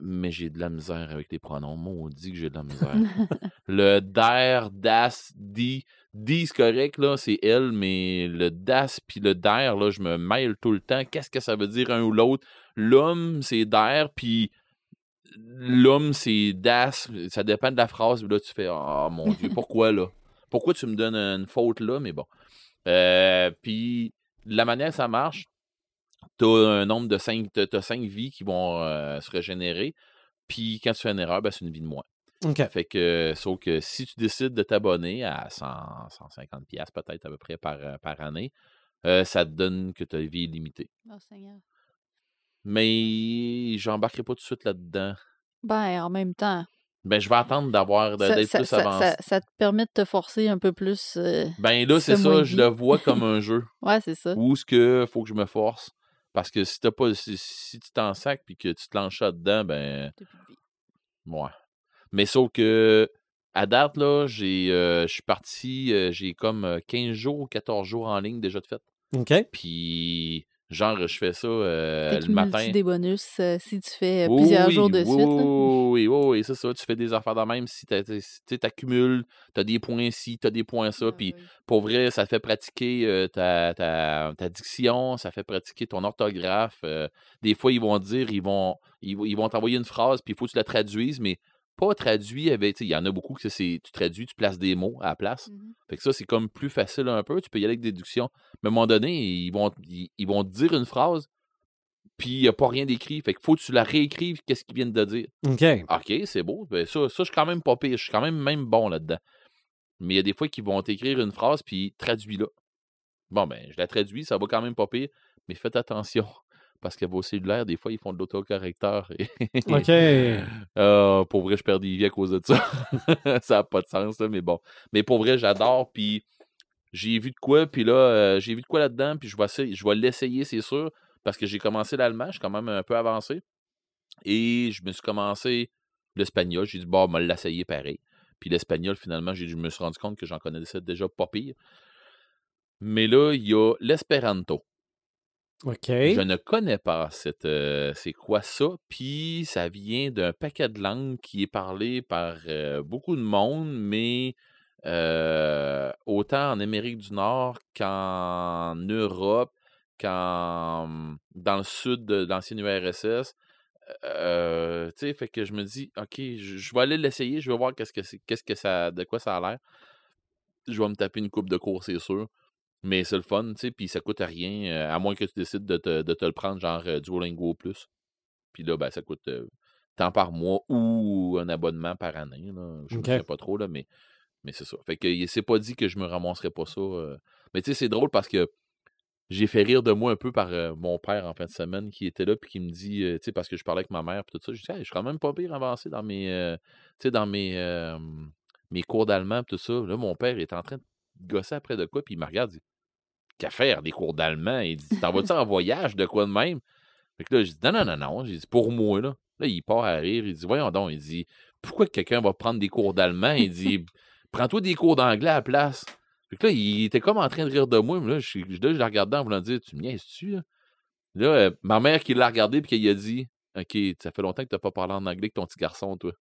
S4: Mais j'ai de la misère avec les pronoms. Maudit que j'ai de la misère. (laughs) le der, das, di. Di, c'est correct, là, c'est elle, mais le das puis le der, là, je me mêle tout le temps. Qu'est-ce que ça veut dire un ou l'autre? L'homme, c'est der, puis l'homme, c'est das. Ça dépend de la phrase. Là, tu fais, oh mon Dieu, (laughs) pourquoi là? Pourquoi tu me donnes une faute là? Mais bon. Euh, puis, la manière que ça marche, tu as un nombre de 5 cinq vies qui vont euh, se régénérer. Puis quand tu fais une erreur, ben, c'est une vie de moins.
S1: OK.
S4: Fait que, sauf que si tu décides de t'abonner à 100, 150 pièces peut-être à peu près par, euh, par année, euh, ça te donne que ta vie est limitée.
S3: Oh, Seigneur.
S4: Mais j'embarquerai pas tout de suite là-dedans.
S3: Ben, en même temps,
S4: Ben, je vais attendre d'avoir d'être plus
S3: ça-
S4: avancé.
S3: ça- ça te permet de te forcer un peu plus. euh,
S4: Ben là, c'est
S3: ce
S4: ça, je le
S3: vie.
S4: vois comme un jeu. (laughs)
S3: Ouais, c'est ça.
S4: Où est-ce que faut que je me force? Parce que si t'as pas. Si, si tu t'en sacs puis que tu te lances dedans, ben.
S3: T'as plus de vie.
S4: Ouais. Mais sauf que à date, là, j'ai euh, je suis parti, euh, j'ai comme euh, 15 jours, 14 jours en ligne déjà de fait.
S1: OK.
S4: Puis genre, je fais ça euh, le matin.
S3: des bonus euh, si tu fais euh,
S4: Oui,
S3: plusieurs
S4: oui,
S3: jours de
S4: oui,
S3: suite.
S4: Oui, oui, oui, c'est ça. Tu fais des affaires de même si tu accumules, tu as des points ci, tu as des points ça.
S3: Ah,
S4: Puis
S3: oui.
S4: pour vrai, ça te fait pratiquer euh, ta, ta, ta diction, ça fait pratiquer ton orthographe. des fois, ils vont dire, ils vont ils, vont- ils vont t'envoyer une phrase, puis il faut que tu la traduises, mais pas traduit avec. tu sais, Il y en a beaucoup que c'est tu traduis, tu places des mots à la place.
S3: Mhm.
S4: Fait que ça, c'est comme plus facile un peu. Tu peux y aller avec déduction. Mais à un moment donné, ils vont, ils, ils vont te dire une phrase, puis il n'y a pas rien d'écrit. Fait qu'il faut que tu la réécrives, qu'est-ce qu'ils viennent de dire.
S1: OK.
S4: OK, c'est beau. Ben, ça, ça, je suis quand même pas pire. Je suis quand même même bon là-dedans. Mais il y a des fois qu'ils vont t'écrire une phrase, puis traduis-la. Bon, ben, je la traduis, ça va quand même pas pire. Mais faites attention. Parce que vos cellulaires, des fois, ils font de l'autocorrecteur.
S1: OK. (laughs)
S4: Ah, pour vrai, je perds des vies à cause de ça. (laughs) ça n'a pas de sens, mais bon. Mais pour vrai, j'adore. Puis j'ai vu de quoi, puis là, euh, j'ai vu de quoi là-dedans, puis je vais, essayer- je vais l'essayer, c'est sûr, parce que j'ai commencé l'allemand, je suis quand même un peu avancé. Et je me suis commencé l'espagnol. J'ai dit, bon, on va l'essayer pareil. Puis l'espagnol, finalement, j'ai- je me suis rendu compte que j'en connaissais déjà pas pire. Mais là, il y a l'espéranto. Je ne connais pas cette, euh, c'est quoi ça? Puis ça vient d'un paquet de langues qui est parlé par euh, beaucoup de monde, mais euh, autant en Amérique du Nord qu'en Europe, qu'en dans le sud de l'ancienne URSS. Tu sais, fait que je me dis, OK, je, vais aller l'essayer, je vais voir qu'est-ce que qu'est-ce que ça, de quoi ça a l'air. Je vais me taper une coupe de cours, c'est sûr. Mais c'est le fun, tu sais, puis ça coûte rien, euh, à moins que tu décides de te, de te le prendre, genre euh, Duolingo Plus. Puis là, ben, ça coûte euh, tant par mois ou un abonnement par année. Là. Je ne sais pas trop, là, mais, mais c'est ça. Fait que il s'est pas dit que je me ramasserais pas ça. euh. Mais tu sais, c'est drôle parce que j'ai fait rire de moi un peu par euh, mon père en fin de semaine qui était là puis qui me dit, euh, tu sais, parce que je parlais avec ma mère puis tout ça, je dis, Hey, je suis quand même pas pire avancé dans mes, tu sais, dans mes, mes cours d'allemand tout ça. Là, mon père est en train de gosser après de quoi puis il me regarde, il dit, qu'à faire des cours d'allemand? Il dit, t'en vas-tu en voyage? De quoi de même? Fait que là, je dis, non, non, non, non. J'ai dit, pour moi, là. Là, il part à rire. Il dit, voyons donc. Il dit, pourquoi que quelqu'un va prendre des cours d'allemand? Il dit, prends-toi des cours d'anglais à la place. Fait que là, il était comme en train de rire de moi. Là, je, là, je la regardais en voulant dire, tu me niaises-tu, là? Euh, ma mère qui l'a regardé puis qui a dit, OK, ça fait longtemps que t'as pas parlé en anglais que ton petit garçon, toi.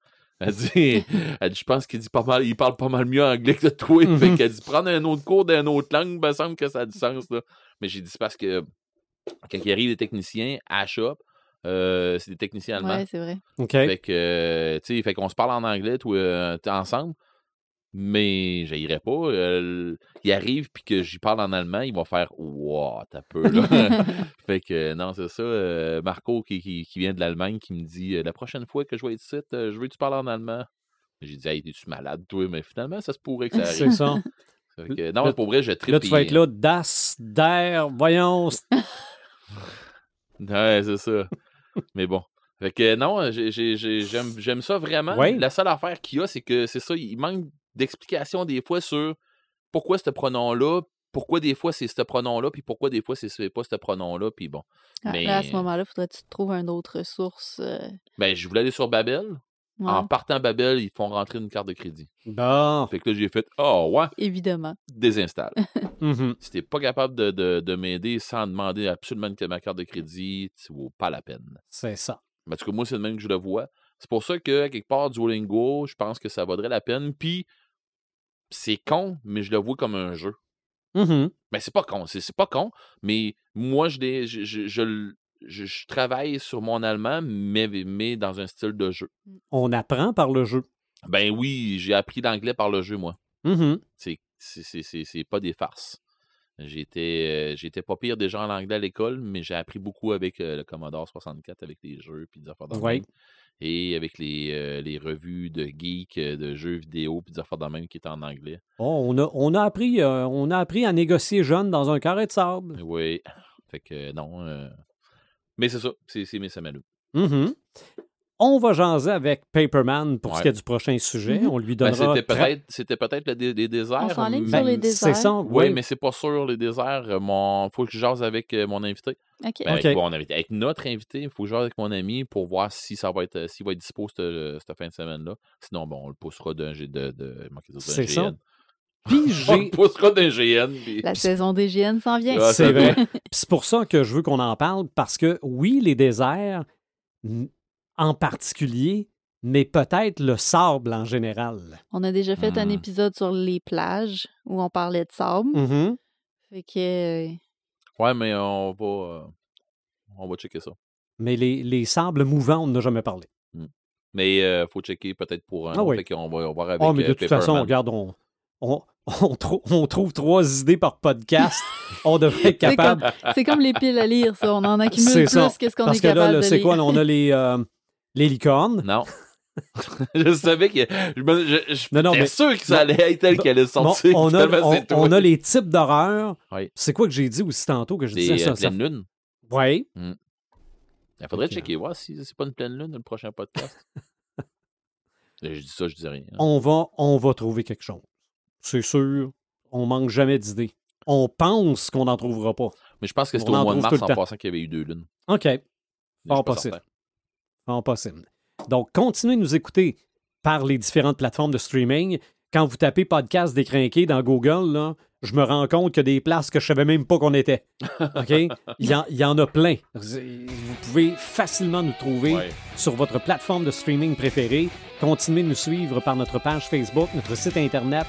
S4: Elle dit, elle dit je pense qu'il dit pas mal, il parle pas mal mieux anglais que toi.
S1: Mhm.
S4: Fait qu'elle dit, prendre un autre cours d'une autre langue, me semble que ça a du sens, là. Mais j'ai dit, c'est parce que quand il arrive les techniciens à la shop, Euh, c'est des techniciens allemands.
S3: Ouais, c'est vrai.
S1: OK.
S4: Fait que, euh, tu sais, fait qu'on se parle en anglais, tout, euh, ensemble. Mais j'irai pas. euh, il arrive puis que j'y parle en allemand, il va faire Wow, t'as peu là. (laughs) (laughs) fait que non, c'est ça. euh, Marco qui, qui, qui vient de l'Allemagne qui me dit La prochaine fois que je vais être ici, euh, je veux que tu parles en allemand. J'ai dit Hey, t'es-tu malade, toi? Mais finalement, ça se pourrait que ça arrive.
S1: C'est ça. (laughs)
S4: Fait que, non,
S1: Là-
S4: pour vrai, je tripe.
S1: Là, tu vas être là, Das, Der, voyons.
S4: Ouais, c'est ça. Mais bon. Fait que non, j'ai- j'ai- j'ai- j'aime ça vraiment.
S1: Ouais.
S4: La seule affaire qu'il y a, c'est que c'est ça, il manque d'explications des fois sur pourquoi ce pronom-là, pourquoi des fois c'est ce pronom-là, puis pourquoi des fois c'est pas ce pronom-là, puis bon.
S3: Ah,
S4: Mais-
S3: Là, à ce moment-là, faudrait que tu trouves une autre source. euh,
S4: Ben, je voulais aller sur Babel.
S3: ouais,
S4: En partant à Babel, ils font rentrer une carte de crédit.
S1: Bon.
S4: Fait que là, j'ai fait Oh, ouais,
S3: Évidemment.
S4: désinstalle. (laughs)
S1: Mhm.
S4: si t'es pas capable de, de- de m'aider sans demander absolument que ma carte de crédit, tu vaut pas la peine.
S1: C'est ça.
S4: En tout cas, moi, c'est le même que je le vois. C'est pour ça que, quelque part, Duolingo, je pense que ça vaudrait la peine. Puis, c'est con, mais je le vois comme un jeu.
S1: Mhm.
S4: Ben, c'est pas con, c'est c'est pas con, mais moi, je, je, je, je le- je- je travaille sur mon allemand, mais, mais dans un style de jeu.
S1: On apprend par le jeu.
S4: Ben oui, j'ai appris l'anglais par le jeu, moi.
S1: Mhm.
S4: C'est- c'est c'est- c'est- c'est pas des farces. J'étais euh, j'étais pas pire déjà en anglais à l'école, mais j'ai appris beaucoup avec euh, le Commodore 64, avec les jeux, puis des affaires
S1: Ouais.
S4: Et avec les, euh, les revues de geeks, euh, de jeux vidéo, puis des affaires de même qui étaient en anglais.
S1: Oh, on, a, on, a appris, euh, on a appris à négocier jeune dans un carré de sable.
S4: Oui. Fait que non. Mais c'est ça, c'est mes semaines.
S1: Mhm. On va jaser avec Paperman pour ce qui est du prochain sujet.
S3: Mhm.
S1: On lui
S4: Ben,
S1: donnera.
S4: c'était peut-être c'était peut-être le dé- les déserts.
S3: On s'enligne
S4: mais-
S3: sur les
S1: Ben, C'est
S3: déserts.
S1: ça,
S4: Oui,
S1: oui.
S4: mais c'est pas sûr, les déserts. euh, Mon... Faut que je jase avec euh, mon invité.
S3: OK.
S4: Ben, avec, mon invité. Avec notre invité, il faut que je jase avec mon ami pour voir si ça va être euh, s'il va être dispo cette, cette fin de semaine-là. Sinon, bon, on le poussera d'un G- de, de, d'un
S1: C'est ça.
S4: GN.
S1: Puis (laughs)
S4: On le
S1: j'ai.
S4: poussera d'un GN. puis-
S3: La saison des GN s'en vient.
S4: Ah,
S1: C'est vrai. c'est pour ça que je veux qu'on en parle, parce que oui, les déserts en particulier, mais peut-être le sable en général.
S3: On a déjà fait un
S4: Hmm.
S3: épisode sur les plages où on parlait de sable.
S1: Mhm.
S3: Fait que. euh,
S4: Ouais, mais on va, euh, on va checker ça.
S1: Mais les, les sables mouvants, on n'a jamais parlé.
S4: Mais il faut checker peut-être pour un.
S1: Ah oui.
S4: Fait qu'on va, on va voir avec
S1: Oh, mais de
S4: euh,
S1: toute façon, regarde, on, on, (laughs) on, trou- on trouve trois idées par podcast. on devrait être (laughs)
S3: C'est
S1: capable.
S3: C'est comme les piles à lire, ça. On en accumule plus
S1: ça.
S3: qu'est-ce qu'on est
S1: Parce que là,
S3: capable
S1: là,
S3: de
S1: c'est
S3: lire.
S1: quoi? là, On a les, euh, les licornes.
S4: Non. (laughs) je savais que. Je, je, je
S1: Non, non, mais-
S4: sûr que ça allait être tel qu'elle allait sortir.
S1: on, a, on, a les types d'horreur.
S4: Oui.
S1: C'est quoi que j'ai dit aussi tantôt que je disais
S4: Des
S1: ça?
S4: euh,
S1: ça
S4: pleines lunes.
S1: Oui.
S4: Il faudrait
S1: Ok.
S4: checker, voir si c'est pas une pleine lune le prochain podcast. (laughs) je dis ça, je dis rien. hein.
S1: On va, on va trouver quelque chose. C'est sûr. On manque jamais d'idées. On pense qu'on n'en trouvera pas.
S4: Mais je pense que c'était au mois de mars en passant qu'il y avait eu deux lunes.
S1: OK. Fort possible.
S4: certain.
S1: Fort possible. Donc, continuez de nous écouter par les différentes plateformes de streaming. Quand vous tapez podcast décrinqué dans Google, là, je me rends compte qu'il y a des places que je savais même pas qu'on était. OK? (laughs) Il y, en, il y en a plein. Vous pouvez facilement nous trouver
S4: Ouais.
S1: sur votre plateforme de streaming préférée. Continuez de nous suivre par notre page Facebook, notre site Internet,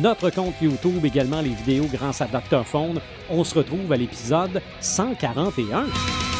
S1: notre compte YouTube, également les vidéos grâce à Dr. Phone. On se retrouve à l'épisode 141.